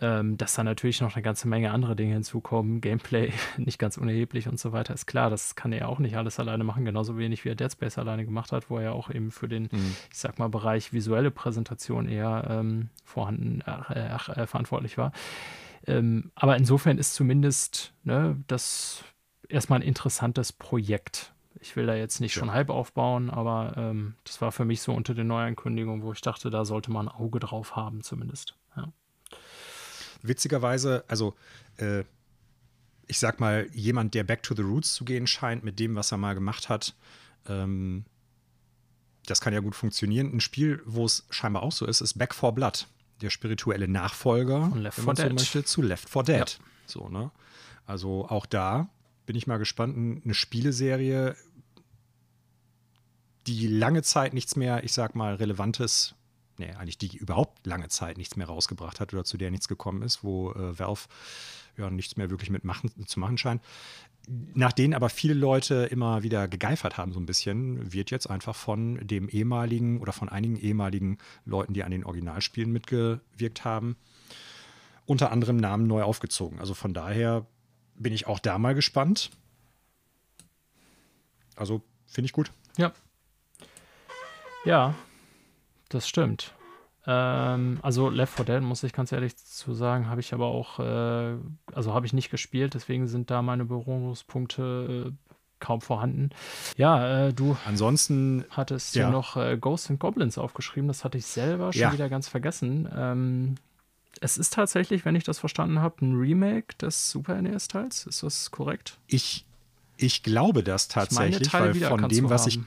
Ähm, dass da natürlich noch eine ganze Menge andere Dinge hinzukommen, Gameplay nicht ganz unerheblich und so weiter, ist klar, das kann er auch nicht alles alleine machen, genauso wenig wie er Dead Space alleine gemacht hat, wo er auch eben für den, ich sag mal, Bereich visuelle Präsentation eher ähm, vorhanden, äh, äh, verantwortlich war. Ähm, aber insofern ist zumindest ne, das erstmal ein interessantes Projekt. Ich will da jetzt nicht Ja. schon halb aufbauen, aber ähm, das war für mich so unter den Neuankündigungen, wo ich dachte, da sollte man ein Auge drauf haben, zumindest. Ja. Witzigerweise, also äh, ich sag mal, jemand, der back to the roots zu gehen scheint mit dem, was er mal gemacht hat, ähm, das kann ja gut funktionieren. Ein Spiel, wo es scheinbar auch so ist, ist Back 4 Blood, der spirituelle Nachfolger, Von Left wenn 4 man so Dead. möchte, zu Left 4 Dead. Ja. So, ne? Also auch da bin ich mal gespannt, eine Spieleserie, die lange Zeit nichts mehr, ich sag mal, Relevantes nee, eigentlich die überhaupt lange Zeit nichts mehr rausgebracht hat oder zu der nichts gekommen ist, wo äh, Valve ja nichts mehr wirklich mit machen, zu machen scheint. Nach denen aber viele Leute immer wieder gegeifert haben, so ein bisschen, wird jetzt einfach von dem ehemaligen oder von einigen ehemaligen Leuten, die an den Originalspielen mitgewirkt haben, unter anderem Namen neu aufgezogen. Also von daher bin ich auch da mal gespannt. Also finde ich gut. Ja. Ja, das stimmt. Ähm, also Left 4 Dead, muss ich ganz ehrlich zu sagen, habe ich aber auch, äh, also habe ich nicht gespielt, deswegen sind da meine Berührungspunkte äh, kaum vorhanden. Ja, äh, du Ansonsten, hattest ja. noch äh, Ghosts and Goblins aufgeschrieben, das hatte ich selber schon Ja. wieder ganz vergessen. Ähm, es ist tatsächlich, wenn ich das verstanden habe, ein Remake des Super NES-Teils. Ist das korrekt? ich, ich glaube das Ich meine, tatsächlich, weil von dem, was ich.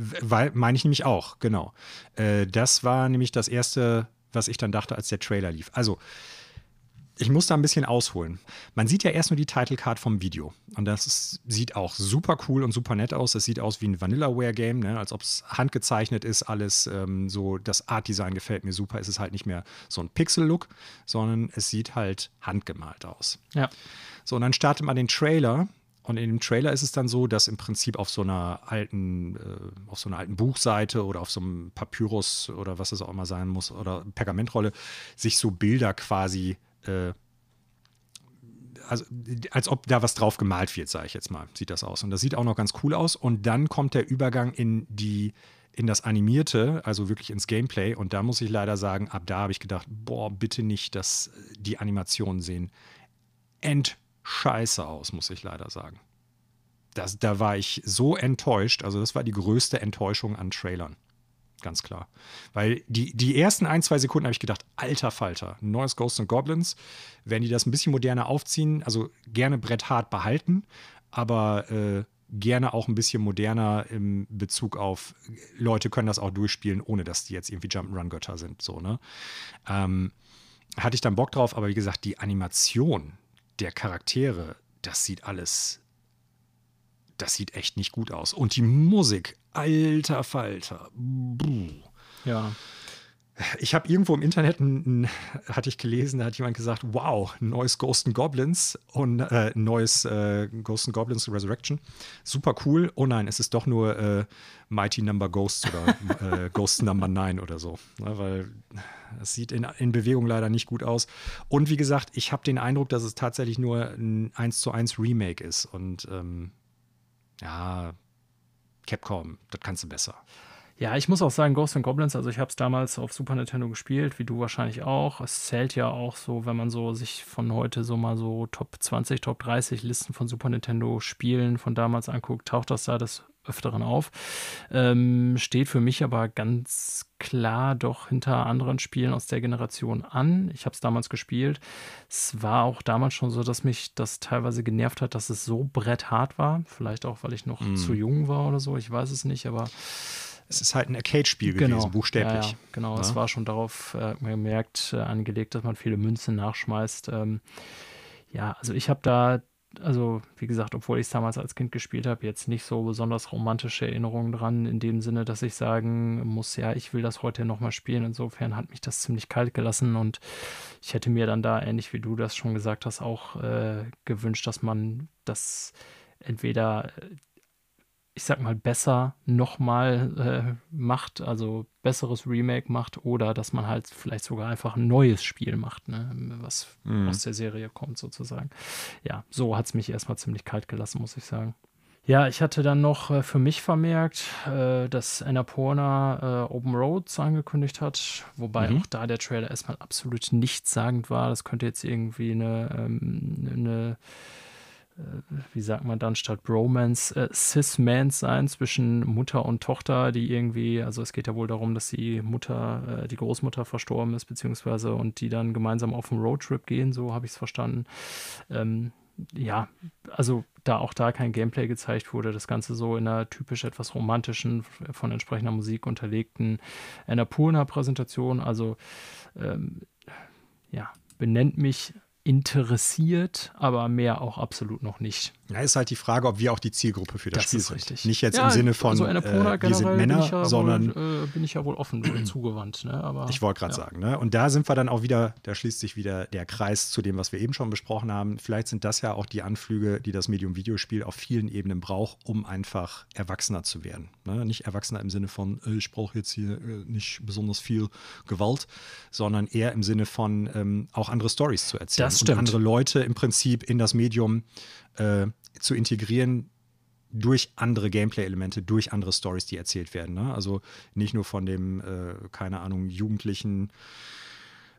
Weil, meine ich nämlich auch, genau. Äh, das war nämlich das Erste, was ich dann dachte, als der Trailer lief. Also, ich muss da ein bisschen ausholen. Man sieht ja erst nur die Titlecard vom Video. Und das ist, sieht auch super cool und super nett aus. Das sieht aus wie ein Vanillaware-Game, ne? als ob es handgezeichnet ist, alles ähm, so. Das Art-Design gefällt mir super. Es ist halt nicht mehr so ein Pixel-Look, sondern es sieht halt handgemalt aus. Ja. So, und dann startet man den Trailer. Und in dem Trailer ist es dann so, dass im Prinzip auf so einer alten, äh, auf so einer alten Buchseite oder auf so einem Papyrus oder was es auch immer sein muss oder Pergamentrolle sich so Bilder quasi, äh, also als ob da was drauf gemalt wird, sage ich jetzt mal, sieht das aus. Und das sieht auch noch ganz cool aus. Und dann kommt der Übergang in die in das Animierte, also wirklich ins Gameplay. Und da muss ich leider sagen, ab da habe ich gedacht, boah, bitte nicht, dass die Animationen sehen endscheiße aus, muss ich leider sagen. Das, da war ich so enttäuscht. Also, das war die größte Enttäuschung an Trailern. Ganz klar. Weil die, die ersten ein, zwei Sekunden habe ich gedacht, alter Falter, neues Ghosts and Goblins. Wenn die das ein bisschen moderner aufziehen, also gerne Brett hart behalten, aber äh, gerne auch ein bisschen moderner im Bezug auf, Leute können das auch durchspielen, ohne dass die jetzt irgendwie Jump'n'Run-Götter sind. So, ne? Ähm, hatte ich dann Bock drauf, aber wie gesagt, die Animation der Charaktere, das sieht alles, das sieht echt nicht gut aus. Und die Musik, alter Falter. Buh. Ja. Ich habe irgendwo im Internet, ein, ein, hatte ich gelesen, da hat jemand gesagt, wow, neues Ghost and Goblins und äh, neues äh, Ghost and Goblins Resurrection. Super cool. Oh nein, es ist doch nur äh, Mighty Number Ghosts oder äh, Ghost Number 9 oder so. Ne, weil es sieht in, in Bewegung leider nicht gut aus. Und wie gesagt, ich habe den Eindruck, dass es tatsächlich nur ein 1 zu 1 Remake ist. Und ähm, ja, Capcom, das kannst du besser. Ja, ich muss auch sagen, Ghosts and Goblins, also ich habe es damals auf Super Nintendo gespielt, wie du wahrscheinlich auch. Es zählt ja auch so, wenn man so sich von heute so mal so Top 20, Top 30 Listen von Super Nintendo Spielen von damals anguckt, taucht das da des Öfteren auf. Ähm, steht für mich aber ganz klar doch hinter anderen Spielen aus der Generation an. Ich habe es damals gespielt. Es war auch damals schon so, dass mich das teilweise genervt hat, dass es so bretthart war. Vielleicht auch, weil ich noch Mm. zu jung war oder so. Ich weiß es nicht, aber Es ist halt ein Arcade-Spiel gewesen, buchstäblich. ja, ja, genau, Ne? es war schon darauf äh, gemerkt, äh, angelegt, dass man viele Münzen nachschmeißt. Ähm, ja, also ich habe da, also wie gesagt, obwohl ich es damals als Kind gespielt habe, jetzt nicht so besonders romantische Erinnerungen dran, in dem Sinne, dass ich sagen muss, ja, ich will das heute nochmal spielen. Insofern hat mich das ziemlich kalt gelassen und ich hätte mir dann da, ähnlich wie du das schon gesagt hast, auch äh, gewünscht, dass man das entweder äh, ich sag mal, besser nochmal äh, macht, also besseres Remake macht oder dass man halt vielleicht sogar einfach ein neues Spiel macht, ne, was Mhm. aus der Serie kommt sozusagen. Ja, so hat es mich erstmal ziemlich kalt gelassen, muss ich sagen. Ja, ich hatte dann noch äh, für mich vermerkt, äh, dass Annapurna äh, Open Roads angekündigt hat, wobei Mhm. auch da der Trailer erstmal absolut nichtssagend war. Das könnte jetzt irgendwie eine, ähm, eine wie sagt man dann statt Bromance, äh, Cis-Mans sein zwischen Mutter und Tochter, die irgendwie, also es geht ja wohl darum, dass die Mutter, äh, die Großmutter verstorben ist, beziehungsweise und die dann gemeinsam auf einen Roadtrip gehen, so habe ich es verstanden. Ähm, ja, also da auch da kein Gameplay gezeigt wurde, das Ganze so in einer typisch etwas romantischen, von entsprechender Musik unterlegten Annapurna-Präsentation, also ähm, ja, benennt mich interessiert, aber mehr auch absolut noch nicht. Ja, ist halt die Frage, ob wir auch die Zielgruppe für das, Das Spiel ist sind. richtig. Nicht jetzt Ja, im Sinne von, also Annapurna äh, wir sind Männer, ja sondern wohl, äh, bin ich ja wohl offen und zugewandt. Ne? Aber, Ich wollte gerade ja. sagen, ne? Und da sind wir dann auch wieder, da schließt sich wieder der Kreis zu dem, was wir eben schon besprochen haben. Vielleicht sind das ja auch die Anflüge, die das Medium Videospiel auf vielen Ebenen braucht, um einfach erwachsener zu werden. Ne? Nicht erwachsener im Sinne von, äh, ich brauche jetzt hier äh, nicht besonders viel Gewalt, sondern eher im Sinne von ähm, auch andere Stories zu erzählen. Das stimmt. Und andere Leute im Prinzip in das Medium äh, zu integrieren, durch andere Gameplay-Elemente, durch andere Stories, die erzählt werden. Ne? Also nicht nur von dem, äh, keine Ahnung, jugendlichen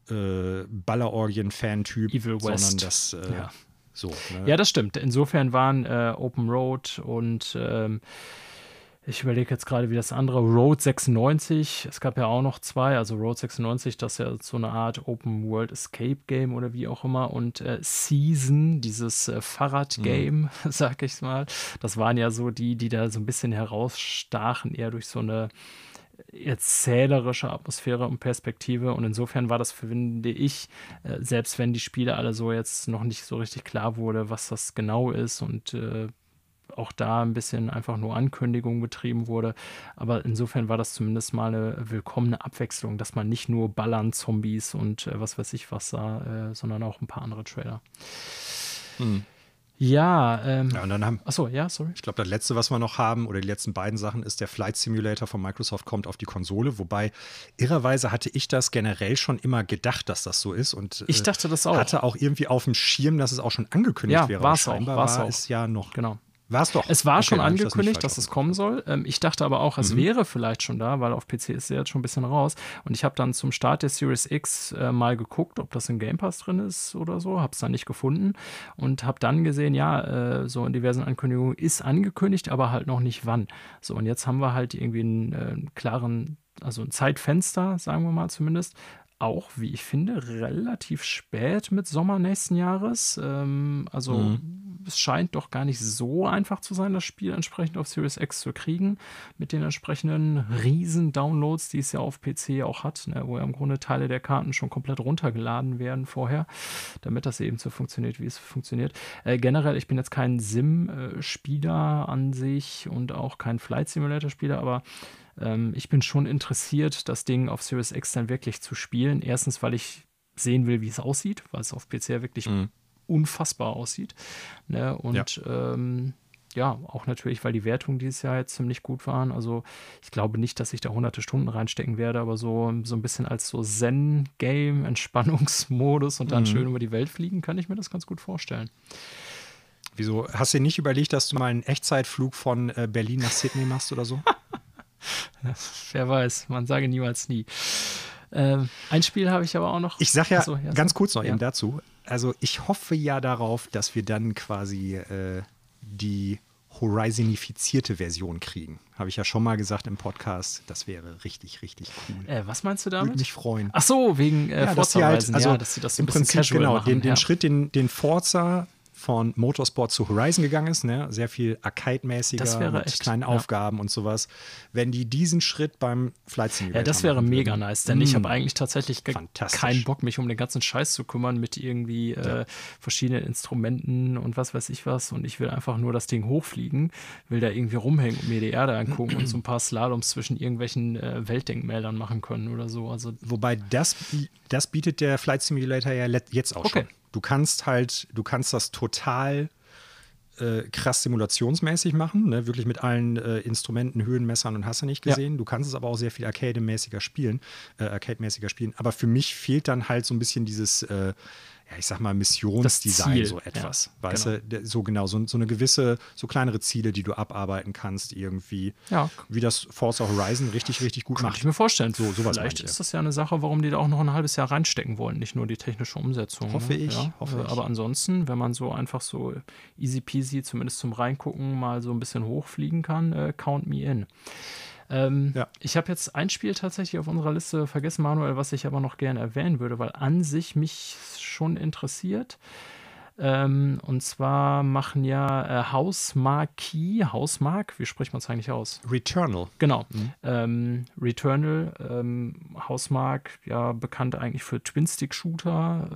äh, Ballerorgien-Fan-Typ, sondern das äh, Ja. so. Ne? Ja, das stimmt. Insofern waren äh, Open Road und ähm, ich überlege jetzt gerade, wie das andere, Road 96, es gab ja auch noch zwei, also Road 96, das ist ja so eine Art Open World Escape Game oder wie auch immer. Und äh, Season, dieses äh, Fahrrad-Game, sag ich mal, das waren ja so die, die da so ein bisschen herausstachen, eher durch so eine erzählerische Atmosphäre und Perspektive. Und insofern war das, finde ich, äh, selbst wenn die Spiele alle so jetzt noch nicht so richtig klar wurde, was das genau ist und äh, auch da ein bisschen einfach nur Ankündigung betrieben wurde. Aber insofern war das zumindest mal eine willkommene Abwechslung, dass man nicht nur Ballern, Zombies und äh, was weiß ich was sah, äh, sondern auch ein paar andere Trailer. Hm. Ja, ähm, Ja, und dann haben, achso, ja, sorry. ich glaube, das letzte, was wir noch haben, oder die letzten beiden Sachen, ist der Flight Simulator von Microsoft kommt auf die Konsole. Wobei, irrerweise hatte ich das generell schon immer gedacht, dass das so ist. Und Ich äh, dachte das auch. hatte auch irgendwie auf dem Schirm, dass es auch schon angekündigt Ja, wäre. war's auch, war's war auch. es ja noch. Genau. War es doch. Es war Okay, schon das angekündigt, falsch dass es kommen soll. Ähm, ich dachte aber auch, Mhm. es wäre vielleicht schon da, weil auf PC ist er jetzt schon ein bisschen raus. Und ich habe dann zum Start der Series X äh, mal geguckt, ob das in Game Pass drin ist oder so. Habe es dann nicht gefunden und habe dann gesehen, ja, äh, so in diversen Ankündigungen ist angekündigt, aber halt noch nicht wann. So, und jetzt haben wir halt irgendwie einen, äh, einen klaren, also ein Zeitfenster, sagen wir mal zumindest. Auch, wie ich finde, relativ spät mit Sommer nächsten Jahres. Ähm, also Mhm. es scheint doch gar nicht so einfach zu sein, das Spiel entsprechend auf Series X zu kriegen, mit den entsprechenden Riesen-Downloads, die es ja auf PC auch hat, ne, wo ja im Grunde Teile der Karten schon komplett runtergeladen werden vorher, damit das eben so funktioniert, wie es funktioniert. Äh, generell, ich bin jetzt kein Sim-Spieler an sich und auch kein Flight Simulator-Spieler, aber ähm, ich bin schon interessiert, das Ding auf Series X dann wirklich zu spielen. Erstens, weil ich sehen will, wie es aussieht, weil es auf PC ja wirklich Mhm. unfassbar aussieht. Ne? Und ja. Ähm, ja, auch natürlich, weil die Wertungen dieses Jahr jetzt ziemlich gut waren. Also ich glaube nicht, dass ich da hunderte Stunden reinstecken werde, aber so, so ein bisschen als so Zen-Game, Entspannungsmodus und dann Mhm. schön über die Welt fliegen, kann ich mir das ganz gut vorstellen. Wieso? Hast du nicht überlegt, dass du mal einen Echtzeitflug von äh, Berlin nach Sydney machst oder so? Wer weiß, man sage niemals nie. Ähm, ein Spiel habe ich aber auch noch. Ich sag ja, Achso, ja, ganz kurz noch ja. eben dazu. Also ich hoffe ja darauf, dass wir dann quasi äh, die Horizonifizierte Version kriegen. Habe ich ja schon mal gesagt im Podcast. Das wäre richtig, richtig cool. Äh, was meinst du Würde damit? mich freuen. Ach so, wegen äh, dass Forza sie halt, also ja, dass sie das so im Prinzip genau machen. den, den ja. Schritt, den, den Forza von Motorsport zu Horizon gegangen ist, ne? sehr viel Arcade-mäßiger mit echt, kleinen ja. Aufgaben und sowas. Wenn die diesen Schritt beim Flight Simulator Ja, das wäre mega nice, denn ich habe mm, eigentlich tatsächlich keinen Bock, mich um den ganzen Scheiß zu kümmern mit irgendwie äh, verschiedenen Instrumenten und was weiß ich was. Und ich will einfach nur das Ding hochfliegen, will da irgendwie rumhängen und mir die Erde angucken und so ein paar Slaloms zwischen irgendwelchen äh, Weltdenkmälern machen können oder so. Also Wobei das, das bietet der Flight Simulator ja jetzt auch Okay. schon. Du kannst halt, du kannst das total äh, krass simulationsmäßig machen, ne? wirklich mit allen äh, Instrumenten, Höhenmessern und hast du nicht Ja. gesehen. Du kannst es aber auch sehr viel Arcade-mäßiger spielen, äh, Arcade-mäßiger spielen. Aber für mich fehlt dann halt so ein bisschen dieses, äh, ja, ich sag mal, Missionsdesign, so etwas. ja, weißt genau. du, so genau, so, so eine gewisse, so kleinere Ziele, die du abarbeiten kannst, irgendwie. Ja. Wie das Forza Horizon richtig, richtig gut Könnte macht. ich mir vorstellen. So, sowas Vielleicht ist das ja eine Sache, warum die da auch noch ein halbes Jahr reinstecken wollen, nicht nur die technische Umsetzung. Hoffe ne? ich, Ja, hoffe äh, ich. Aber ansonsten, wenn man so einfach so easy peasy, zumindest zum Reingucken, mal so ein bisschen hochfliegen kann, äh, count me in. Ähm, Ja. Ich habe jetzt ein Spiel tatsächlich auf unserer Liste vergessen, Manuel, was ich aber noch gerne erwähnen würde, weil an sich mich schon interessiert. Ähm, und zwar machen ja äh, Hausmark, wie spricht man es eigentlich aus? Returnal. Genau. Mhm. Ähm, Returnal, ähm, Hausmark, ja bekannt eigentlich für Twin-Stick-Shooter.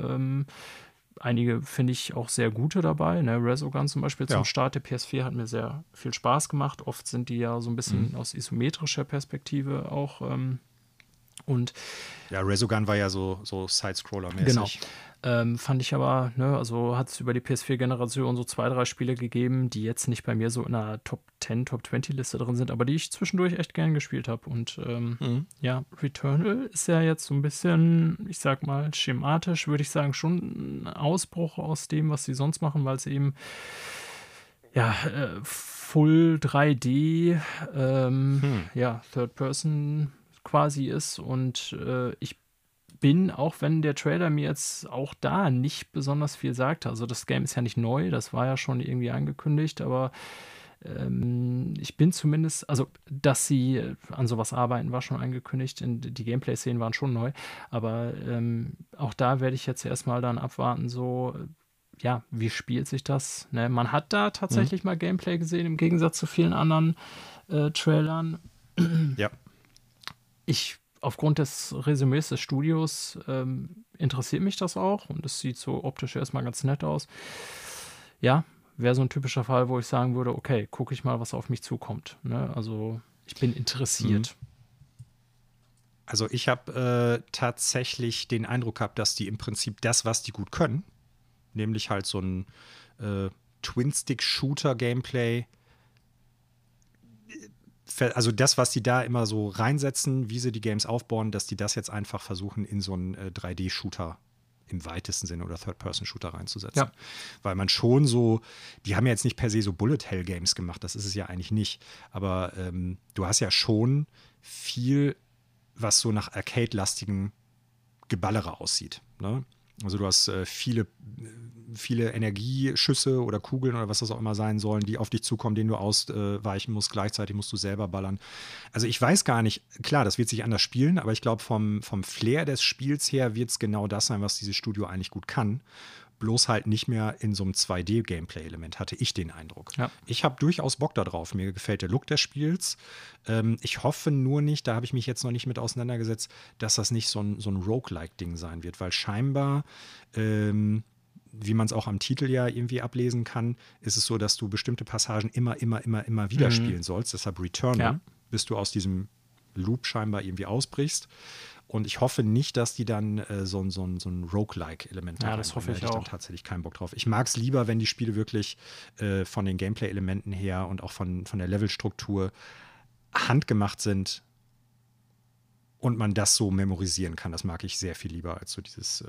Einige finde ich auch sehr gute dabei. Ne? Resogun zum Beispiel zum Ja. Start der PS4 hat mir sehr viel Spaß gemacht. Oft sind die ja so ein bisschen Mhm. aus isometrischer Perspektive auch. Ähm, und Ja, Resogun war ja so, so Side-Scroller-mäßig. Genau. Ähm, fand ich aber, ne, also hat es über die PS4-Generation so zwei, drei Spiele gegeben, die jetzt nicht bei mir so in einer Top 10, Top 20-Liste drin sind, aber die ich zwischendurch echt gern gespielt habe. Und ähm, Mhm. ja, Returnal ist ja jetzt so ein bisschen, ich sag mal, schematisch, würde ich sagen, schon ein Ausbruch aus dem, was sie sonst machen, weil es eben ja, äh, Full 3D, ähm, Hm. ja, Third Person quasi ist. Und äh, ich bin, auch wenn der Trailer mir jetzt auch da nicht besonders viel sagte, also das Game ist ja nicht neu, das war ja schon irgendwie angekündigt, aber ähm, ich bin zumindest, also dass sie äh, an sowas arbeiten, war schon angekündigt, und die Gameplay-Szenen waren schon neu, aber ähm, auch da werde ich jetzt erstmal dann abwarten, so äh, ja, wie spielt sich das? Ne? Man hat da tatsächlich mal Gameplay gesehen, im Gegensatz zu vielen anderen äh, Trailern. Ja. Ich, aufgrund des Resümees des Studios, ähm, interessiert mich das auch und es sieht so optisch erstmal ganz nett aus. Ja, wäre so ein typischer Fall, wo ich sagen würde, okay, gucke ich mal, was auf mich zukommt. Ne? Also ich bin interessiert. Also ich habe äh, tatsächlich den Eindruck gehabt, dass die im Prinzip das, was die gut können, nämlich halt so ein äh, Twin-Stick-Shooter-Gameplay, also das, was die da immer so reinsetzen, wie sie die Games aufbauen, dass die das jetzt einfach versuchen, in so einen äh, 3D-Shooter im weitesten Sinne oder Third-Person-Shooter reinzusetzen. Ja. Weil man schon so, die haben ja jetzt nicht per se so Bullet-Hell-Games gemacht, das ist es ja eigentlich nicht. Aber ähm, du hast ja schon viel, was so nach Arcade-lastigen Geballere aussieht. Ne? Also du hast äh, viele, viele Energieschüsse oder Kugeln oder was das auch immer sein sollen, die auf dich zukommen, denen du ausweichen musst. Gleichzeitig musst du selber ballern. Also ich weiß gar nicht, klar, das wird sich anders spielen, aber ich glaube, vom, vom Flair des Spiels her wird es genau das sein, was dieses Studio eigentlich gut kann. Bloß halt nicht mehr in so einem 2D-Gameplay-Element, hatte ich den Eindruck. Ja. Ich habe durchaus Bock darauf. Mir gefällt der Look des Spiels. Ähm, ich hoffe nur nicht, da habe ich mich jetzt noch nicht mit auseinandergesetzt, dass das nicht so ein, so ein Roguelike-Ding sein wird, weil scheinbar, ähm, wie man es auch am Titel ja irgendwie ablesen kann, ist es so, dass du bestimmte Passagen immer, immer, immer, immer wieder Mhm. spielen sollst. Deshalb Returnal, Ja. bis du aus diesem Loop scheinbar irgendwie ausbrichst. Und ich hoffe nicht, dass die dann äh, so, ein- so, so ein Roguelike-Element Ja, da das hoffe Da ich hätte dann auch. tatsächlich keinen Bock drauf. Ich mag es lieber, wenn die Spiele wirklich äh, von den Gameplay-Elementen her und auch von, von der Levelstruktur handgemacht sind und man das so memorisieren kann. Das mag ich sehr viel lieber als so dieses äh,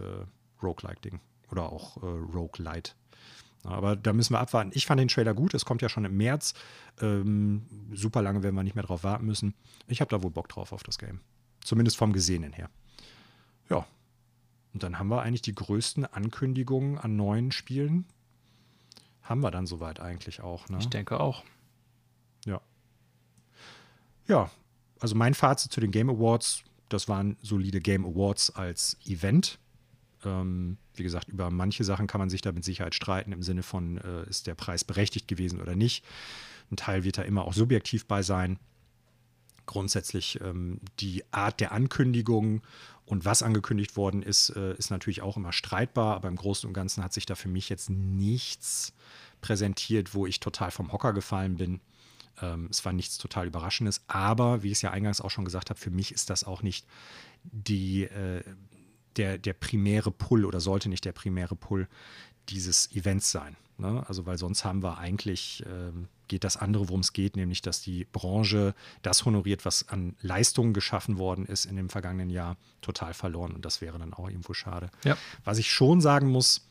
Roguelike-Ding oder auch äh, Roguelite. Ja, Aber da müssen wir abwarten. Ich fand den Trailer gut. Es kommt ja schon im März. Ähm, super lange werden wir nicht mehr drauf warten müssen. Ich habe da wohl Bock drauf auf das Game. Zumindest vom Gesehenen her. Ja. Und dann haben wir eigentlich die größten Ankündigungen an neuen Spielen. Haben wir dann soweit eigentlich auch. Ne? Ich denke auch. Ja. Ja, also mein Fazit zu den Game Awards, das waren solide Game Awards als Event. Ähm, wie gesagt, über manche Sachen kann man sich da mit Sicherheit streiten, im Sinne von, äh, ist der Preis berechtigt gewesen oder nicht. Ein Teil wird da immer auch subjektiv bei sein. Grundsätzlich ähm, die Art der Ankündigung und was angekündigt worden ist, äh, ist natürlich auch immer streitbar, aber im Großen und Ganzen hat sich da für mich jetzt nichts präsentiert, wo ich total vom Hocker gefallen bin. Ähm, es war nichts total Überraschendes, aber wie ich es ja eingangs auch schon gesagt habe, für mich ist das auch nicht die, äh, der, der primäre Pull oder sollte nicht der primäre Pull dieses Events sein. Ne? Also, weil sonst haben wir eigentlich, ähm, geht das andere, worum es geht, nämlich, dass die Branche das honoriert, was an Leistungen geschaffen worden ist in dem vergangenen Jahr, total verloren. Und das wäre dann auch irgendwo schade. Ja. Was ich schon sagen muss,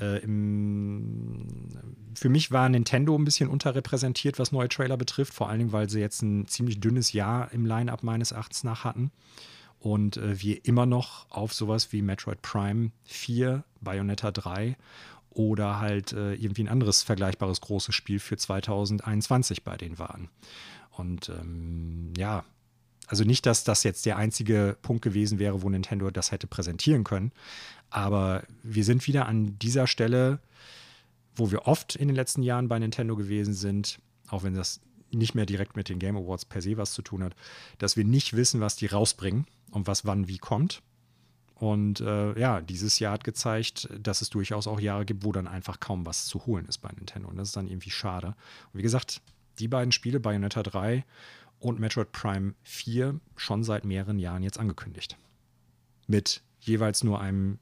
äh, im, für mich war Nintendo ein bisschen unterrepräsentiert, was neue Trailer betrifft, vor allen Dingen, weil sie jetzt ein ziemlich dünnes Jahr im Line-Up meines Erachtens nach hatten. Und äh, wir immer noch auf sowas wie Metroid Prime 4, Bayonetta 3 oder halt äh, irgendwie ein anderes vergleichbares großes Spiel für 2021 bei denen waren. Und ähm, ja, also nicht, dass das jetzt der einzige Punkt gewesen wäre, wo Nintendo das hätte präsentieren können. Aber wir sind wieder an dieser Stelle, wo wir oft in den letzten Jahren bei Nintendo gewesen sind, auch wenn das nicht mehr direkt mit den Game Awards per se was zu tun hat, dass wir nicht wissen, was die rausbringen und was wann wie kommt. Und äh, ja, dieses Jahr hat gezeigt, dass es durchaus auch Jahre gibt, wo dann einfach kaum was zu holen ist bei Nintendo. Und das ist dann irgendwie schade. Und wie gesagt, die beiden Spiele, Bayonetta 3 und Metroid Prime 4, schon seit mehreren Jahren jetzt angekündigt. Mit jeweils nur einem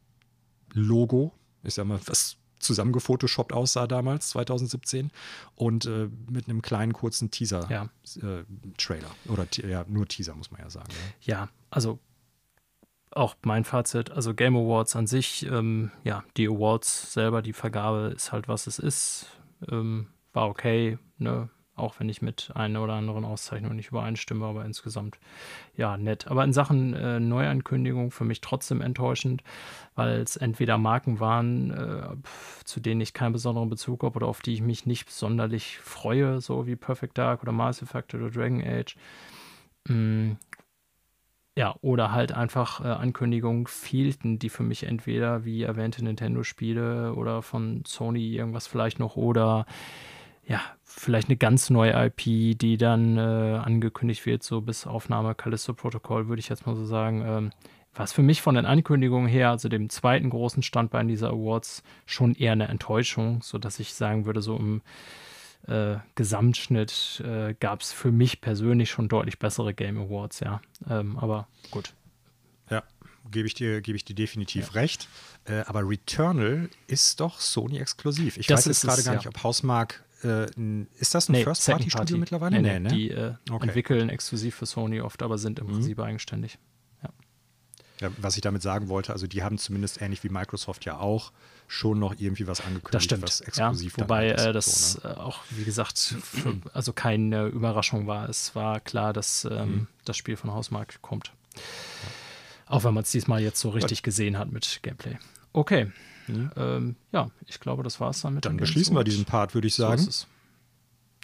Logo, ich sag mal, was zusammengefotoshoppt aussah damals, 2017, und äh, mit einem kleinen kurzen Teaser-Trailer. Ja. Äh, Oder ja, nur Teaser, muss man ja sagen. Ja, ja also auch mein Fazit, also Game Awards an sich, ähm, ja, die Awards selber, die Vergabe ist halt, was es ist. Ähm, war okay, ne? Auch wenn ich mit einer oder anderen Auszeichnung nicht übereinstimme, aber insgesamt ja nett. Aber in Sachen äh, Neuankündigung für mich trotzdem enttäuschend, weil es entweder Marken waren, äh, zu denen ich keinen besonderen Bezug habe oder auf die ich mich nicht sonderlich freue, so wie Perfect Dark oder Mass Effect oder Dragon Age. Mm, ja, oder halt einfach äh, Ankündigungen fehlten, die für mich entweder, wie erwähnte, Nintendo-Spiele oder von Sony irgendwas vielleicht noch oder ja, vielleicht eine ganz neue IP, die dann äh, angekündigt wird, so bis Aufnahme Callisto-Protokoll, würde ich jetzt mal so sagen. Ähm, was für mich von den Ankündigungen her, also dem zweiten großen Standbein dieser Awards, schon eher eine Enttäuschung, sodass ich sagen würde, so im äh, Gesamtschnitt äh, gab es für mich persönlich schon deutlich bessere Game Awards, ja. Ähm, aber gut. Ja, gebe ich dir, gebe ich dir definitiv ja. recht. Äh, aber Returnal ist doch Sony exklusiv. Ich das weiß jetzt gerade gar nicht, ob Hausmark äh, ist das ein nee, First-Party-Studio mittlerweile? Nee, nee, nee, Die äh, okay. entwickeln exklusiv für Sony oft, aber sind im mhm. Prinzip eigenständig. Ja. ja. Was ich damit sagen wollte, also die haben zumindest ähnlich wie Microsoft ja auch schon noch irgendwie was angekündigt, das stimmt. was exklusiv ja, Wobei äh, das so, ne? Äh, auch, wie gesagt, also keine Überraschung war. Es war klar, dass ähm, mhm. das Spiel von Hausmark kommt. Ja. Auch wenn man es diesmal jetzt so richtig gesehen hat mit Gameplay. Okay. Mhm. Ähm, ja, ich glaube, das war es dann mit Dann beschließen wir diesen Part, würde ich sagen. So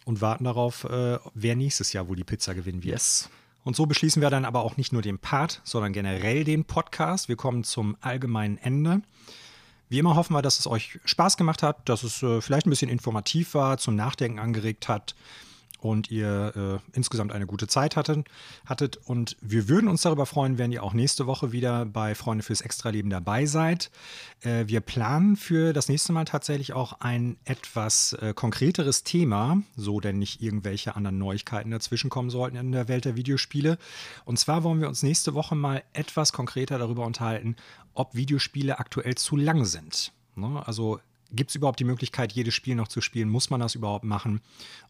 und warten darauf, äh, wer nächstes Jahr wohl die Pizza gewinnen wird. Yes. Und so beschließen wir dann aber auch nicht nur den Part, sondern generell den Podcast. Wir kommen zum allgemeinen Ende. Wie immer hoffen wir, dass es euch Spaß gemacht hat, dass es äh, vielleicht ein bisschen informativ war, zum Nachdenken angeregt hat und ihr äh, insgesamt eine gute Zeit hattet, hattet. Und wir würden uns darüber freuen, wenn ihr auch nächste Woche wieder bei Freunde fürs Extraleben dabei seid. Äh, wir planen für das nächste Mal tatsächlich auch ein etwas äh, konkreteres Thema, so denn nicht irgendwelche anderen Neuigkeiten dazwischen kommen sollten in der Welt der Videospiele. Und zwar wollen wir uns nächste Woche mal etwas konkreter darüber unterhalten, ob Videospiele aktuell zu lang sind. Ne? Also Gibt es überhaupt die Möglichkeit, jedes Spiel noch zu spielen? Muss man das überhaupt machen?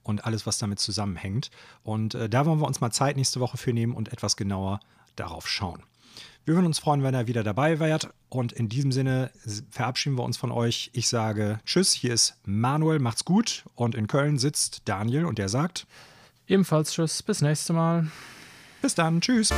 Und alles, was damit zusammenhängt. Und äh, da wollen wir uns mal Zeit nächste Woche für nehmen und etwas genauer darauf schauen. Wir würden uns freuen, wenn ihr wieder dabei wärt. Und in diesem Sinne verabschieden wir uns von euch. Ich sage Tschüss, hier ist Manuel, macht's gut. Und in Köln sitzt Daniel und der sagt ebenfalls Tschüss, bis nächste Mal. Bis dann, Tschüss.